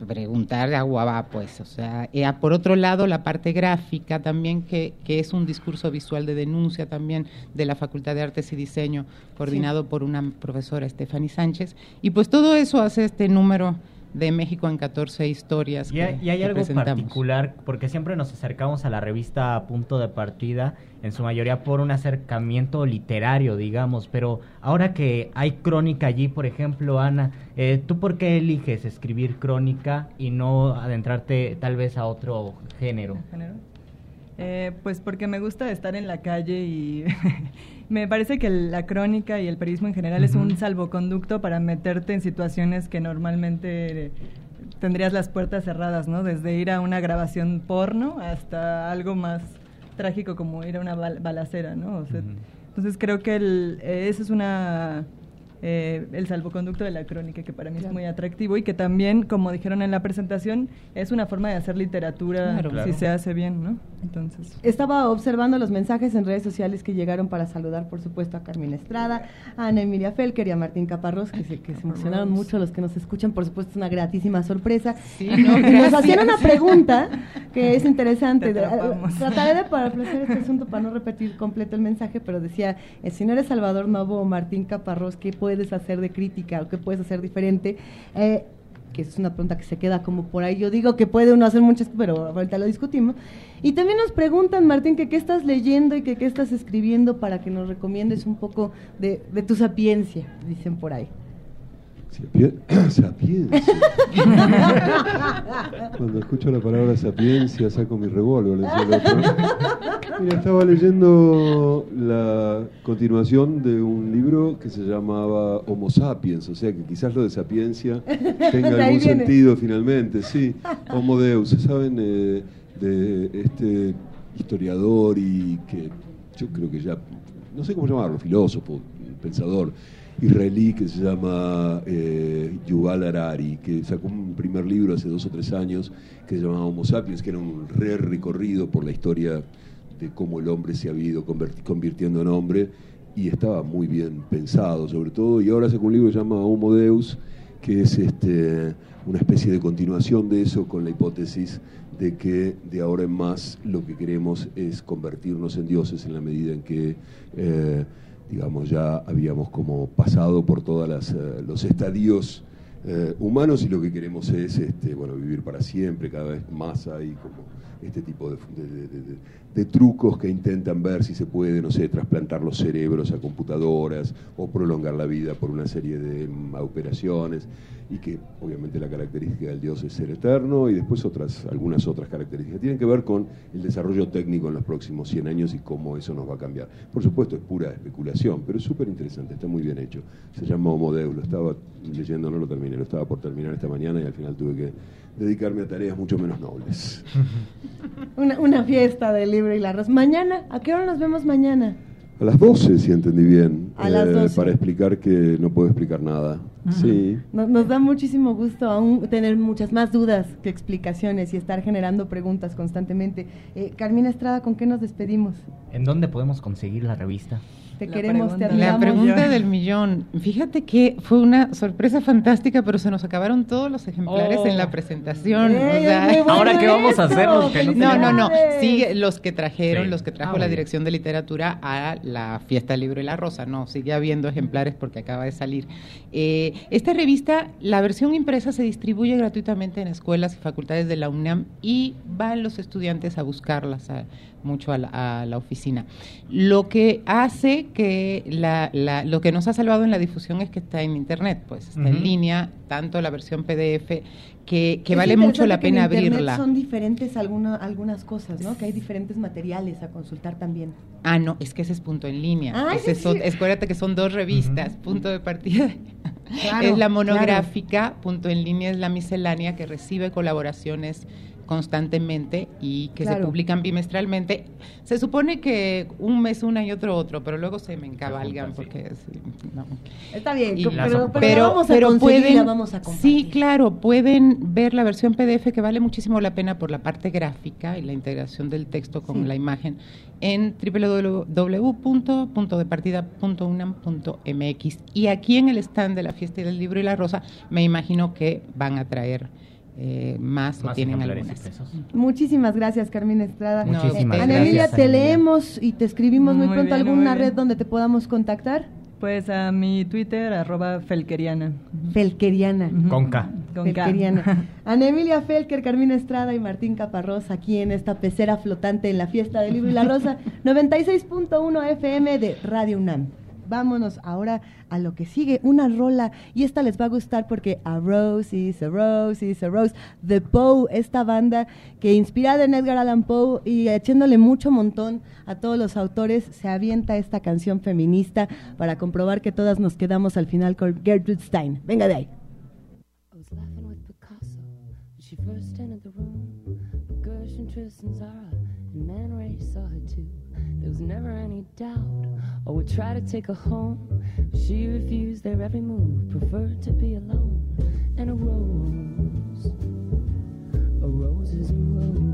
preguntar agua va, pues, o sea, eh, por otro lado, la parte gráfica también, que, que, es un discurso visual de denuncia también de la Facultad de Artes y Diseño, coordinado por una profesora, Stephanie Sánchez, y pues todo eso hace este número de México en 14 historias. Y, hay, y hay algo particular, porque siempre nos acercamos a la revista Punto de Partida, en su mayoría por un acercamiento literario, digamos, pero ahora que hay crónica allí, por ejemplo, Ana, eh, ¿tú por qué eliges escribir crónica y no adentrarte tal vez a otro género? Eh, pues porque me gusta estar en la calle y me parece que la crónica y el periodismo en general es un salvoconducto para meterte en situaciones que normalmente tendrías las puertas cerradas, ¿no? Desde ir a una grabación porno hasta algo más trágico como ir a una balacera, ¿no? Entonces creo que el, eh, eso es una eh, el salvoconducto de la crónica, que para mí es muy atractivo y que también, como dijeron en la presentación, es una forma de hacer literatura si se hace bien, ¿no? Entonces. Estaba observando los mensajes en redes sociales que llegaron para saludar, por supuesto, a Carmen Estrada, a Ana Emilia Felker y a Martín Caparrós, que se, que se emocionaron mucho los que nos escuchan, por supuesto, es una gratísima sorpresa. Sí, nos hacían una pregunta que es interesante. trataré de parafrasear este asunto para no repetir completo el mensaje, pero decía, el señor es Salvador Novo o Martín Caparrós, ¿qué puede puedes hacer de crítica o qué puedes hacer diferente. Eh, que es una pregunta que se queda como por ahí. Yo digo que puede uno hacer muchas, pero ahorita lo discutimos. Y también nos preguntan, Martín, que qué estás leyendo y que qué estás escribiendo para que nos recomiendes un poco de, de tu sapiencia, dicen por ahí. Sapiencia. Cuando escucho la palabra sapiencia saco mi revólver. Mira, estaba leyendo la continuación de un libro que se llamaba Homo sapiens, o sea que quizás lo de sapiencia tenga algún sentido finalmente. Sí, Homo Deus, ¿saben? Eh, de este historiador y que yo creo que ya, no sé cómo llamarlo, filósofo, pensador, israelí que se llama eh, Yuval Harari, que sacó un primer libro hace dos o tres años que se llamaba Homo Sapiens, que era un re recorrido por la historia de cómo el hombre se ha ido convirtiendo en hombre y estaba muy bien pensado sobre todo. Y ahora sacó un libro que se llama Homo Deus, que es este, una especie de continuación de eso con la hipótesis de que de ahora en más lo que queremos es convertirnos en dioses en la medida en que... Eh, digamos, ya habíamos como pasado por todos eh, los estadios eh, humanos y lo que queremos es este, bueno, vivir para siempre, cada vez más hay como este tipo de, trucos que intentan ver si se puede, no sé, trasplantar los cerebros a computadoras o prolongar la vida por una serie de mm, operaciones y que obviamente la característica del Dios es ser eterno y después otras, algunas otras características. Tienen que ver con el desarrollo técnico en los próximos 100 años y cómo eso nos va a cambiar. Por supuesto es pura especulación, pero es súper interesante, está muy bien hecho. Se llama Homo lo estaba leyendo, no lo terminé, lo estaba por terminar esta mañana y al final tuve que dedicarme a tareas mucho menos nobles. una, una fiesta del libro y la arroz. Mañana, ¿a qué hora nos vemos mañana? A las 12, si entendí bien. A las 12. Eh, para explicar que no puedo explicar nada. Sí. Nos, da muchísimo gusto aún tener muchas más dudas que explicaciones y estar generando preguntas constantemente. Eh, Carmina Estrada, ¿con qué nos despedimos? ¿En dónde podemos conseguir la revista? Te queremos, te La pregunta del millón. Fíjate que fue una sorpresa fantástica, pero se nos acabaron todos los ejemplares en la oh. presentación. Ahora qué vamos a hacer no, no, no, Sigue los que trajeron, los que trajo ah, la Dirección de Literatura a la Fiesta del Libro y la Rosa. No, sigue habiendo ejemplares porque acaba de salir. Eh, esta revista, la versión impresa se distribuye gratuitamente en escuelas y facultades de la UNAM y van los estudiantes a buscarlas mucho a la, oficina. Lo que hace que la, lo que nos ha salvado en la difusión es que está en internet, pues está en línea, tanto la versión PDF que, vale mucho la pena abrirla. Son diferentes algunas cosas, ¿no? Que hay diferentes materiales a consultar también. Ah, no, es que ese es punto en línea. Ah, ese acuérdate que son dos revistas, punto de partida. es la monográfica, punto en línea es la miscelánea que recibe colaboraciones constantemente y que se publican bimestralmente. Se supone que un mes una y otro otro, pero luego se me encabalgan porque está bien, pero, pero, vamos a pueden, vamos a sí, claro, pueden ver la versión PDF que vale muchísimo la pena por la parte gráfica y la integración del texto con la imagen en www.puntodepartida.unam.mx y aquí en el stand de la fiesta del libro y la rosa me imagino que van a traer eh, más, o tienen algunas. Muchísimas gracias, Carmina Estrada. Muchísimas Emilia, te leemos y te escribimos muy, pronto. ¿Alguna red donde te podamos contactar? Pues a mi Twitter, arroba Felkeriana. Felkeriana. Con K. Felkeriana. Ana Emilia Felker, Carmina Estrada y Martín Caparrós aquí en esta pecera flotante en la fiesta del libro y la rosa, 96.1 FM de Radio UNAM vámonos ahora a lo que sigue, una rola, y esta les va a gustar porque A Rose is a Rose is a Rose, The Poe, esta banda que inspirada en Edgar Allan Poe y echándole mucho montón a todos los autores, se avienta esta canción feminista para comprobar que todas nos quedamos al final con Gertrude Stein. Venga de ahí. There was never any doubt or would try to take her home. She refused their every move, preferred to be alone. And a rose, a rose is a rose.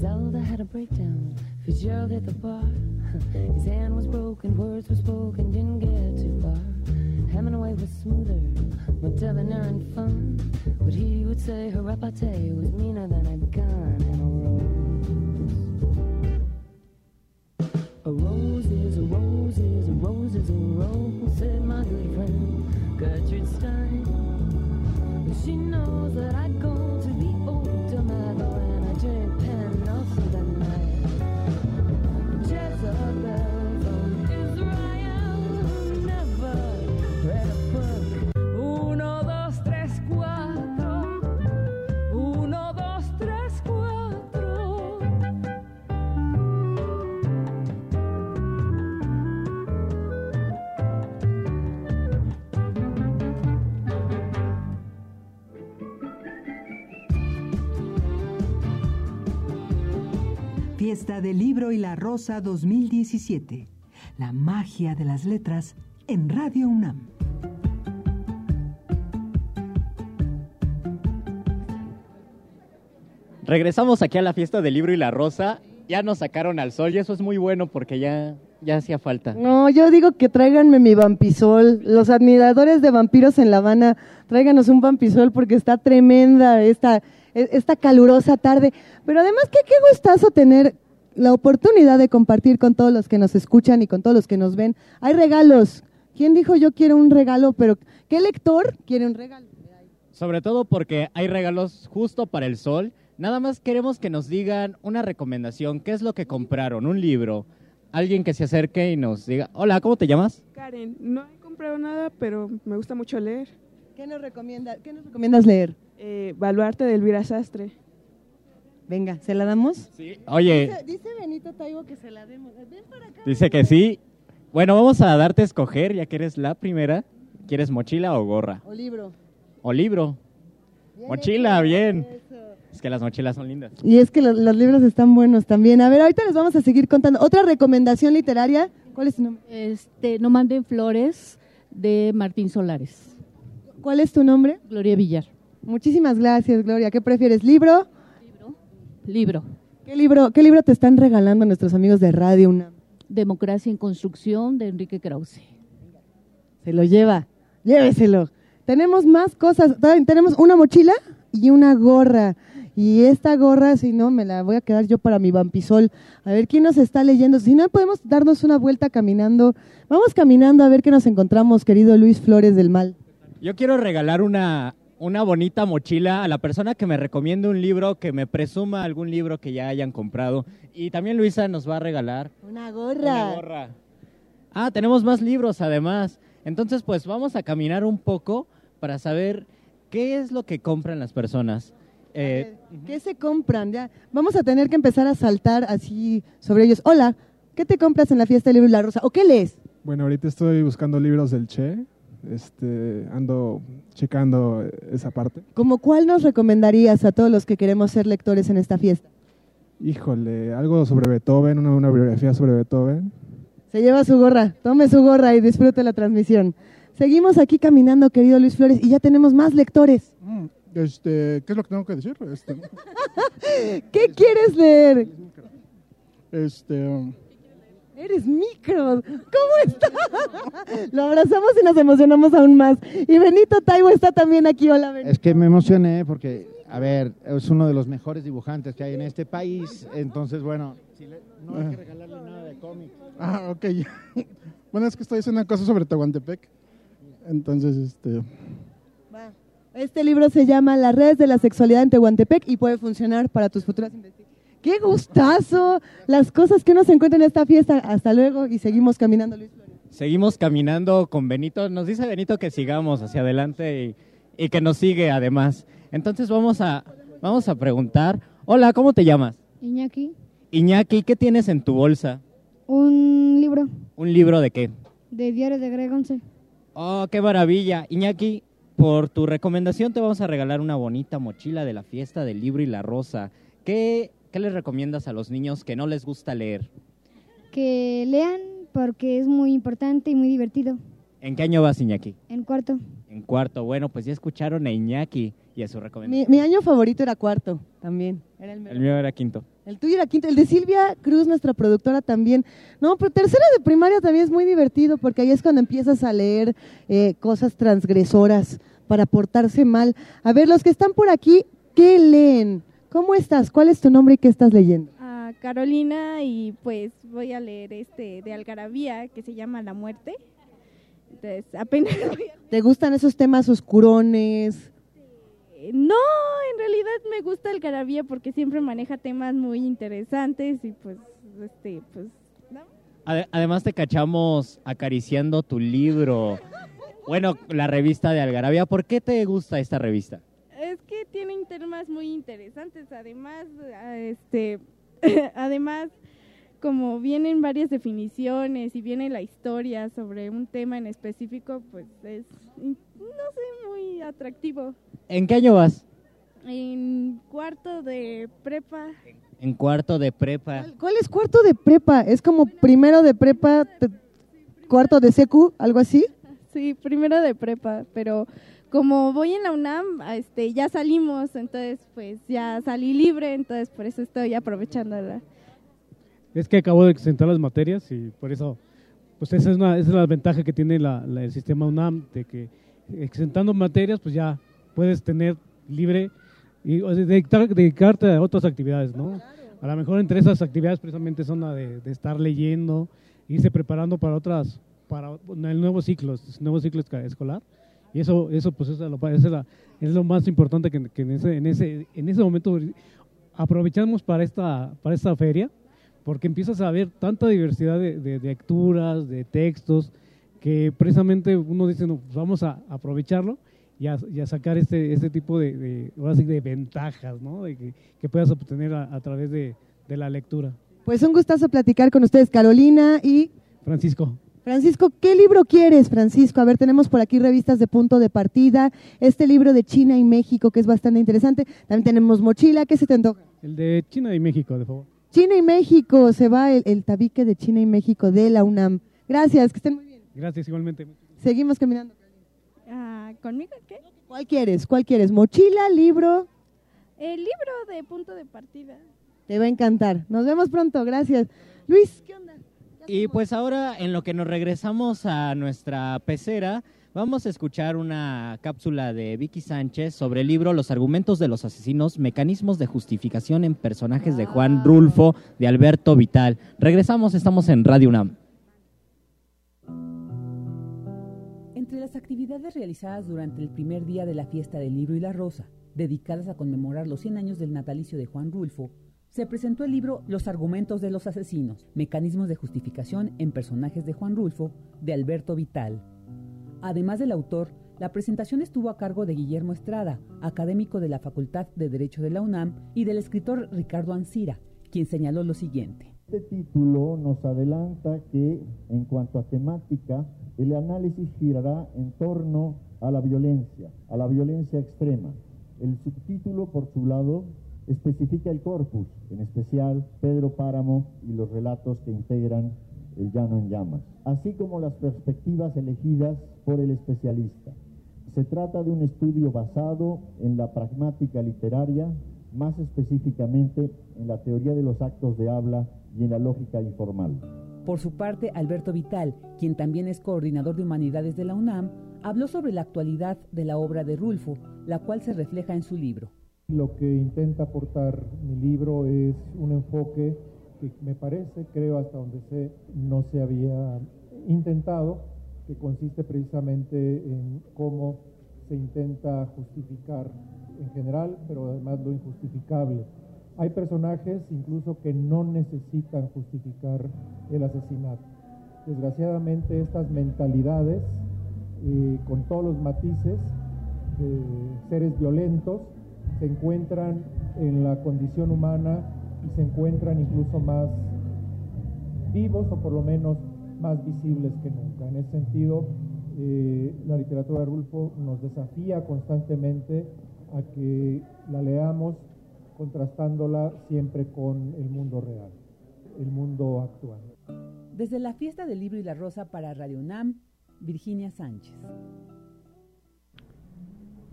Zelda had a breakdown. Fitzgerald hit the bar. His hand was broken, words were spoken, didn't get too far. Hemingway was smoother, more debonair and fun. But he would say her repartee was meaner than a gun and a rose. A rose is a rose is a rose is a rose, said my good friend Gertrude Stein. But she knows that I Fiesta del Libro y la Rosa 2017. La magia de las letras en Radio UNAM. Regresamos aquí a la Fiesta del Libro y la Rosa. Ya nos sacaron al sol y eso es muy bueno porque ya, ya hacía falta. No, yo digo que tráiganme mi vampisol. Los admiradores de vampiros en La Habana, tráiganos un vampisol porque está tremenda esta, esta calurosa tarde. Pero además, qué, qué gustazo tener la oportunidad de compartir con todos los que nos escuchan y con todos los que nos ven. Hay regalos. ¿Quién dijo yo quiero un regalo? Pero ¿qué lector quiere un regalo? Sobre todo porque hay regalos justo para el sol. Nada más queremos que nos digan una recomendación. ¿Qué es lo que compraron? Un libro. Alguien que se acerque y nos diga, hola, ¿cómo te llamas? Karen, no he comprado nada, pero me gusta mucho leer. ¿Qué nos, recomienda, qué nos recomiendas leer? Eh, Baluarte de Elvira Sastre. Venga, ¿se la damos? Sí. Oye. Dice, Benito Taibo que se la demos. Ven para acá. Dice que sí. Bueno, vamos a darte a escoger, ya que eres la primera. ¿Quieres mochila o gorra? O libro. O libro. mochila, bien. Es que las mochilas son lindas. Y es que los, libros están buenos también. A ver, ahorita les vamos a seguir contando. Otra recomendación literaria. ¿Cuál es tu nombre? Este, No manden flores de Martín Solares. ¿Cuál es tu nombre? Gloria Villar. Muchísimas gracias, Gloria. ¿Qué prefieres, libro? Libro. ¿Qué libro, qué libro te están regalando nuestros amigos de Radio UNAM? Democracia en Construcción de Enrique Krause. Se lo lleva, lléveselo. Tenemos más cosas, tenemos una mochila y una gorra. Y esta gorra, si no, me la voy a quedar yo para mi vampisol. A ver quién nos está leyendo. Si no, podemos darnos una vuelta caminando. Vamos caminando a ver qué nos encontramos, querido Luis Flores del Mal. Yo quiero regalar una, una bonita mochila a la persona que me recomiende un libro, que me presuma algún libro que ya hayan comprado. Y también Luisa nos va a regalar una gorra. Una gorra. Ah, tenemos más libros además. Entonces, pues vamos a caminar un poco para saber qué es lo que compran las personas. Eh, ¿Qué se compran? Ya vamos a tener que empezar a saltar así sobre ellos. Hola, ¿qué te compras en la fiesta del libro y la rosa? ¿O qué lees? Bueno, ahorita estoy buscando libros del Che este, ando checando esa parte. ¿Cómo cuál nos recomendarías a todos los que queremos ser lectores en esta fiesta? Híjole, algo sobre Beethoven, una, biografía sobre Beethoven. Se lleva su gorra, tome su gorra y disfrute la transmisión. Seguimos aquí caminando, querido Luis Flores, y ya tenemos más lectores. Mm, este, ¿Qué es lo que tengo que decir? Este, ¿Qué quieres leer? Este, Eres micro. ¿Cómo está? Lo abrazamos y nos emocionamos aún más. Y Benito Taibo está también aquí. Hola, Benito. Es que me emocioné porque, a ver, es uno de los mejores dibujantes que hay en este país. Entonces, bueno, no hay que regalarle nada de cómic. Ah, ok. bueno, es que estoy haciendo una cosa sobre Tehuantepec. Entonces, este... Este libro se llama Las redes de la sexualidad en Tehuantepec y puede funcionar para tus futuras investigaciones. ¡Qué gustazo! Las cosas que uno se encuentra en esta fiesta. Hasta luego y seguimos caminando, Luis. Seguimos caminando con Benito. Nos dice Benito que sigamos hacia adelante y, y que nos sigue además. Entonces vamos a, vamos a preguntar. Hola, ¿cómo te llamas? Iñaki, Iñaki, ¿qué tienes en tu bolsa? un libro ¿Un libro de qué? de Diario de Greg 11. Oh, qué maravilla. Iñaki, por tu recomendación te vamos a regalar una bonita mochila de la fiesta del libro y la rosa. ¿Qué, qué les recomiendas a los niños que no les gusta leer? Que lean porque es muy importante y muy divertido. ¿En qué año vas, Iñaki? En cuarto. En cuarto. Bueno, pues ya escucharon a Iñaki y a su recomendación. Mi, mi año favorito era cuarto también. Era el, El mío era quinto. el tuyo era quinto. El de Silvia Cruz, nuestra productora también. No, pero tercero de primaria también es muy divertido porque ahí es cuando empiezas a leer eh, cosas transgresoras para portarse mal. A ver, los que están por aquí, ¿qué leen? ¿Cómo estás? ¿Cuál es tu nombre y qué estás leyendo? a Carolina y pues voy a leer este de Algarabía que se llama La muerte. Entonces, apenas voy a- ¿Te gustan esos temas oscurones? No, en realidad me gusta Algarabía porque siempre maneja temas muy interesantes y pues este pues ¿no? Ade- Además te cachamos acariciando tu libro. Bueno, la revista de Algarabía. ¿Por qué te gusta esta revista? Que tienen temas muy interesantes, además ah, este además como vienen varias definiciones y viene la historia sobre un tema en específico, pues es no sé, muy atractivo. ¿En qué año vas? En cuarto de prepa. En cuarto de prepa. ¿Cuál es cuarto de prepa? ¿Es como primero de prepa, te- cuarto de secu, algo así? Sí, primero de prepa, pero como voy en la UNAM, este, ya salimos, entonces pues ya salí libre, entonces por eso estoy aprovechando la... Es que acabo de exentar las materias y por eso, pues esa es, una, esa es la ventaja que tiene la- la- el sistema UNAM, de que exentando materias, pues ya puedes tener libre y o sea, dedicar- dedicarte a otras actividades, ¿no? A lo mejor entre esas actividades precisamente son la de, de estar leyendo, irse preparando para otras, para el nuevo ciclo, el nuevo ciclo escolar. Y eso, eso pues es lo, es la- es lo más importante que, que en, ese, en, ese, en ese momento aprovechamos para esta, para esta feria, porque empiezas a ver tanta diversidad de, de- de lecturas, de textos, que precisamente uno dice, no, pues vamos a aprovecharlo y a, y a sacar este, este tipo de, de, ahora sí, de ventajas ¿no? de que, que puedas obtener a, a través de, de la lectura. Pues un gustazo platicar con ustedes, Carolina y Francisco. Francisco. ¿Qué libro quieres, Francisco? A ver, tenemos por aquí revistas de punto de partida, este libro de China y México que es bastante interesante. También tenemos mochila, ¿qué se te antoja? El de China y México, de favor. China y México, se va el, el tabique de China y México de la UNAM. Gracias, que estén muy bien. Gracias igualmente. Seguimos caminando. Ah, ¿Conmigo qué? ¿Cuál quieres? ¿Cuál quieres? ¿Mochila, libro? El libro de punto de partida. Te va a encantar. Nos vemos pronto, gracias. Luis, ¿qué onda? Y pues ahora, en lo que nos regresamos a nuestra pecera, vamos a escuchar una cápsula de Vicky Sánchez sobre el libro Los argumentos de los asesinos, mecanismos de justificación en personajes de Juan Rulfo, de Alberto Vital. Regresamos, estamos en Radio UNAM. Entre las actividades realizadas durante el primer día de la fiesta del libro y la rosa, dedicadas a conmemorar los 100 años del natalicio de Juan Rulfo, se presentó el libro Los argumentos de los asesinos, mecanismos de justificación en personajes de Juan Rulfo, de Alberto Vital. Además del autor, la presentación estuvo a cargo de Guillermo Estrada, académico de la Facultad de Derecho de la UNAM, y del escritor Ricardo Ancira, quien señaló lo siguiente. Este título nos adelanta que, en cuanto a temática, el análisis girará en torno a la violencia, a la violencia extrema. El subtítulo, por su lado, especifica el corpus, en especial Pedro Páramo y los relatos que integran El Llano en Llamas, así como las perspectivas elegidas por el especialista. Se trata de un estudio basado en la pragmática literaria, más específicamente en la teoría de los actos de habla y en la lógica informal. Por su parte, Alberto Vital, quien también es coordinador de humanidades de la UNAM, habló sobre la actualidad de la obra de Rulfo, la cual se refleja en su libro. Lo que intenta aportar mi libro es un enfoque que me parece, creo hasta donde sé, no se había intentado, que consiste precisamente en cómo se intenta justificar en general, pero además lo injustificable. Hay personajes incluso que no necesitan justificar el asesinato. Desgraciadamente estas mentalidades, eh, con todos los matices de seres violentos, se encuentran en la condición humana y se encuentran incluso más vivos o por lo menos más visibles que nunca. En ese sentido, eh, la literatura de Rulfo nos desafía constantemente a que la leamos contrastándola siempre con el mundo real, el mundo actual. Desde la fiesta del libro y la rosa para Radio UNAM, Virginia Sánchez.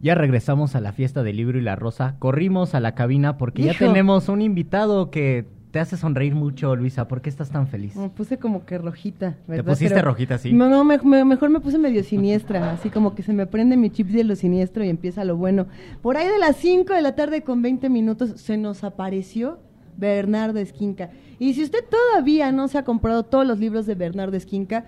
Ya regresamos a la fiesta del libro y la rosa. Corrimos a la cabina porque ya tenemos un invitado que te hace sonreír mucho, Luisa. ¿Por qué estás tan feliz? Me puse como que rojita, ¿verdad? pusiste Pero- rojita, sí? No, no, me- me- mejor me puse medio siniestra, así como que se me prende mi chip de lo siniestro y empieza lo bueno. Por ahí de las 5 de la tarde con 20 minutos se nos apareció Bernardo Esquinca. Y si usted todavía no se ha comprado todos los libros de Bernardo Esquinca,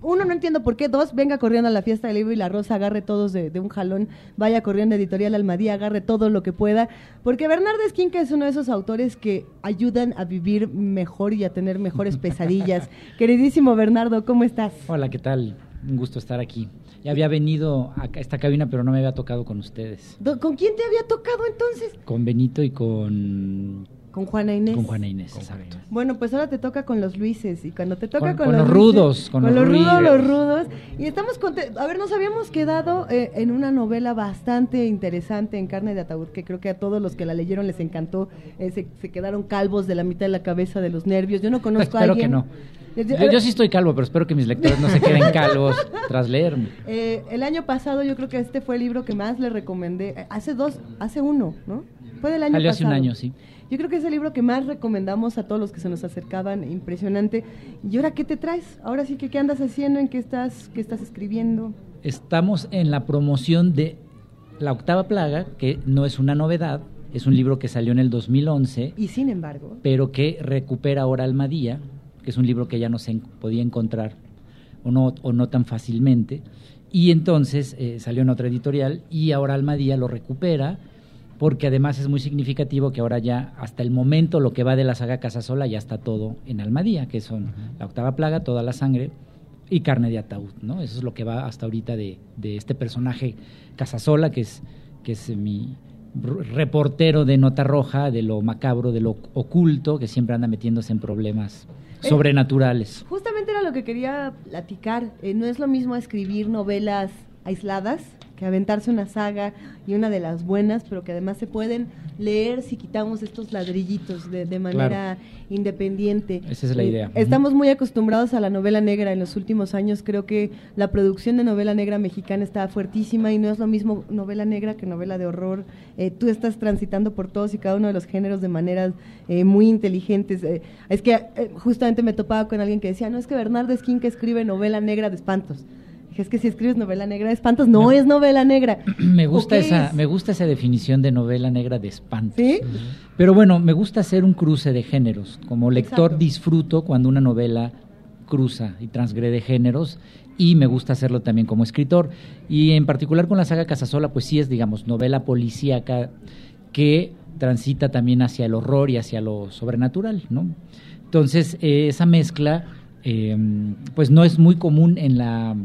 uno no entiendo por qué, dos, venga corriendo a la fiesta del libro y la rosa, agarre todos de, de un jalón, vaya corriendo a Editorial Almadía, agarre todo lo que pueda, porque Bernardo Esquinca es uno de esos autores que ayudan a vivir mejor y a tener mejores pesadillas. Queridísimo Bernardo, ¿cómo estás? Hola, ¿qué tal? Un gusto estar aquí. Ya había venido a esta cabina, pero no me había tocado con ustedes. ¿Con quién te había tocado entonces? Con Benito y con, Con Juana Inés. con Juana Inés. exacto. Bueno, pues ahora te toca con los Luises y cuando te toca Con- con, con los Luises- rudos, con los rudos, ruidos. los rudos. Y estamos contentos. A ver, nos habíamos quedado eh, en una novela bastante interesante en Carne de Ataúd, que creo que a todos los que la leyeron les encantó. Eh, se, se quedaron calvos de la mitad de la cabeza de los nervios. Yo no conozco a Espero alguien. que no. Yo, yo sí estoy calvo, pero espero que mis lectores no se queden calvos tras leerme. Eh, el año pasado yo creo que este fue el libro que más le recomendé. Eh, Hace dos, hace uno, ¿no? Fue del año Salió hace pasado. un año, sí. Yo creo que es el libro que más recomendamos a todos los que se nos acercaban, impresionante. ¿Y ahora qué te traes? Ahora sí que qué andas haciendo, en qué estás, qué estás escribiendo. Estamos en la promoción de La Octava Plaga, que no es una novedad, es un libro que salió en el 2011, Y sin embargo, pero que recupera ahora Almadía, que es un libro que ya no se podía encontrar o no, o no tan fácilmente. Y entonces eh, salió en otra editorial y ahora Almadía lo recupera porque además es muy significativo que ahora ya hasta el momento lo que va de la saga Casasola ya está todo en Almadía, que son la octava plaga, toda la sangre y carne de ataúd, ¿no? Eso es lo que va hasta ahorita de, de este personaje Casasola, que es, que es mi reportero de nota roja, de lo macabro, de lo oculto, que siempre anda metiéndose en problemas Eh, sobrenaturales. justamente era lo que quería platicar. Eh, no es lo mismo escribir novelas aisladas que aventarse una saga y una de las buenas, pero que además se pueden leer si quitamos estos ladrillitos de, de manera independiente. Esa es la idea. Estamos muy acostumbrados a la novela negra en los últimos años. Creo que la producción de novela negra mexicana está fuertísima y no es lo mismo novela negra que novela de horror. Eh, tú estás transitando por todos y cada uno de los géneros de maneras eh, muy inteligentes. Eh, es que eh, justamente me topaba con alguien que decía, no es que Bernardo Esquinca escribe novela negra de espantos. Dije, es que si escribes novela negra de espantos, no es novela negra. Me gusta ¿O qué esa, es? me gusta esa definición de novela negra de espanto. Pero bueno, me gusta hacer un cruce de géneros. Como lector Exacto. disfruto cuando una novela cruza y transgrede géneros y me gusta hacerlo también como escritor. Y en particular con la saga Casasola, pues sí es, digamos, novela policíaca que transita también hacia el horror y hacia lo sobrenatural, ¿no? Entonces, eh, esa mezcla, eh, pues no es muy común en la,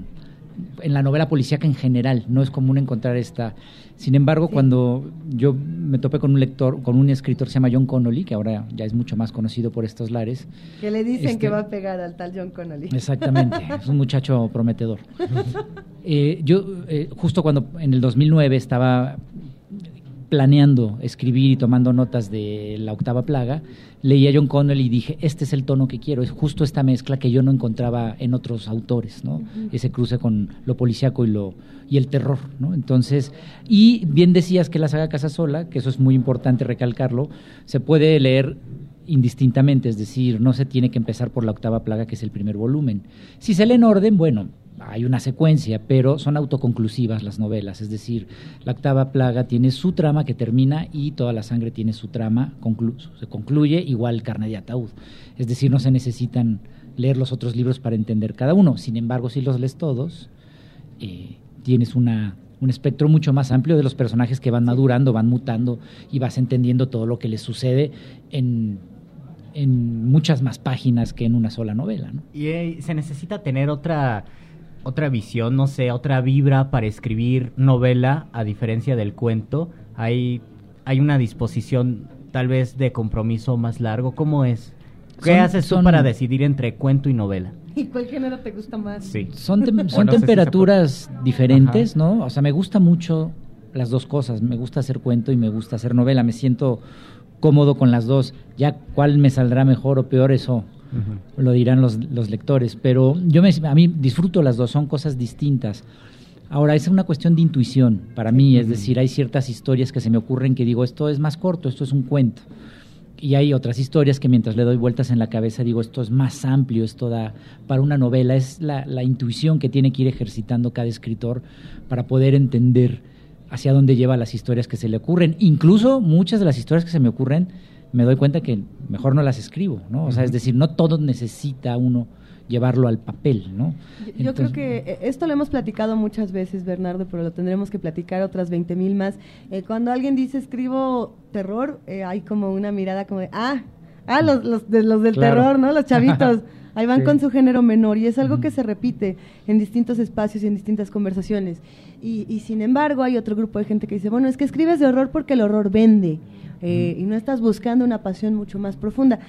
en la novela policíaca en general, no es común encontrar esta. Sin embargo, cuando yo me topé con un lector, con un escritor que se llama John Connolly, que ahora ya es mucho más conocido por estos lares, Que le dicen Este- que va a pegar al tal John Connolly. Exactamente, es un muchacho prometedor. Eh, yo, eh, justo cuando en el 2009 estaba planeando escribir y tomando notas de la octava plaga, leí a John Connell y dije, este es el tono que quiero, es justo esta mezcla que yo no encontraba en otros autores, ¿no? Ese cruce con lo policíaco y lo y el terror, ¿no? Entonces, y bien decías que la saga Casa Sola, que eso es muy importante recalcarlo, se puede leer indistintamente, es decir, no se tiene que empezar por la octava plaga, que es el primer volumen. Si se lee en orden, bueno, hay una secuencia, pero son autoconclusivas las novelas, es decir, la octava plaga tiene su trama que termina y toda la sangre tiene su trama, conclu se concluye, igual carne de ataúd. Es decir, no se necesitan leer los otros libros para entender cada uno. Sin embargo, si los lees todos, eh, tienes una, un espectro mucho más amplio de los personajes que van madurando, van mutando y vas entendiendo todo lo que les sucede en, en muchas más páginas que en una sola novela. ¿no? Y eh, se necesita tener otra otra visión, no sé, otra vibra para escribir novela, a diferencia del cuento. Hay, hay una disposición tal vez de compromiso más largo. ¿Cómo es? ¿Qué Son- haces tú son- para decidir entre cuento y novela? ¿Y cuál género te gusta más? Sí. Son, tem- si temperaturas diferentes, ¿no? O sea, me gusta mucho las dos cosas. Me gusta hacer cuento y me gusta hacer novela. Me siento cómodo con las dos. Ya cuál me saldrá mejor o peor, eso lo dirán los, los lectores. Pero yo me, a mí disfruto las dos, son cosas distintas. Ahora, es una cuestión de intuición para mí, es decir, hay ciertas historias que se me ocurren que digo, esto es más corto, esto es un cuento. Y hay otras historias que mientras le doy vueltas en la cabeza digo, esto es más amplio, esto da para una novela, es la, la intuición que tiene que ir ejercitando cada escritor para poder entender hacia dónde lleva las historias que se le ocurren. Incluso muchas de las historias que se me ocurren, me doy cuenta que mejor no las escribo, ¿no? O sea, es decir, no todo necesita uno llevarlo al papel, ¿no? Yo- Yo creo que eh, esto lo hemos platicado muchas veces, Bernardo, pero lo tendremos que platicar otras 20 mil más. Eh, cuando alguien dice escribo terror, eh, hay como una mirada como de, ah, ah los, los, de, los del Claro. terror, ¿no? Los chavitos. Ahí van Sí. con su género menor y es algo que se repite en distintos espacios y en distintas conversaciones. Y, y sin embargo hay otro grupo de gente que dice, bueno, es que escribes de horror porque el horror vende eh, y no estás buscando una pasión mucho más profunda.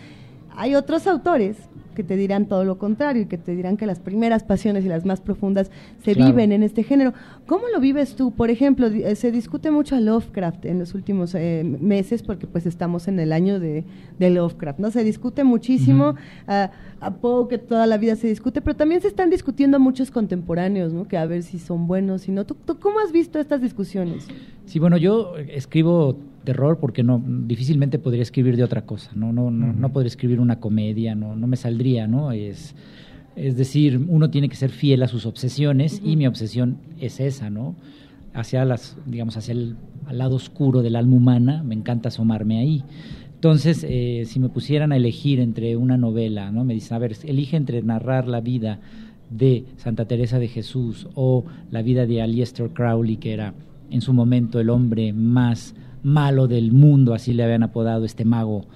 Hay otros autores que te dirán todo lo contrario y que te dirán que las primeras pasiones y las más profundas se Claro. viven en este género. ¿Cómo lo vives tú? Por ejemplo, eh, se discute mucho a Lovecraft en los últimos eh, meses porque pues estamos en el año de, de Lovecraft, ¿no? Se discute muchísimo a, a Poe que toda la vida se discute, pero también se están discutiendo muchos contemporáneos, ¿no? Que a ver si son buenos, si no. ¿Tú, tú cómo has visto estas discusiones? Sí, bueno, yo escribo terror porque no difícilmente podría escribir de otra cosa, no no no, no podría escribir una comedia, no no me saldría, ¿no? Es es decir, uno tiene que ser fiel a sus obsesiones y mi obsesión es esa, ¿no? Hacia las digamos hacia el al lado oscuro del alma humana, me encanta asomarme ahí. Entonces, eh, si me pusieran a elegir entre una novela, ¿no? Me dicen, a ver, elige entre narrar la vida de Santa Teresa de Jesús o la vida de Aleister Crowley, que era en su momento el hombre más malo del mundo, así le habían apodado este mago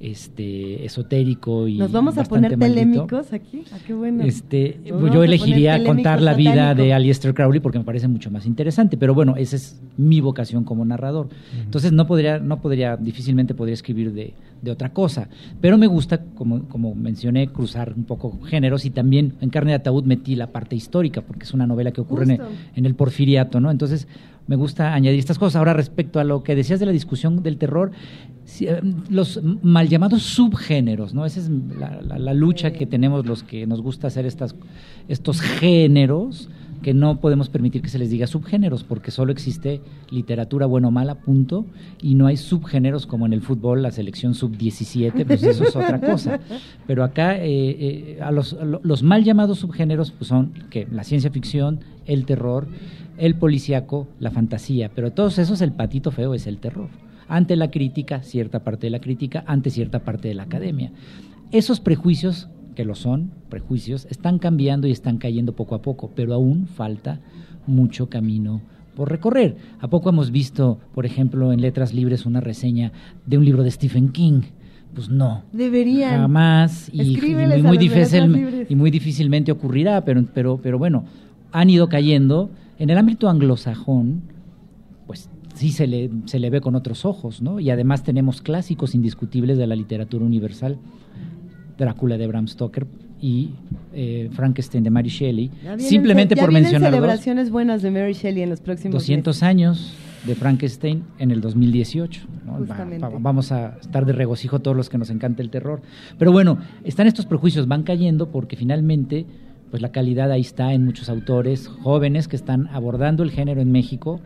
este esotérico y ¿Nos vamos a poner maldito. telémicos aquí? Ah, qué bueno. Este, Nos pues yo elegiría contar la vida satánico. de Aleister Crowley porque me parece mucho más interesante, pero bueno, esa es mi vocación como narrador. Entonces no podría, no podría, difícilmente podría escribir de, de otra cosa. Pero me gusta, como, como mencioné, cruzar un poco géneros y también en Carne de Ataúd metí la parte histórica, porque es una novela que ocurre en en el porfiriato, ¿no? Entonces me gusta añadir estas cosas. Ahora, respecto a lo que decías de la discusión del terror, eh, los mal llamados subgéneros, ¿no? Esa es la, la- la lucha que tenemos los que nos gusta hacer estas, estos géneros que no podemos permitir que se les diga subgéneros porque solo existe literatura buena o mala, punto, y no hay subgéneros como en el fútbol, la selección sub-17, pues eso es otra cosa. Pero acá eh, eh, a los, mal llamados subgéneros pues son que la ciencia ficción, el terror, el policíaco, la fantasía, pero todos esos el patito feo es el terror. Ante la crítica, cierta parte de la crítica, ante cierta parte de la academia. Esos prejuicios, que lo son, prejuicios, están cambiando y están cayendo poco a poco, pero aún falta mucho camino por recorrer. ¿A poco hemos visto, por ejemplo, en Letras Libres una reseña de un libro de Stephen King? Pues no. Deberían. Jamás y, muy, muy difícil, y muy difícilmente ocurrirá, pero, pero, pero bueno, han ido cayendo. En el ámbito anglosajón, pues sí se le, se le ve con otros ojos, ¿no? Y además tenemos clásicos indiscutibles de la literatura universal, Drácula de Bram Stoker y eh, Frankenstein de Mary Shelley, Ya vienen simplemente ya por vienen mencionar dos. celebraciones buenas de Mary Shelley en los próximos 200 años de Frankenstein en el 2018. ¿no? Va- va- vamos a estar de regocijo todos los que nos encanta el terror. Pero bueno, están estos prejuicios, van cayendo porque finalmente pues la calidad ahí está en muchos autores jóvenes que están abordando el género en México.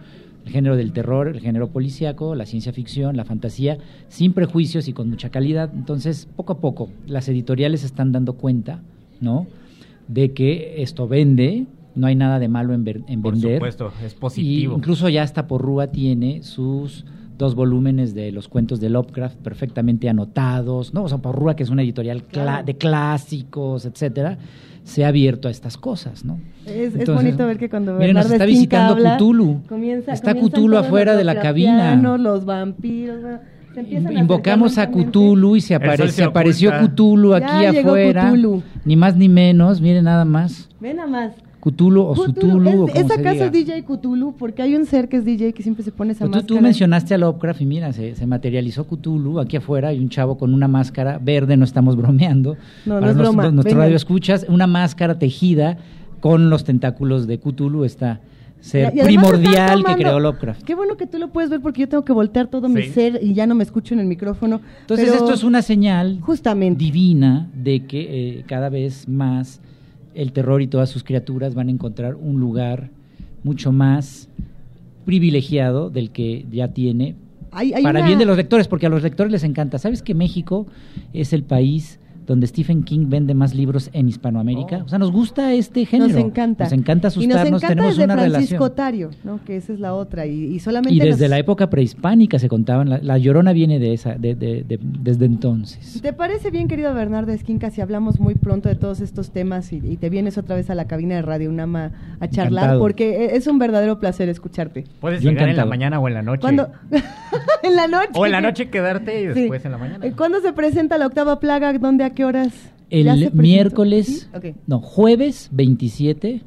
El género del terror, el género policíaco, la ciencia ficción, la fantasía, sin prejuicios y con mucha calidad. Entonces, poco a poco, las editoriales están dando cuenta, ¿no? De que esto vende, no hay nada de malo en, ver- en Por vender. supuesto, es positivo. Y incluso ya hasta Porrúa tiene sus dos volúmenes de los cuentos de Lovecraft perfectamente anotados, ¿no? O sea, Porrúa, que es una editorial de clásicos, etcétera, se ha abierto a estas cosas, ¿no? Es, es Entonces, bonito ver que cuando miren, nos está visitando habla, Cthulhu. comienza- Está Cthulhu afuera los de la cabina. Los vampiros, se a Invocamos a acercar Cthulhu y se, El sol apare- se se apareció. Cthulhu Ya aquí llegó afuera. Cthulhu. Ni más ni menos, miren nada más. Ven nada más. Cthulhu o Cthulhu, ¿Es, ¿es acaso. DJ Cthulhu? Porque hay un ser que es DJ que siempre se pone esa Pero tú, tú máscara. mencionaste a Lovecraft y mira, se, se materializó Cthulhu. Aquí afuera hay un chavo con una máscara verde, no estamos bromeando. No, no Para es nuestro- broma, Nuestro radio escuchas, una máscara tejida con los tentáculos de Cthulhu, está ser Y primordial que creó Lovecraft. Qué bueno que tú lo puedes ver porque yo tengo que voltear todo mi ser y ya no me escucho en el micrófono. Entonces pero- esto es una señal Justamente. divina de que eh, cada vez más el terror y todas sus criaturas van a encontrar un lugar mucho más privilegiado del que ya tiene Hay- hay para una- bien de los lectores, porque a los lectores les encanta. ¿Sabes que México es el país donde Stephen King vende más libros en Hispanoamérica? O sea, nos gusta este género. Nos encanta. Nos encanta y nos asustarnos, encanta tenemos desde una Francisco relación. Otario, ¿no? que esa es la otra. Y, y solamente Y desde nos- la época prehispánica se contaban, la, la llorona viene de esa, de- de- de- desde entonces. ¿Te parece bien, querido Bernardo Esquinca, si hablamos muy pronto de todos estos temas y, y te vienes otra vez a la cabina de Radio Unama a charlar? Encantado. Porque e- es un verdadero placer escucharte. Puedes Yo llegar en la mañana o en la noche. ¿Cuándo? en la noche. O en la noche quedarte y Sí. después en la mañana. ¿Cuándo se presenta la octava plaga? ¿Dónde, a qué horas? ¿Ya se El miércoles, no, jueves 27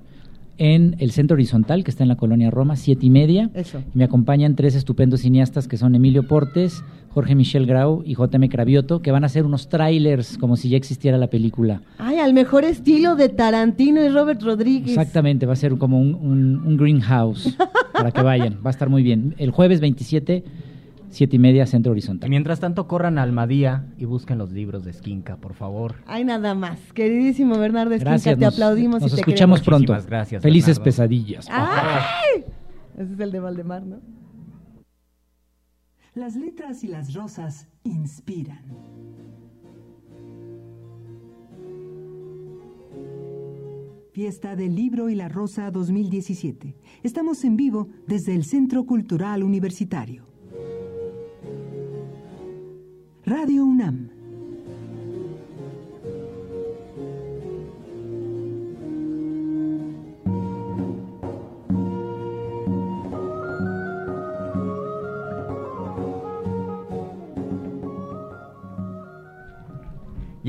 en el Centro Horizontal, que está en la colonia Roma, siete y media. Eso. Me acompañan tres estupendos cineastas que son Emilio Portes, Jorge Michel Grau y JM Cravioto, que van a hacer unos trailers como si ya existiera la película. Ay, al mejor estilo de Tarantino y Robert Rodríguez. Exactamente, va a ser como un, un- un greenhouse para que vayan. Va a estar muy bien. El jueves 27, siete y media, Centro Horizontal. Y mientras tanto, corran a Almadía y busquen los libros de Skinka, por favor. Ay, nada más. Queridísimo Bernardo Esquinca, Gracias, te nos- aplaudimos nos y te escuchamos queremos. pronto. Muchísimas gracias, Felices Bernardo. pesadillas. ¡Ay! Ese es el de Valdemar, ¿no? Las letras y las rosas inspiran. Fiesta del Libro y la Rosa 2017. Estamos en vivo desde el Centro Cultural Universitario. Radio UNAM.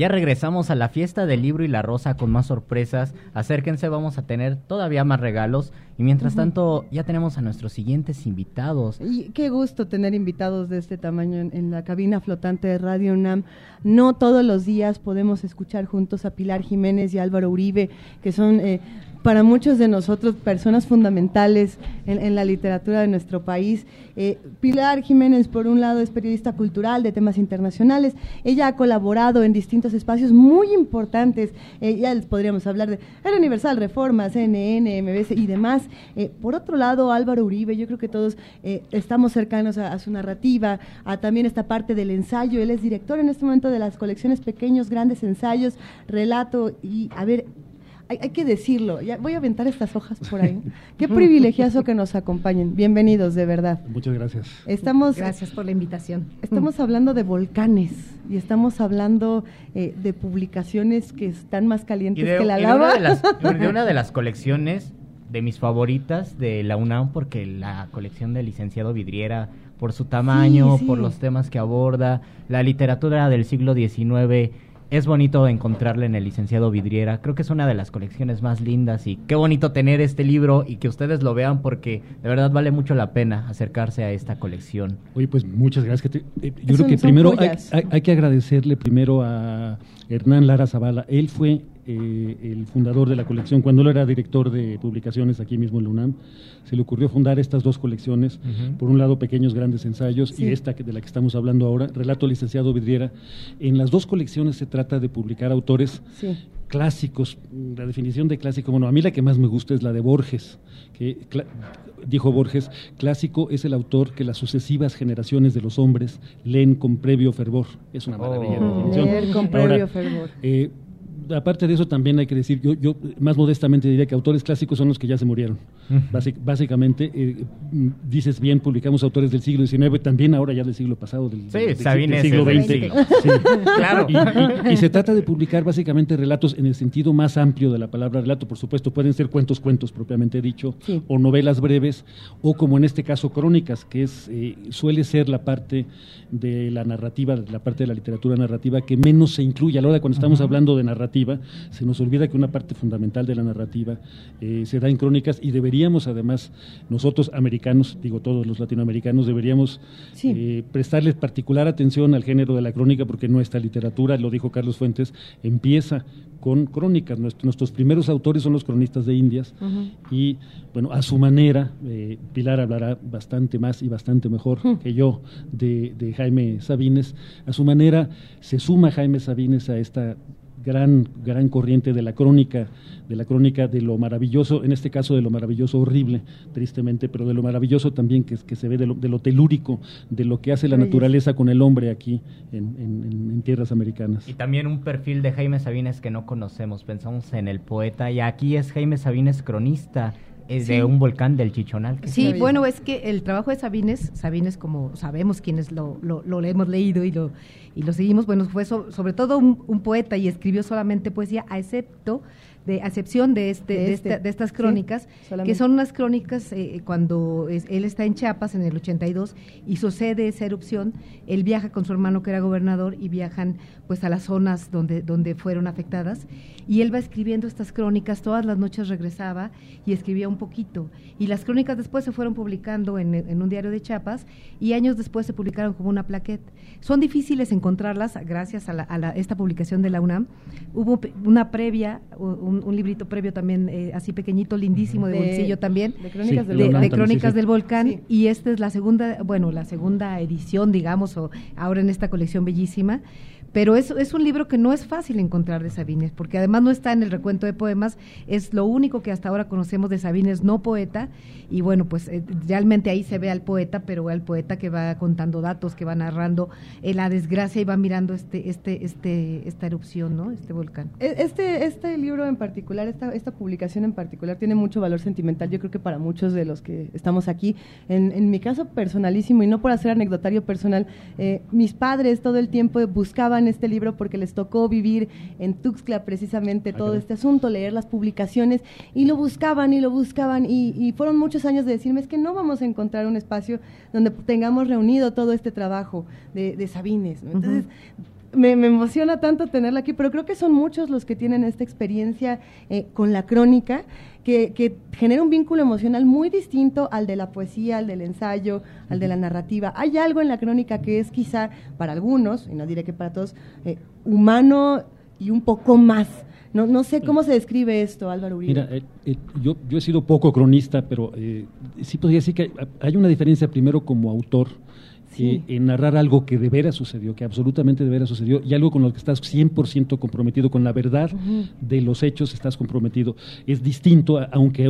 Ya regresamos a la fiesta del libro y la rosa con más sorpresas. Acérquense, vamos a tener todavía más regalos. Y mientras tanto, ya tenemos a nuestros siguientes invitados. Y qué gusto tener invitados de este tamaño en, en la cabina flotante de Radio UNAM. No todos los días podemos escuchar juntos a Pilar Jiménez y Álvaro Uribe, que son eh, para muchos de nosotros personas fundamentales en, en la literatura de nuestro país. Eh, Pilar Jiménez, por un lado, es periodista cultural de temas internacionales. Ella ha colaborado en distintos espacios muy importantes. Eh, ya les podríamos hablar de El Universal, Reforma, CNN, MBS y demás. Eh, por otro lado, Álvaro Uribe, yo creo que todos eh, estamos cercanos a, a su narrativa, a también esta parte del ensayo. Él es director en este momento de las colecciones Pequeños, Grandes Ensayos, Relato y, a ver, hay, hay que decirlo, ya voy a aventar estas hojas por ahí. Qué privilegiazo que nos acompañen. Bienvenidos, de verdad. Muchas gracias. Estamos, Gracias por la invitación. Estamos hablando de volcanes y estamos hablando eh, de publicaciones que están más calientes de, que la y de lava. una de las, de una de las colecciones de mis favoritas de la UNAM, porque la colección del licenciado Vidriera, por su tamaño, sí. por los temas que aborda, la literatura del siglo XIX, es bonito encontrarla en el licenciado Vidriera. Creo que es una de las colecciones más lindas y qué bonito tener este libro y que ustedes lo vean porque de verdad vale mucho la pena acercarse a esta colección. Oye, pues muchas gracias. Que te- eh, yo creo que primero hay- hay que agradecerle primero a Hernán Lara Zavala. Él fue eh, el fundador de la colección. Cuando él era director de publicaciones aquí mismo en la UNAM, se le ocurrió fundar estas dos colecciones. Por un lado, pequeños grandes ensayos Sí. y esta que- de la que estamos hablando ahora, Relato Licenciado Vidriera. En las dos colecciones se trata de publicar autores Sí. clásicos, la definición de clásico, bueno, a mí la que más me gusta es la de Borges, que dijo Borges, clásico es el autor que las sucesivas generaciones de los hombres leen con previo fervor. Es una maravilla de Oh. definición. Leer con previo fervor. eh, aparte de eso, también hay que decir, yo, yo más modestamente diría que autores clásicos son los que ya se murieron. Básic- básicamente, eh, dices bien, publicamos autores del siglo XIX, también ahora ya del siglo pasado, del, Sí, del- del Sabines siglo XX. Sí. Claro. Y, y- y se trata de publicar básicamente relatos en el sentido más amplio de la palabra relato. Por supuesto, pueden ser cuentos, cuentos propiamente dicho, o novelas breves, o como en este caso crónicas, que es eh, suele ser la parte de la narrativa, la parte de la literatura narrativa que menos se incluye. A la hora de cuando estamos hablando de narrativa, se nos olvida que una parte fundamental de la narrativa eh, se da en crónicas y deberíamos además, nosotros americanos, digo todos los latinoamericanos, deberíamos eh, prestarles particular atención al género de la crónica porque nuestra literatura, lo dijo Carlos Fuentes, empieza con crónicas. Nuestro- nuestros primeros autores son los cronistas de Indias y, bueno, a su manera, eh, Pilar hablará bastante más y bastante mejor que yo de, de Jaime Sabines. A su manera se suma Jaime Sabines a esta gran gran corriente de la crónica de la crónica de lo maravilloso en este caso de lo maravilloso horrible tristemente pero de lo maravilloso también que, que se ve de lo, de lo telúrico de lo que hace la naturaleza con el hombre aquí en, en- en- en tierras americanas Y también un perfil de Jaime Sabines que no conocemos. Pensamos en el poeta y aquí es Jaime Sabines cronista es Sí. de un volcán del Chichonal. Sí, bueno, es que el trabajo de Sabines, Sabines como sabemos quienes lo, lo, lo hemos leído y lo, y lo seguimos, bueno, fue so- sobre todo un, un poeta y escribió solamente poesía, a excepto de a excepción de este, De de, este, esta- de estas crónicas, que son unas crónicas eh, cuando es- él está en Chiapas en el 82 y sucede esa erupción, él viaja con su hermano que era gobernador y viajan pues a las zonas donde, donde fueron afectadas y él va escribiendo estas crónicas, todas las noches regresaba y escribía un poquito y las crónicas después se fueron publicando en, en un diario de Chiapas y años después se publicaron como una plaquette. Son difíciles encontrarlas gracias a, la- a la- esta publicación de la UNAM. Hubo una previa, un, un librito previo también eh, así pequeñito, lindísimo, de, De- bolsillo también, de Crónicas del de, Volcán de Crónicas sí, sí. del Volcán y esta es la segunda, bueno, la segunda edición, digamos, o ahora en esta colección bellísima. Pero es, es un libro que no es fácil encontrar de Sabines, porque además no está en el recuento de poemas, es lo único que hasta ahora conocemos de Sabines, no poeta, y bueno, pues eh, realmente ahí se ve al poeta, pero al poeta que va contando datos, que va narrando eh, la desgracia y va mirando este, este, este, esta erupción, ¿no? Este volcán. E- Este, este libro en particular, esta, esta publicación en particular, tiene mucho valor sentimental, yo creo que para muchos de los que estamos aquí. En, en mi caso personalísimo, y no por hacer anecdotario personal, eh, mis padres todo el tiempo buscaban este libro porque les tocó vivir en Tuxtla precisamente todo caray. este asunto, leer las publicaciones, y lo buscaban y lo buscaban, y, y fueron muchos años de decirme, es que no vamos a encontrar un espacio donde tengamos reunido todo este trabajo de, de Sabines. ¿no? Entonces, me, me emociona tanto tenerla aquí, pero creo que son muchos los que tienen esta experiencia eh, con la crónica, que, que genera un vínculo emocional muy distinto al de la poesía, al del ensayo, al de la narrativa. Hay algo en la crónica que es quizá para algunos, y no diré que para todos, eh, humano y un poco más. No, no sé cómo se describe esto, Álvaro Uribe. Mira, eh, eh, yo, yo he sido poco cronista, pero eh, sí podría decir que hay una diferencia primero como autor. Eh, en narrar algo que de veras sucedió, que absolutamente de veras sucedió, y algo con lo que estás 100% comprometido, con la verdad de los hechos estás comprometido. Es distinto, a- aunque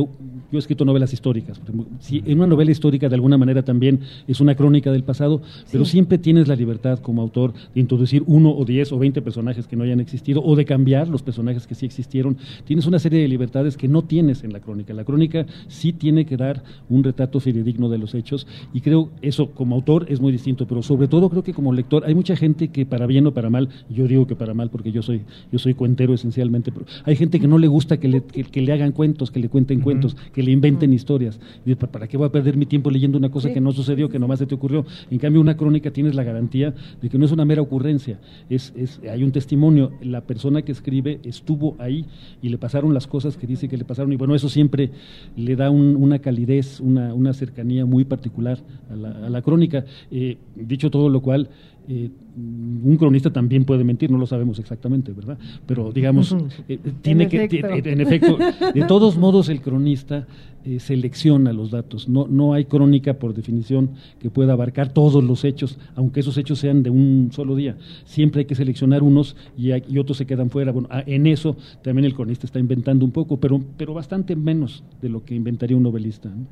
yo he escrito novelas históricas. si en una novela histórica de alguna manera también es una crónica del pasado, pero siempre tienes la libertad como autor de introducir uno o diez o veinte personajes que no hayan existido, o de cambiar los personajes que sí existieron. Tienes una serie de libertades que no tienes en la crónica. La crónica sí tiene que dar un retrato fidedigno de los hechos, y creo eso como autor es muy distinto, pero sobre todo creo que como lector hay mucha gente que para bien o para mal, yo digo que para mal porque yo soy yo soy cuentero esencialmente, pero hay gente que no le gusta que le, que, que le hagan cuentos, que le cuenten cuentos, que le inventen historias. Y dice, ¿para qué voy a perder mi tiempo leyendo una cosa Sí. que no sucedió, que nomás se te ocurrió? En cambio, una crónica tienes la garantía de que no es una mera ocurrencia, es, es hay un testimonio, la persona que escribe estuvo ahí y le pasaron las cosas que dice que le pasaron y bueno, eso siempre le da un- una calidez, una, una cercanía muy particular a la, a la crónica. Eh, dicho todo lo cual, eh, un cronista también puede mentir, no lo sabemos exactamente, ¿verdad? Pero digamos, eh, eh, tiene En que, efecto. en efecto, de todos modos el cronista eh, selecciona los datos. No, no hay crónica por definición que pueda abarcar todos los hechos, aunque esos hechos sean de un solo día. Siempre hay que seleccionar unos y, hay- y otros se quedan fuera. Bueno, ah, en eso también el cronista está inventando un poco, pero, pero bastante menos de lo que inventaría un novelista. ¿no?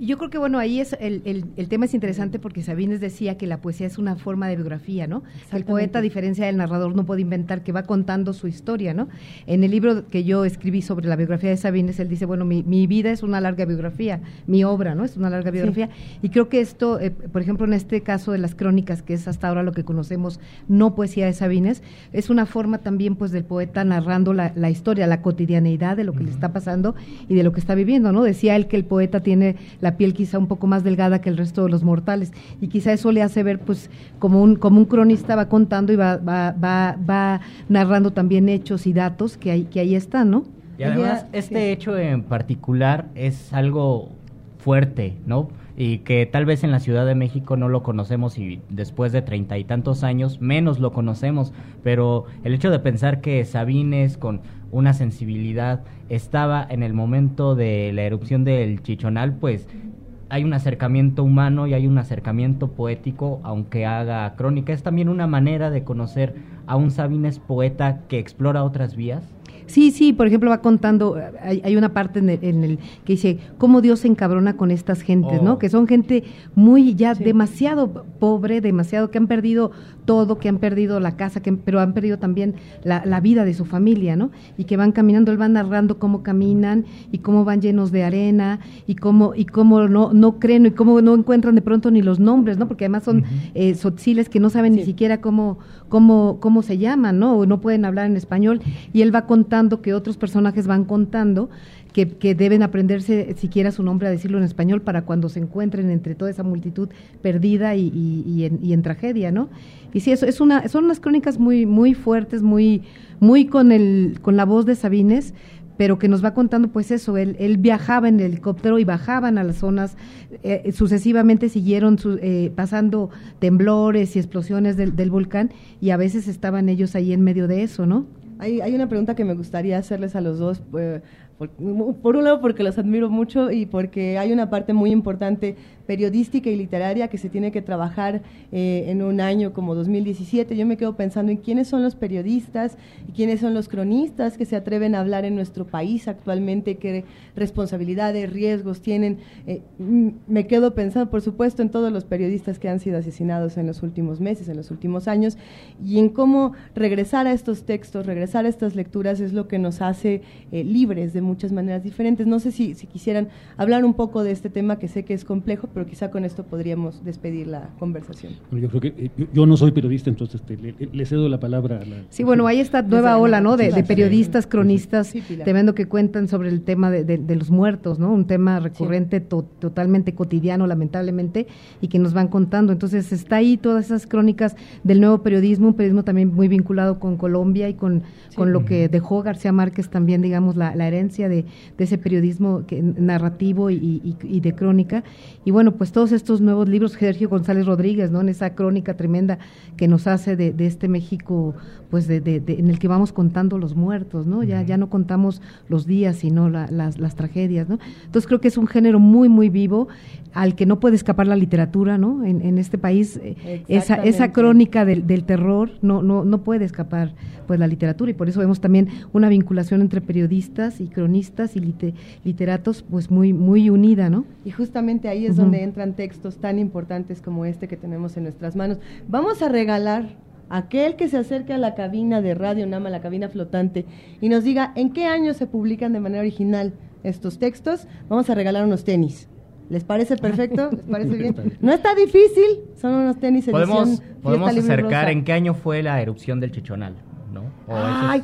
Y Yo creo que bueno, ahí es el, el, el tema es interesante porque Sabines decía que la poesía es una forma de biografía, ¿no? El poeta, a diferencia del narrador, no puede inventar, que va contando su historia, ¿no? En el libro que yo escribí sobre la biografía de Sabines, él dice, bueno, mi, mi vida es una larga biografía, mi obra, ¿no? Es una larga biografía. Y creo que esto, eh, por ejemplo, en este caso de las crónicas, que es hasta ahora lo que conocemos, no poesía de Sabines, es una forma también pues del poeta narrando la, la historia, la cotidianeidad de lo que le está pasando y de lo que está viviendo, ¿no? Decía él que el poeta tiene la piel quizá un poco más delgada que el resto de los mortales y quizá eso le hace ver pues como un como un cronista va contando y va va va, va narrando también hechos y datos que ahí que ahí están, ¿no? Y además, este hecho en particular es algo fuerte, ¿no? Y que tal vez en la Ciudad de México no lo conocemos y después de treinta y tantos años menos lo conocemos, pero el hecho de pensar que Sabines con una sensibilidad estaba en el momento de la erupción del Chichonal, pues hay un acercamiento humano y hay un acercamiento poético, aunque haga crónica. Es también una manera de conocer a un Sabines poeta que explora otras vías. Sí, sí, por ejemplo, va contando, hay, hay una parte en el, en el que dice cómo Dios se encabrona con estas gentes, Oh. ¿no? Que son gente muy ya demasiado pobre, demasiado, que han perdido todo, que han perdido la casa, que, pero han perdido también la, la vida de su familia, ¿no? Y que van caminando, él va narrando cómo caminan y cómo van llenos de arena y cómo, y cómo no, no creen y cómo no encuentran de pronto ni los nombres, ¿no? Porque además son eh, sotziles que no saben ni siquiera cómo, cómo, cómo se llaman, ¿no? O no pueden hablar en español. Y él va contando que otros personajes van contando que, que deben aprenderse siquiera su nombre a decirlo en español para cuando se encuentren entre toda esa multitud perdida y, en, y en tragedia, ¿no? Y sí, eso es una, son unas crónicas muy, muy fuertes, muy, muy con el, con la voz de Sabines, pero que nos va contando pues eso, él, él viajaba en el helicóptero y bajaban a las zonas, eh, sucesivamente siguieron su- eh, pasando temblores y explosiones del, del volcán y a veces estaban ellos ahí en medio de eso, ¿no? Hay, hay una pregunta que me gustaría hacerles a los dos. eh, por, por un lado, porque los admiro mucho y porque hay una parte muy importante periodística y literaria que se tiene que trabajar eh, en un año como 2017. Yo me quedo pensando en quiénes son los periodistas y quiénes son los cronistas que se atreven a hablar en nuestro país actualmente, qué responsabilidades, riesgos tienen. Eh, mm, me quedo pensando, por supuesto, en todos los periodistas que han sido asesinados en los últimos meses, en los últimos años, y en cómo regresar a estos textos, regresar a estas lecturas es lo que nos hace eh, libres de muchas maneras diferentes. No sé si, si quisieran hablar un poco de este tema que sé que es complejo, quizá con esto podríamos despedir la conversation. Bueno, yo creo que eh, yo, yo no soy periodista, entonces este, le, le cedo la palabra a la... Sí, bueno, hay esta nueva ola, ¿no? De, periodistas, cronistas, Sí, tremendo que cuentan sobre el tema de, de- de los muertos, ¿no? Un tema recurrente, to- totalmente cotidiano, lamentablemente, y que nos van contando. Entonces, está ahí todas esas crónicas del nuevo periodismo, un periodismo también muy vinculado con Colombia y con, con lo que dejó García Márquez también, digamos, la, la herencia de, de ese periodismo que, narrativo y, y- y de crónica. Y bueno, pues todos estos nuevos libros, Sergio González Rodríguez, ¿no? En esa crónica tremenda que nos hace de, de este México, pues de, de- de- en el que vamos contando los muertos, ¿no? Ya, ya no contamos los días, sino la- las, las tragedias, ¿no? Entonces creo que es un género muy, muy vivo al que no puede escapar la literatura, ¿no? En, en este país, eh, esa, esa crónica del, del terror no, no, no puede escapar pues la literatura y por eso vemos también una vinculación entre periodistas y cronistas y lite- literatos pues muy, muy unida, ¿no? Y justamente ahí es donde entran textos tan importantes como este que tenemos en nuestras manos. Vamos a regalar a aquel que se acerque a la cabina de Radio Nama, la cabina flotante, y nos diga en qué año se publican de manera original estos textos. Vamos a regalar unos tenis. ¿Les parece perfecto? ¿Les parece bien? No está difícil, son unos tenis edición Podemos, podemos acercar Rosa. en qué año fue la erupción del Chichonal, ¿no? O es-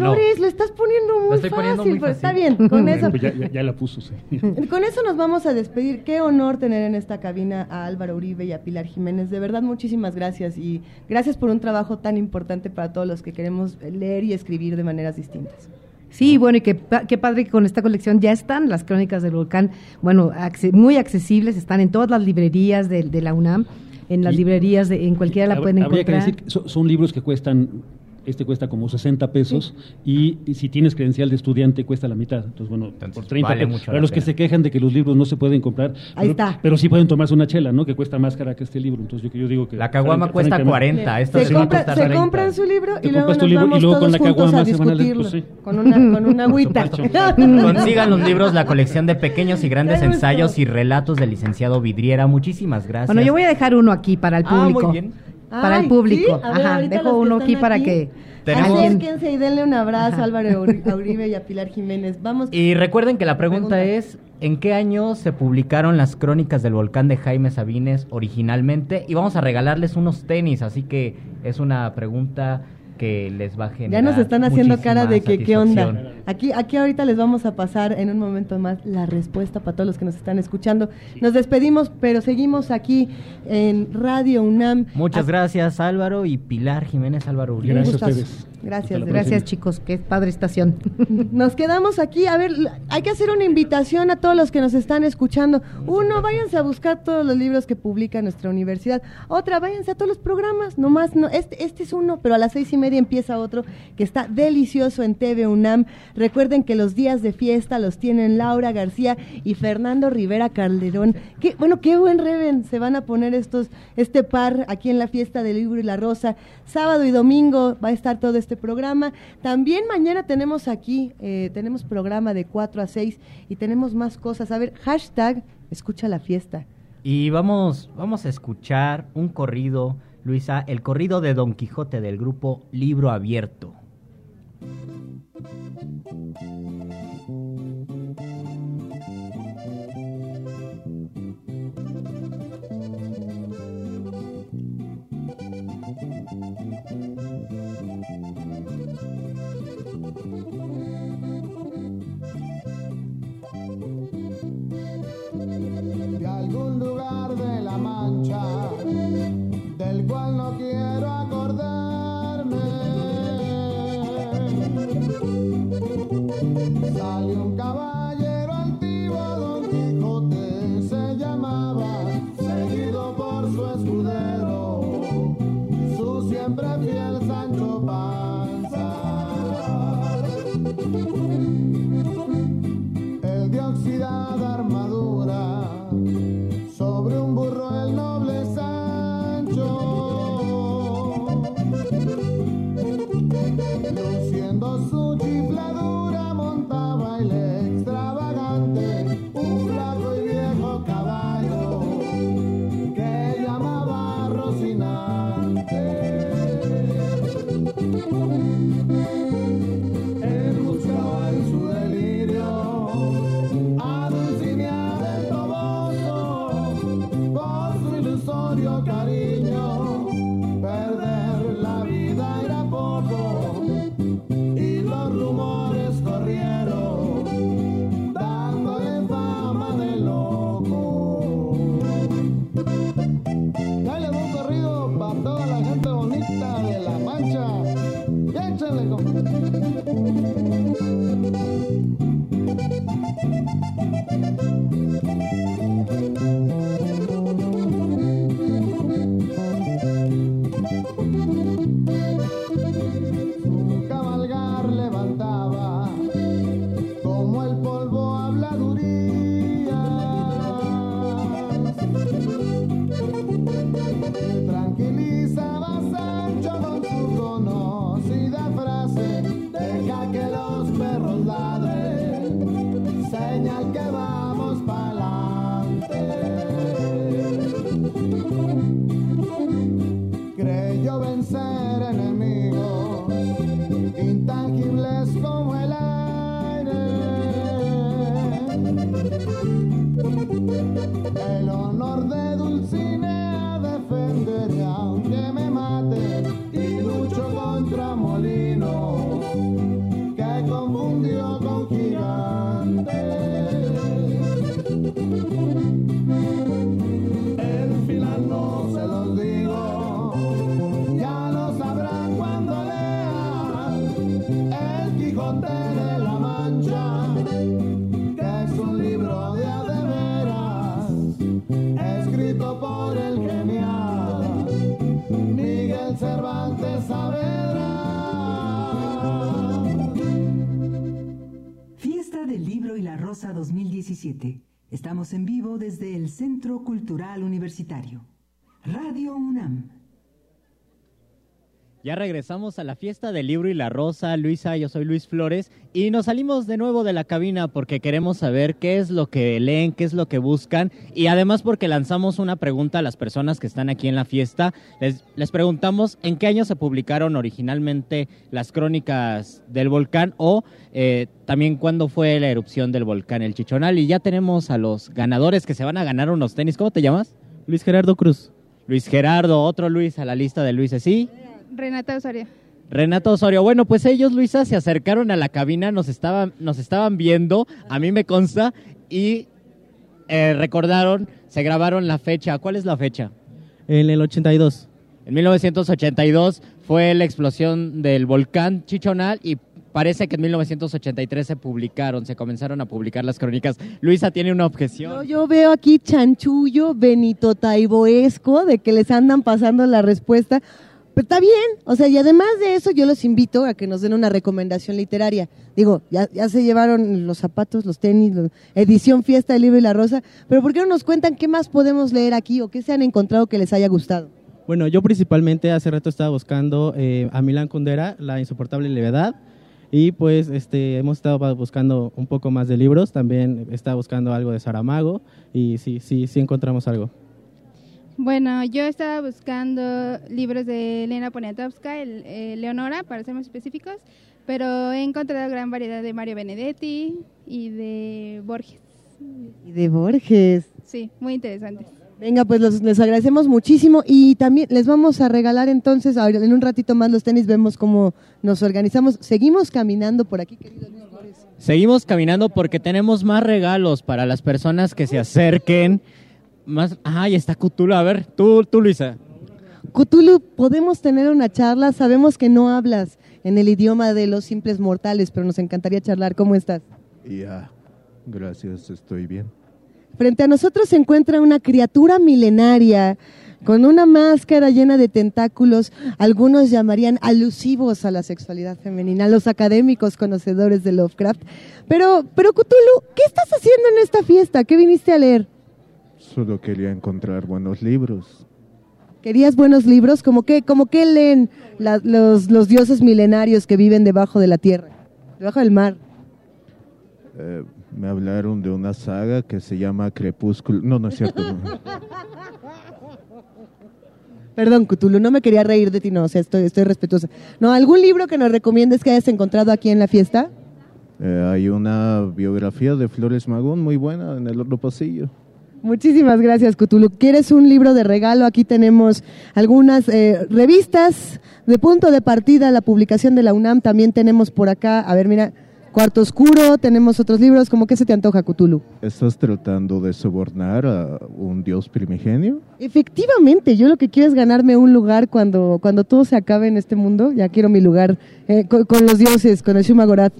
No. Flores, lo estás poniendo muy fácil, poniendo muy pero fácil. está bien, con eso. Pues ya, ya- ya la puso, sí. Con eso nos vamos a despedir. Qué honor tener en esta cabina a Álvaro Uribe y a Pilar Jiménez. De verdad, muchísimas gracias y gracias por un trabajo tan importante para todos los que queremos leer y escribir de maneras distintas. Sí, bueno, y qué, pa- qué padre que con esta colección ya están las crónicas del volcán, bueno, muy accesibles, están en todas las librerías de, de la UNAM. en las librerías, de, en cualquiera la pueden Habría encontrar. que decir que son, son libros que cuestan este cuesta como 60 pesos y, y si tienes credencial de estudiante cuesta la mitad. Entonces, bueno, por 30 vale pesos. mucho Para los que se quejan de que los libros no se pueden comprar, Ahí pero, está. pero sí pueden tomarse una chela, ¿no? Que cuesta más cara que este libro. Entonces, yo, yo digo que... La caguama cuesta francamente- 40, esto se, a compra- se 30. compran su libro y luego nos libro y vamos luego con la caguama se van a- discutirlo pues sí. con una con una agüita. Consigan los libros, la colección de pequeños y grandes ensayos y relatos del licenciado Vidriera. Muchísimas gracias. Bueno, yo voy a dejar uno aquí para el Ah, muy público. bien. Para Ay, el público. ¿sí? A ver, Ajá, dejo uno aquí para aquí. que Tenemos- Acérquense y denle un abrazo a Álvaro Uribe y a Pilar Jiménez. Vamos. Y recuerden que la pregunta, es, ¿en qué año se publicaron las crónicas del volcán de Jaime Sabines originalmente? Y vamos a regalarles unos tenis, así que es una pregunta que les va a generar Ya nos están haciendo cara de que qué onda. Aquí, aquí ahorita les vamos a pasar en un momento más la respuesta para todos los que nos están escuchando. Nos despedimos, pero seguimos aquí en Radio UNAM. Muchas gracias Álvaro y Pilar Jiménez Álvaro Uribe. Un gustazo. Gracias, Gracias, chicos. Qué padre estación. Nos quedamos aquí. A ver, hay que hacer una invitación a todos los que nos están escuchando. Uno, váyanse a buscar todos los libros que publica nuestra universidad. Otra, váyanse a todos los programas. Nomás, no, este, este es uno, pero a las seis y media empieza otro que está delicioso en TV UNAM. Recuerden que los días de fiesta los tienen Laura García y Fernando Rivera Calderón. Qué, bueno, qué buen reven se van a poner estos, este par aquí en la fiesta del libro y la rosa. Sábado y domingo va a estar todo este programa. También mañana tenemos aquí, eh, tenemos programa de 4 a 6 y tenemos más cosas. A ver, hashtag escucha la fiesta. Y vamos, vamos a escuchar un corrido, Luisa, el corrido de Don Quijote del grupo Libro Abierto. Centro Cultural Universitario. Radio UNAM. Ya regresamos a la fiesta del libro y la rosa. Luisa, yo soy Luis Flores y nos salimos de nuevo de la cabina porque queremos saber qué es lo que leen, qué es lo que buscan y además porque lanzamos una pregunta a las personas que están aquí en la fiesta. Les, les preguntamos en qué año se publicaron originalmente las crónicas del volcán o eh, también cuándo fue la erupción del volcán El Chichonal. Y ya tenemos a los ganadores que se van a ganar unos tenis. ¿Cómo te llamas? Luis Gerardo Cruz. Luis Gerardo, otro Luis a la lista de Luises, ¿sí? Renata Osorio. Renata Osorio. Bueno, pues ellos, Luisa, se acercaron a la cabina, nos estaban, nos estaban viendo, a mí me consta, y eh, recordaron, se grabaron la fecha. ¿Cuál es la fecha? En el 82. En 1982 fue la explosión del volcán Chichonal y parece que en 1983 se publicaron, se comenzaron a publicar las crónicas. Luisa tiene una objeción. Yo, yo veo aquí chanchullo Benito Taiboesco de que les andan pasando la respuesta. Pero está bien, o sea, y además de eso yo los invito a que nos den una recomendación literaria. Digo, ya, ya se llevaron los zapatos, los tenis, la edición Fiesta del Libro y la Rosa, pero ¿por qué no nos cuentan qué más podemos leer aquí o qué se han encontrado que les haya gustado? Bueno, yo principalmente hace rato estaba buscando eh, a Milán Kundera, La insoportable levedad, y pues este, hemos estado buscando un poco más de libros, también estaba buscando algo de Saramago, y sí, sí, sí encontramos algo. Bueno, yo estaba buscando libros de Elena Poniatowska, el, eh, Leonora, para ser más específicos, pero he encontrado gran variedad de Mario Benedetti y de Borges. Y de Borges. Sí, muy interesantes. Venga, pues los- les agradecemos muchísimo y también les vamos a regalar entonces, ahora en un ratito más los tenis, vemos cómo nos organizamos. Seguimos caminando por aquí, queridos. Seguimos caminando porque tenemos más regalos para las personas que se acerquen. Más, ay, está Cthulhu. A ver, tú, tú Luisa. Cthulhu, podemos tener una charla, sabemos que no hablas en el idioma de los simples mortales, pero nos encantaría charlar. ¿Cómo estás? Ya, gracias, estoy bien. Frente a nosotros se encuentra una criatura milenaria con una máscara llena de tentáculos, algunos llamarían alusivos a la sexualidad femenina, los académicos conocedores de Lovecraft. Pero, pero Cthulhu, ¿qué estás haciendo en esta fiesta? ¿Qué viniste a leer? Solo quería encontrar buenos libros. ¿Querías buenos libros? ¿Cómo qué, como qué leen la- los, los dioses milenarios que viven debajo de la tierra, debajo del mar? Eh, me hablaron de una saga que se llama Crepúsculo. No, no es cierto. no. Perdón, Cthulhu, no me quería reír de ti, no, o sea, estoy, estoy respetuosa. No, ¿algún libro que nos recomiendes que hayas encontrado aquí en la fiesta? Eh, hay una biografía de Flores Magón muy buena en el otro pasillo. Muchísimas gracias, Cthulhu. ¿Quieres un libro de regalo? Aquí tenemos algunas eh, revistas de punto de partida, la publicación de la UNAM. También tenemos por acá, a ver, mira, Cuarto Oscuro, tenemos otros libros. ¿Cómo que se te antoja, Cthulhu? ¿Estás tratando de sobornar a un dios primigenio? Efectivamente, yo lo que quiero es ganarme un lugar cuando, cuando todo se acabe en este mundo. Ya quiero mi lugar eh, con, con los dioses, con el Shumagorath.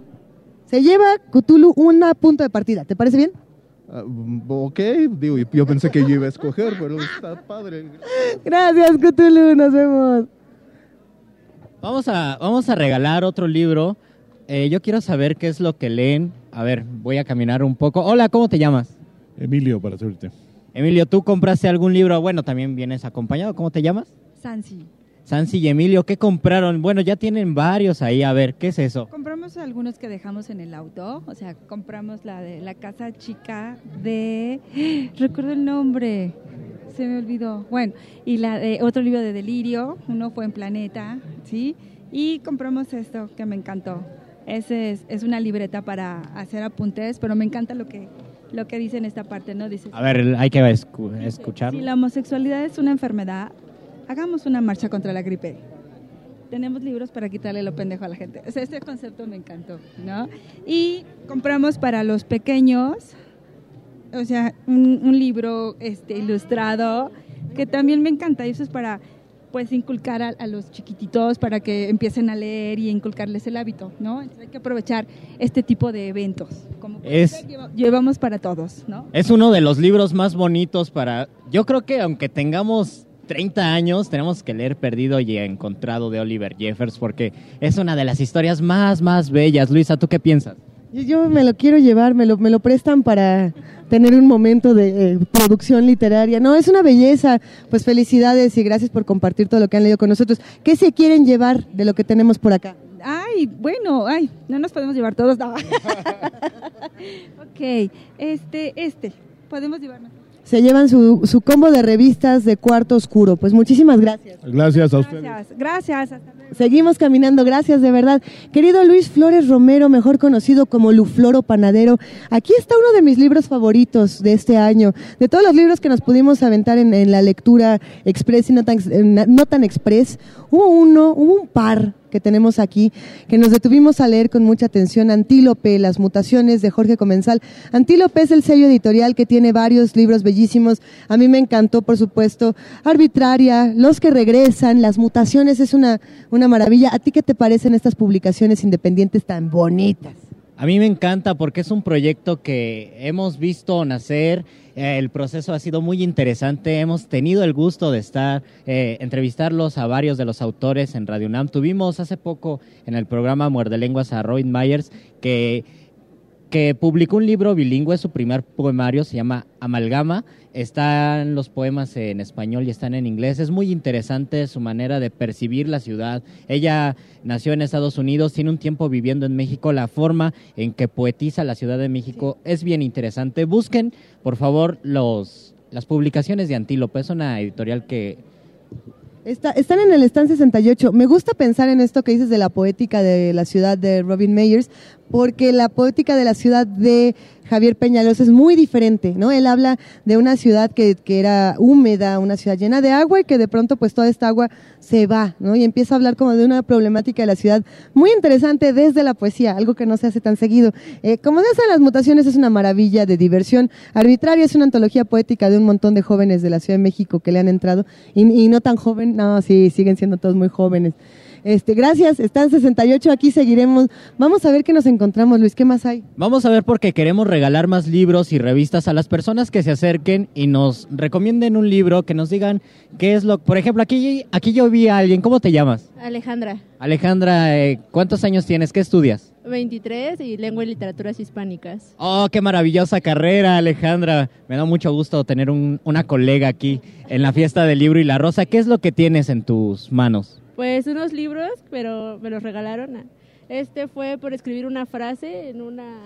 Se lleva Cthulhu una punto de partida. ¿Te parece bien? Ah, ok, digo, yo pensé que yo iba a escoger, pero está padre. Gracias, Cthulhu. Nos vemos. Vamos a, vamos a regalar otro libro. Eh, yo quiero saber qué es lo que leen. A ver, voy a caminar un poco. Hola, ¿cómo te llamas? Emilio, para servirte. Emilio, ¿tú compraste algún libro? Bueno, también vienes acompañado. ¿Cómo te llamas? Sansi. Sansi y Emilio, ¿qué compraron? Bueno, ya tienen varios ahí. A ver, ¿qué es eso? Compramos algunos que dejamos en el auto, o sea, compramos la de la casa chica de recuerdo el nombre, se me olvidó. Bueno, y la de otro libro de Delirio, uno fue en Planeta, ¿sí? Y compramos esto que me encantó. Ese es, es una libreta para hacer apuntes, pero me encanta lo que lo que dice en esta parte, ¿no? Dice A ver, hay que escu- escucharlo. si la homosexualidad es una enfermedad, hagamos una marcha contra la gripe. Tenemos libros para quitarle lo pendejo a la gente. O sea, este concepto me encantó, ¿no? Y compramos para los pequeños, o sea, un, un libro este, ilustrado que también me encanta. Y eso es para, pues, inculcar a, a los chiquititos para que empiecen a leer y inculcarles el hábito, ¿no? Entonces hay que aprovechar este tipo de eventos. Como Es- lleva- llevamos para todos, ¿no? Es uno de los libros más bonitos para... Yo creo que aunque tengamos 30 años, tenemos que leer Perdido y Encontrado de Oliver Jeffers porque es una de las historias más, más bellas. Luisa, ¿tú qué piensas? Yo, yo me lo quiero llevar, me lo, me lo prestan para tener un momento de eh, producción literaria. No, es una belleza. Pues felicidades y gracias por compartir todo lo que han leído con nosotros. ¿Qué se quieren llevar de lo que tenemos por acá? Ay, bueno, ay, no nos podemos llevar todos. No. ok, este, este, podemos llevarnos. Se llevan su, su combo de revistas de cuarto oscuro. Pues muchísimas gracias. Gracias a ustedes. Gracias, gracias. Seguimos caminando, gracias de verdad. Querido Luis Flores Romero, mejor conocido como Lufloro Panadero, aquí está uno de mis libros favoritos de este año. De todos los libros que nos pudimos aventar en, en la lectura express y no tan, no tan express, hubo uno, hubo un par que tenemos aquí, que nos detuvimos a leer con mucha atención, Antílope, Las mutaciones de Jorge Comensal. Antílope es el sello editorial que tiene varios libros bellísimos. A mí me encantó, por supuesto, Arbitraria, Los que regresan, Las mutaciones, es una, una maravilla. ¿A ti qué te parecen estas publicaciones independientes tan bonitas? A mí me encanta porque es un proyecto que hemos visto nacer. eh, el proceso ha sido muy interesante. Hemos tenido el gusto de estar, eh, entrevistarlos a varios de los autores en Radio UNAM. Tuvimos hace poco en el programa Muerde Lenguas a Robin Myers que, que publicó un libro bilingüe, su primer poemario se llama Amalgama. Están los poemas en español y están en inglés. Es muy interesante su manera de percibir la ciudad. Ella nació en Estados Unidos, tiene un tiempo viviendo en México. La forma en que poetiza la Ciudad de México es bien interesante. Busquen, por favor, los, las publicaciones de Antílope. Es una editorial que Está- están en el stand 68. Me gusta pensar en esto que dices de la poética de la ciudad de Robin Meyers, porque la poética de la ciudad de Javier Peñalosa es muy diferente, ¿no? Él habla de una ciudad que, que era húmeda, una ciudad llena de agua y que de pronto pues toda esta agua se va, ¿no? Y empieza a hablar como de una problemática de la ciudad muy interesante desde la poesía, algo que no se hace tan seguido. Eh, como de esas las mutaciones es una maravilla de diversión. Arbitraria es una antología poética de un montón de jóvenes de la Ciudad de México que le han entrado y, y no tan joven, no, sí, siguen siendo todos muy jóvenes. Este, gracias, están 68, aquí seguiremos. Vamos a ver qué nos encontramos, Luis, ¿qué más hay? Vamos a ver porque queremos regalar más libros y revistas a las personas que se acerquen y nos recomienden un libro, que nos digan qué es lo... Por ejemplo, aquí, aquí yo vi a alguien, ¿cómo te llamas? Alejandra, Alejandra, eh, ¿cuántos años tienes? ¿Qué estudias? 23 y lengua y literaturas hispánicas. Oh, qué maravillosa carrera, Alejandra. Me da mucho gusto tener un- una colega aquí en la fiesta del libro y la rosa. ¿Qué es lo que tienes en tus manos? Pues unos libros, pero me los regalaron. Este fue por escribir una frase en una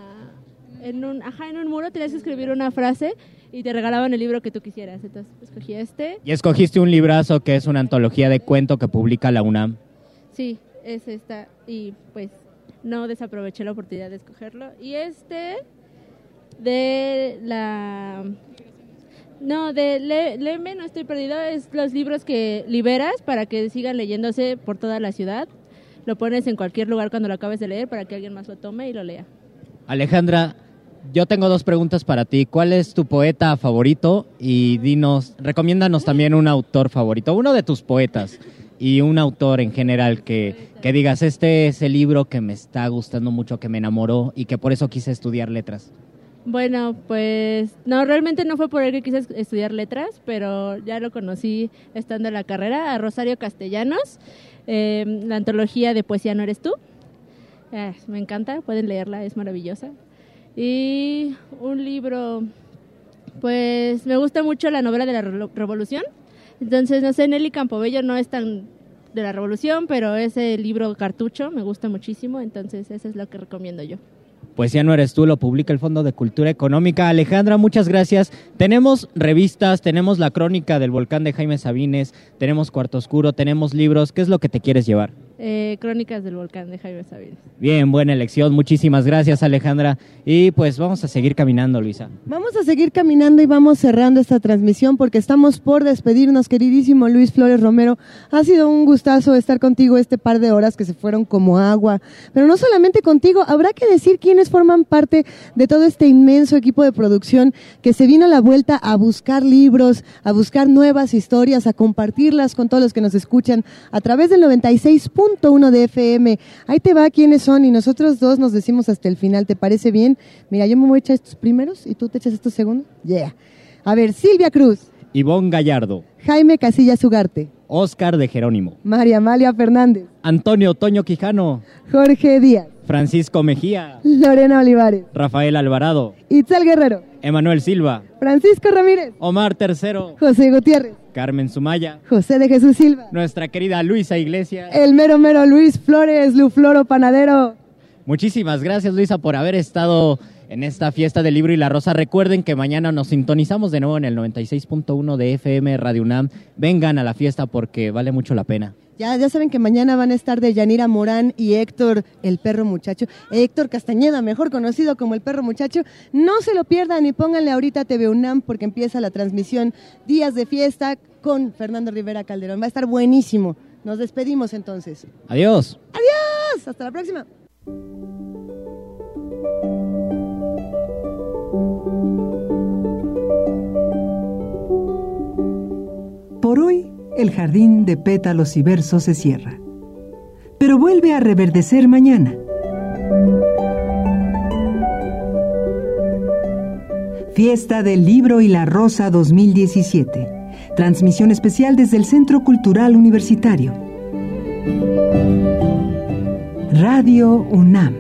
en un ajá, en un muro tenías que escribir una frase y te regalaban el libro que tú quisieras. Entonces, escogí este. Y escogiste un librazo que es una antología de cuento que publica la UNAM. Sí, es esta y pues no desaproveché la oportunidad de escogerlo. Y este de la no, de Le- Léeme, no estoy perdido, es los libros que liberas para que sigan leyéndose por toda la ciudad. Lo pones en cualquier lugar cuando lo acabes de leer para que alguien más lo tome y lo lea. Alejandra, yo tengo dos preguntas para ti. ¿Cuál es tu poeta favorito? Y dinos, recomiéndanos también un autor favorito, uno de tus poetas y un autor en general que, que digas, este es el libro que me está gustando mucho, que me enamoró y que por eso quise estudiar letras. Bueno, pues no, realmente no fue por él que quise es- estudiar letras, pero ya lo conocí estando en la carrera, a Rosario Castellanos, eh, la antología de Poesía No Eres Tú. Eh, me encanta, pueden leerla, es maravillosa. Y un libro, pues me gusta mucho la novela de la Revolución. Entonces, no sé, Nelly Campobello no es tan de la Revolución, pero ese libro cartucho me gusta muchísimo, entonces eso es lo que recomiendo yo. Pues ya no eres tú, lo publica el Fondo de Cultura Económica. Alejandra, muchas gracias. Tenemos revistas, tenemos la crónica del volcán de Jaime Sabines, tenemos Cuarto Oscuro, tenemos libros. ¿Qué es lo que te quieres llevar? Eh, Crónicas del Volcán de Jaime Sabines. Bien, buena elección. Muchísimas gracias, Alejandra. Y pues vamos a seguir caminando, Luisa. Vamos a seguir caminando y vamos cerrando esta transmisión porque estamos por despedirnos, queridísimo Luis Flores Romero. Ha sido un gustazo estar contigo este par de horas que se fueron como agua. Pero no solamente contigo, habrá que decir quiénes forman parte de todo este inmenso equipo de producción que se vino a la vuelta a buscar libros, a buscar nuevas historias, a compartirlas con todos los que nos escuchan a través del 96.1 de FM. Ahí te va quiénes son y nosotros dos nos decimos hasta el final. ¿Te parece bien? Mira, yo me voy a echar estos primeros y tú te echas estos segundos. Yeah. A ver, Silvia Cruz, Ivonne Gallardo, Jaime Casillas Ugarte, Oscar de Jerónimo, María Amalia Fernández, Antonio Toño Quijano, Jorge Díaz, Francisco Mejía, Lorena Olivares, Rafael Alvarado, Itzel Guerrero, Emanuel Silva, Francisco Ramírez, Omar Tercero, José Gutiérrez, Carmen Sumaya, José de Jesús Silva, nuestra querida Luisa Iglesias. el mero mero Luis Flores, Lufloro Panadero. Muchísimas gracias Luisa por haber estado en esta fiesta del libro y la rosa. Recuerden que mañana nos sintonizamos de nuevo en el 96.1 de FM Radio UNAM. Vengan a la fiesta porque vale mucho la pena. Ya, ya saben que mañana van a estar de Yanira Morán y Héctor, el perro muchacho. Héctor Castañeda, mejor conocido como el perro muchacho. No se lo pierdan y pónganle ahorita TV UNAM porque empieza la transmisión Días de Fiesta con Fernando Rivera Calderón. Va a estar buenísimo. Nos despedimos entonces. Adiós. Adiós. Hasta la próxima. Por hoy, el jardín de pétalos y versos se cierra. Pero vuelve a reverdecer mañana. Fiesta del Libro y la Rosa 2017. Transmisión especial desde el Centro Cultural Universitario. Radio UNAM.